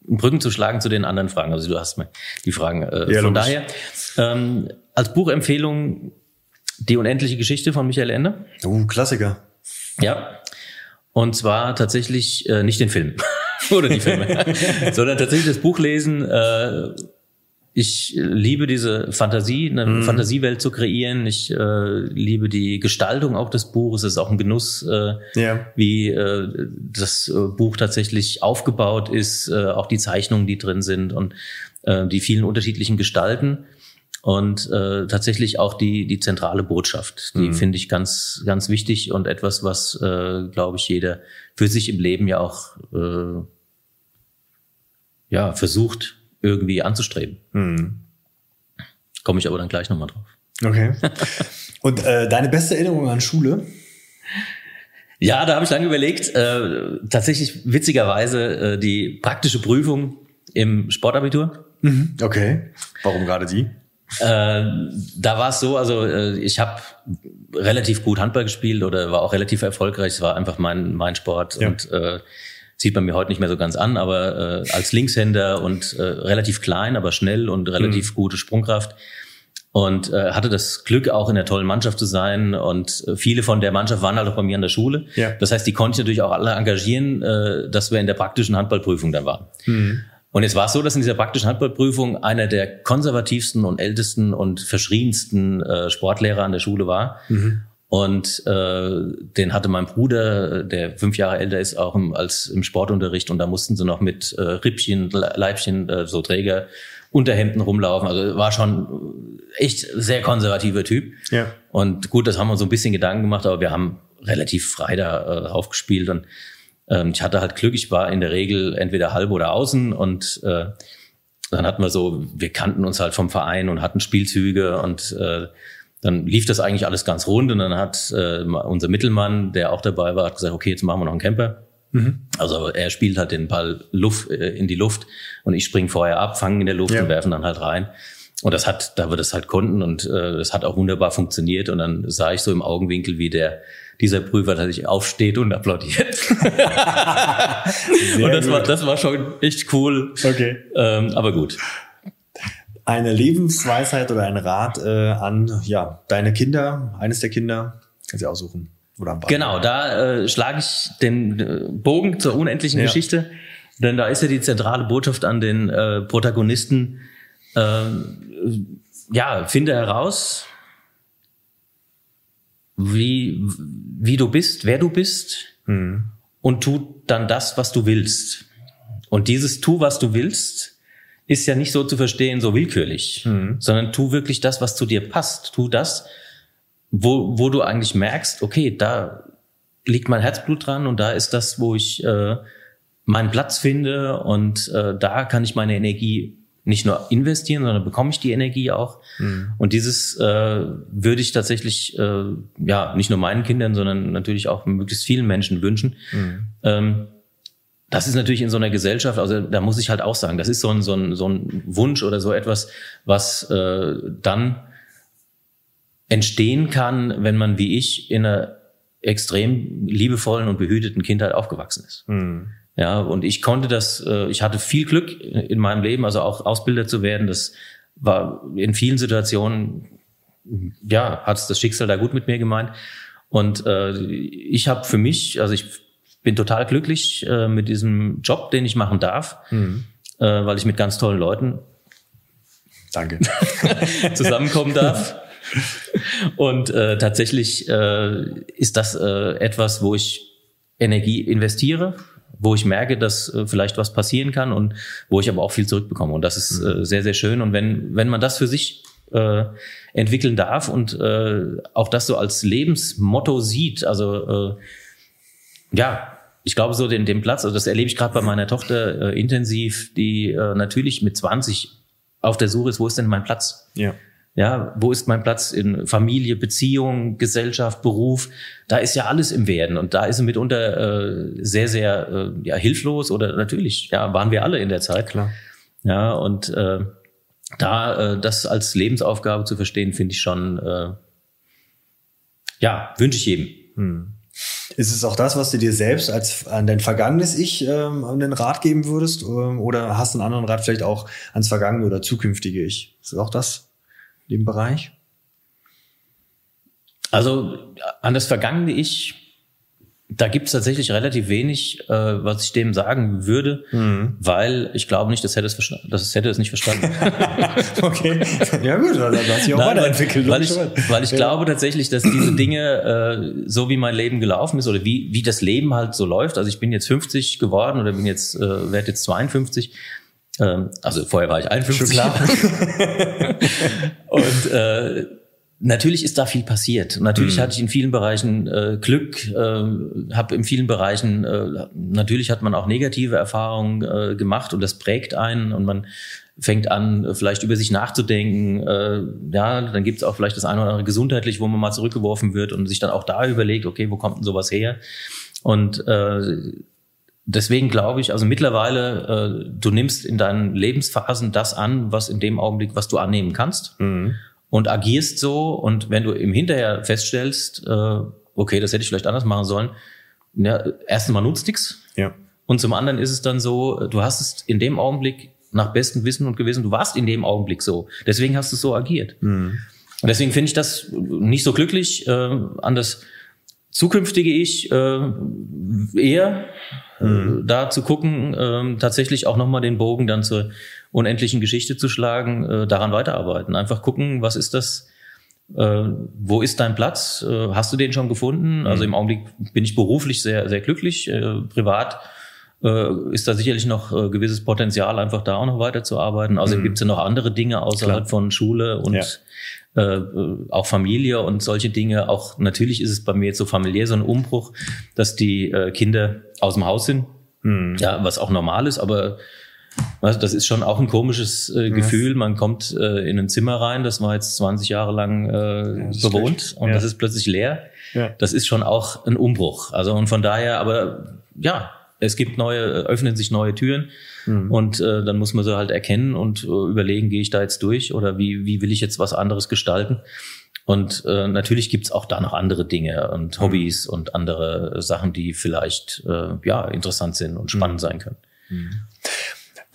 Brücken zu schlagen zu den anderen Fragen. Also du hast mir die Fragen. Äh, ja, von logisch. daher ähm, als Buchempfehlung die unendliche Geschichte von Michael Ende. Oh, Klassiker. Ja. Und zwar tatsächlich äh, nicht den Film (laughs) oder die Filme, (laughs) sondern tatsächlich das Buch lesen. Äh, ich liebe diese Fantasie, eine mhm. Fantasiewelt zu kreieren. Ich äh, liebe die Gestaltung auch des Buches. Es ist auch ein Genuss, äh, ja. wie äh, das äh, Buch tatsächlich aufgebaut ist, äh, auch die Zeichnungen, die drin sind und äh, die vielen unterschiedlichen Gestalten und äh, tatsächlich auch die die zentrale Botschaft. Die mhm. finde ich ganz ganz wichtig und etwas, was äh, glaube ich jeder für sich im Leben ja auch äh, ja versucht irgendwie anzustreben. Mhm. Komme ich aber dann gleich nochmal drauf. Okay. (laughs) Und äh, deine beste Erinnerung an Schule? Ja, da habe ich lange überlegt. Äh, tatsächlich witzigerweise äh, die praktische Prüfung im Sportabitur. Mhm. Okay. Warum gerade die? Äh, da war es so, also äh, ich habe relativ gut Handball gespielt oder war auch relativ erfolgreich. Es war einfach mein mein Sport ja. und äh, Sieht man mir heute nicht mehr so ganz an, aber äh, als Linkshänder und äh, relativ klein, aber schnell und relativ mhm. gute Sprungkraft. Und äh, hatte das Glück, auch in der tollen Mannschaft zu sein. Und äh, viele von der Mannschaft waren halt auch bei mir an der Schule. Ja. Das heißt, die konnte ich natürlich auch alle engagieren, äh, dass wir in der praktischen Handballprüfung dann waren. Mhm. Und jetzt war es so, dass in dieser praktischen Handballprüfung einer der konservativsten und ältesten und verschriensten äh, Sportlehrer an der Schule war. Mhm. Und äh, den hatte mein Bruder, der fünf Jahre älter ist, auch im, als im Sportunterricht. Und da mussten sie noch mit äh, Rippchen, Leibchen, äh, so Träger, Unterhemden rumlaufen. Also war schon echt sehr konservativer Typ. Ja. Und gut, das haben wir so ein bisschen Gedanken gemacht, aber wir haben relativ frei da äh, aufgespielt. Und ähm, ich hatte halt Glück, ich war in der Regel entweder halb oder außen und äh, dann hatten wir so, wir kannten uns halt vom Verein und hatten Spielzüge und äh, dann lief das eigentlich alles ganz rund und dann hat äh, unser Mittelmann, der auch dabei war, hat gesagt, okay, jetzt machen wir noch einen Camper. Mhm. Also er spielt halt den Ball Luft, äh, in die Luft und ich springe vorher ab, fangen in der Luft ja. und werfen dann halt rein. Und das hat, da wir das halt konnten und äh, das hat auch wunderbar funktioniert. Und dann sah ich so im Augenwinkel, wie der dieser Prüfer tatsächlich aufsteht und applaudiert. (laughs) und das war, das war schon echt cool. Okay. Ähm, aber gut eine Lebensweisheit oder ein Rat äh, an ja deine Kinder, eines der Kinder, kannst du aussuchen. Oder genau, da äh, schlage ich den äh, Bogen zur unendlichen ja. Geschichte, denn da ist ja die zentrale Botschaft an den äh, Protagonisten. Äh, ja, finde heraus, wie wie du bist, wer du bist, mhm. und tu dann das, was du willst. Und dieses tu, was du willst, ist ja nicht so zu verstehen, so willkürlich, mhm. sondern tu wirklich das, was zu dir passt. Tu das, wo, wo du eigentlich merkst, okay, da liegt mein Herzblut dran und da ist das, wo ich äh, meinen Platz finde und äh, da kann ich meine Energie nicht nur investieren, sondern bekomme ich die Energie auch. Mhm. Und dieses äh, würde ich tatsächlich äh, ja nicht nur meinen Kindern, sondern natürlich auch möglichst vielen Menschen wünschen. Mhm. Ähm, das ist natürlich in so einer Gesellschaft, also da muss ich halt auch sagen, das ist so ein, so ein, so ein Wunsch oder so etwas, was äh, dann entstehen kann, wenn man wie ich in einer extrem liebevollen und behüteten Kindheit aufgewachsen ist. Mhm. Ja, und ich konnte das, äh, ich hatte viel Glück in meinem Leben, also auch Ausbilder zu werden. Das war in vielen Situationen, ja, hat das Schicksal da gut mit mir gemeint. Und äh, ich habe für mich, also ich bin total glücklich äh, mit diesem Job, den ich machen darf, mhm. äh, weil ich mit ganz tollen Leuten Danke. (laughs) zusammenkommen darf. Und äh, tatsächlich äh, ist das äh, etwas, wo ich Energie investiere, wo ich merke, dass äh, vielleicht was passieren kann und wo ich aber auch viel zurückbekomme. Und das ist äh, sehr, sehr schön. Und wenn, wenn man das für sich äh, entwickeln darf und äh, auch das so als Lebensmotto sieht, also äh, ja, ich glaube, so den, den Platz, also das erlebe ich gerade bei meiner Tochter äh, intensiv, die äh, natürlich mit 20 auf der Suche ist, wo ist denn mein Platz? Ja. Ja, wo ist mein Platz in Familie, Beziehung, Gesellschaft, Beruf? Da ist ja alles im Werden und da ist sie mitunter äh, sehr, sehr äh, ja, hilflos oder natürlich, ja, waren wir alle in der Zeit. Klar. Ja, und äh, da äh, das als Lebensaufgabe zu verstehen, finde ich schon, äh, ja, wünsche ich jedem. Hm. Ist es auch das, was du dir selbst als an dein vergangenes Ich ähm, einen Rat geben würdest? Ähm, oder hast du einen anderen Rat vielleicht auch ans vergangene oder zukünftige Ich? Ist es auch das in dem Bereich? Also an das vergangene Ich Da gibt's tatsächlich relativ wenig, äh, was ich dem sagen würde, mhm. weil ich glaube nicht, dass hätte es es hätte es nicht verstanden. (laughs) okay, ja gut, dann hast du auch Nein, weiterentwickelt. Weil ich, weil ich ja. glaube tatsächlich, dass diese Dinge, äh, so wie mein Leben gelaufen ist oder wie wie das Leben halt so läuft. Also ich bin jetzt 50 geworden oder bin jetzt äh, werde jetzt 52. Ähm, also vorher war ich 51. Schon klar. (laughs) Und äh, Natürlich ist da viel passiert. Natürlich mhm. hatte ich in vielen Bereichen äh, Glück, äh, habe in vielen Bereichen, äh, natürlich hat man auch negative Erfahrungen äh, gemacht und das prägt einen und man fängt an, vielleicht über sich nachzudenken. Äh, ja, dann gibt es auch vielleicht das eine oder andere gesundheitlich, wo man mal zurückgeworfen wird und sich dann auch da überlegt, okay, wo kommt denn sowas her? Und äh, deswegen glaube ich, also mittlerweile, äh, du nimmst in deinen Lebensphasen das an, was in dem Augenblick, was du annehmen kannst. Mhm und agierst so und wenn du im Hinterher feststellst, äh, okay, das hätte ich vielleicht anders machen sollen, ja, erstens mal nutzt nichts. Ja. Und zum anderen ist es dann so, du hast es in dem Augenblick nach bestem Wissen und Gewissen, du warst in dem Augenblick so. Deswegen hast du so agiert. Mhm. Und deswegen finde ich das nicht so glücklich. Äh, an das zukünftige Ich äh, eher mhm. äh, da zu gucken, äh, tatsächlich auch nochmal den Bogen dann zur unendlichen Geschichte zu schlagen, äh, daran weiterarbeiten. Einfach gucken, was ist das, äh, wo ist dein Platz? Äh, hast du den schon gefunden? Mhm. Also im Augenblick bin ich beruflich sehr, sehr glücklich. Äh, privat äh, ist da sicherlich noch äh, gewisses Potenzial, einfach da auch noch weiterzuarbeiten. Also mhm. gibt es ja noch andere Dinge außerhalb Klar. von Schule und ja. Äh, auch Familie und solche Dinge. Auch natürlich ist es bei mir jetzt so familiär so ein Umbruch, dass die äh, Kinder aus dem Haus sind. Mhm. Ja, was auch normal ist, aber also das ist schon auch ein komisches äh, Gefühl. Man kommt äh, in ein Zimmer rein, das war jetzt 20 Jahre lang äh, ja, bewohnt und ja. das ist plötzlich leer. Das ist schon auch ein Umbruch. Also und von daher, aber ja, es gibt neue, öffnen sich neue Türen mhm. und äh, dann muss man sie halt erkennen und äh, überlegen, gehe ich da jetzt durch oder wie, wie will ich jetzt was anderes gestalten. Und äh, natürlich gibt's auch da noch andere Dinge und mhm. Hobbys mhm. und andere Sachen, die vielleicht äh, ja interessant sind und spannend mhm. sein können. Mhm.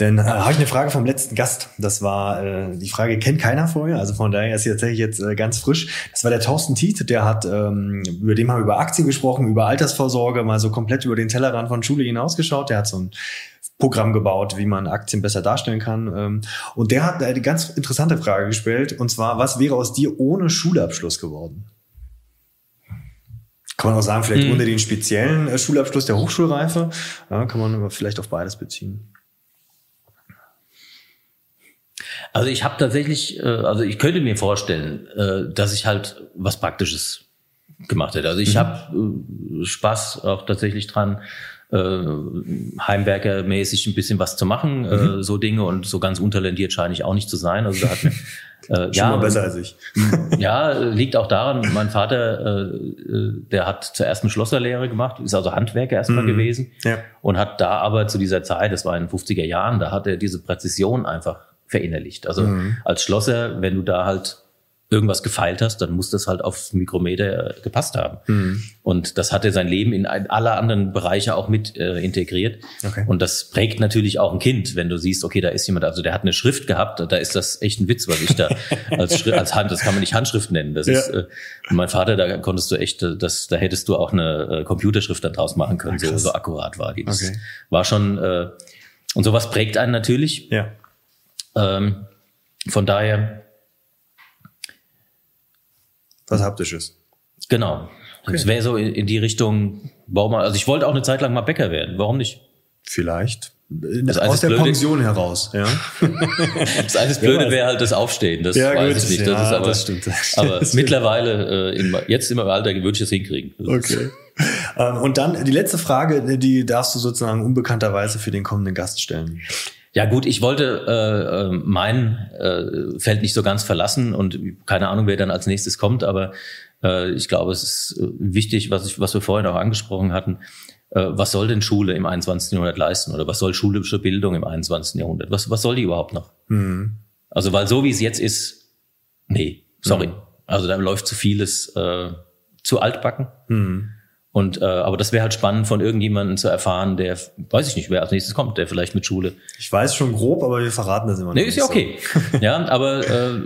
Dann äh, habe ich eine Frage vom letzten Gast. Das war äh, die Frage kennt keiner vorher, also von daher ist sie tatsächlich jetzt äh, ganz frisch. Das war der Thorsten Tiet, der hat ähm, über dem haben wir über Aktien gesprochen, über Altersvorsorge, mal so komplett über den Tellerrand von Schule hinausgeschaut. Der hat so ein Programm gebaut, wie man Aktien besser darstellen kann. Ähm, und der hat eine ganz interessante Frage gestellt, und zwar, was wäre aus dir ohne Schulabschluss geworden? Kann man auch sagen, vielleicht hm. ohne den speziellen äh, Schulabschluss der Hochschulreife. Ja, kann man aber vielleicht auf beides beziehen. Also ich habe tatsächlich, äh, also ich könnte mir vorstellen, äh, dass ich halt was Praktisches gemacht hätte. Also ich mhm. habe Spaß auch tatsächlich dran, äh, Heimwerkermäßig ein bisschen was zu machen, äh, mhm. äh, so Dinge und so ganz untalentiert scheine ich auch nicht zu sein. Also da hat mir, (laughs) äh, ja, besser als ich. (laughs) ja, liegt auch daran, mein Vater, äh, der hat zuerst eine Schlosserlehre gemacht, ist also Handwerker erstmal mhm. gewesen ja. und hat da aber zu dieser Zeit, das war in den 50er Jahren, da hat er diese Präzision einfach verinnerlicht. Also mhm. als Schlosser, wenn du da halt irgendwas gefeilt hast, dann muss das halt aufs Mikrometer äh, gepasst haben. Mhm. Und das hat er sein Leben in alle anderen Bereiche auch mit äh, integriert. Okay. Und das prägt natürlich auch ein Kind, wenn du siehst, okay, da ist jemand, also der hat eine Schrift gehabt, da ist das echt ein Witz, was ich da (laughs) als, Schrift, als Hand, das kann man nicht Handschrift nennen. Das ja. ist, äh, mein Vater, da konntest du echt, äh, das, da hättest du auch eine äh, Computerschrift dann draus machen können, so, so akkurat war die. Das okay. war schon, äh, und sowas prägt einen natürlich. Ja. Ähm, von daher. Was Haptisches. Genau. Okay. Das wäre so in, die Richtung Baumann. Also ich wollte auch eine Zeit lang mal Bäcker werden. Warum nicht? Vielleicht. Das Aus der Blöde, Pension heraus, ja. (laughs) das alles Blöde wäre halt das Aufstehen. Das ja, weiß gut, ich nicht. Das ja, ist aber, das stimmt. Aber das (laughs) mittlerweile, äh, in, jetzt im Alter, würde ich das hinkriegen. Das okay. Ähm, und dann die letzte Frage, die darfst du sozusagen unbekannterweise für den kommenden Gast stellen. Ja gut, ich wollte äh, äh, mein äh, Feld nicht so ganz verlassen und keine Ahnung, wer dann als nächstes kommt, aber äh, ich glaube, es ist äh, wichtig, was, ich, was wir vorhin auch angesprochen hatten, äh, was soll denn Schule im 21. Jahrhundert leisten oder was soll schulische Bildung im 21. Jahrhundert? Was, was soll die überhaupt noch? Mhm. Also weil so wie es jetzt ist, nee, sorry. Mhm. Also da läuft zu vieles äh, zu altbacken. Mhm. Und äh, aber das wäre halt spannend von irgendjemandem zu erfahren, der weiß ich nicht, wer als nächstes kommt, der vielleicht mit Schule. Ich weiß schon grob, aber wir verraten das immer nicht. Nee, ist ja okay. (laughs) ja, aber äh,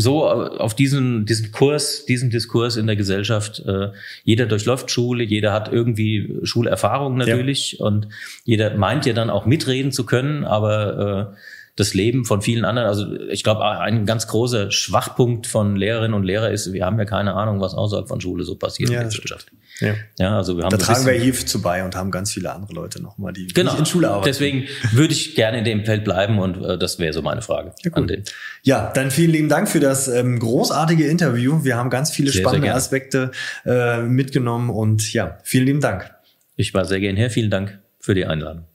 so auf diesen, diesen Kurs, diesen Diskurs in der Gesellschaft. Äh, jeder durchläuft Schule, jeder hat irgendwie Schulerfahrung natürlich ja. und jeder meint ja dann auch mitreden zu können, aber äh, das Leben von vielen anderen. Also ich glaube, ein ganz großer Schwachpunkt von Lehrerinnen und Lehrer ist, wir haben ja keine Ahnung, was außerhalb von Schule so passiert ja, in der Wirtschaft. Ja. ja, also wir haben da tragen wir hier zu bei und haben ganz viele andere Leute nochmal, die genau. in Schule arbeiten. Deswegen würde ich gerne in dem Feld bleiben und äh, das wäre so meine Frage ja, an den. Ja, dann vielen lieben Dank für das ähm, großartige Interview. Wir haben ganz viele sehr, spannende sehr Aspekte äh, mitgenommen und ja, vielen lieben Dank. Ich war sehr gern hier. Vielen Dank für die Einladung.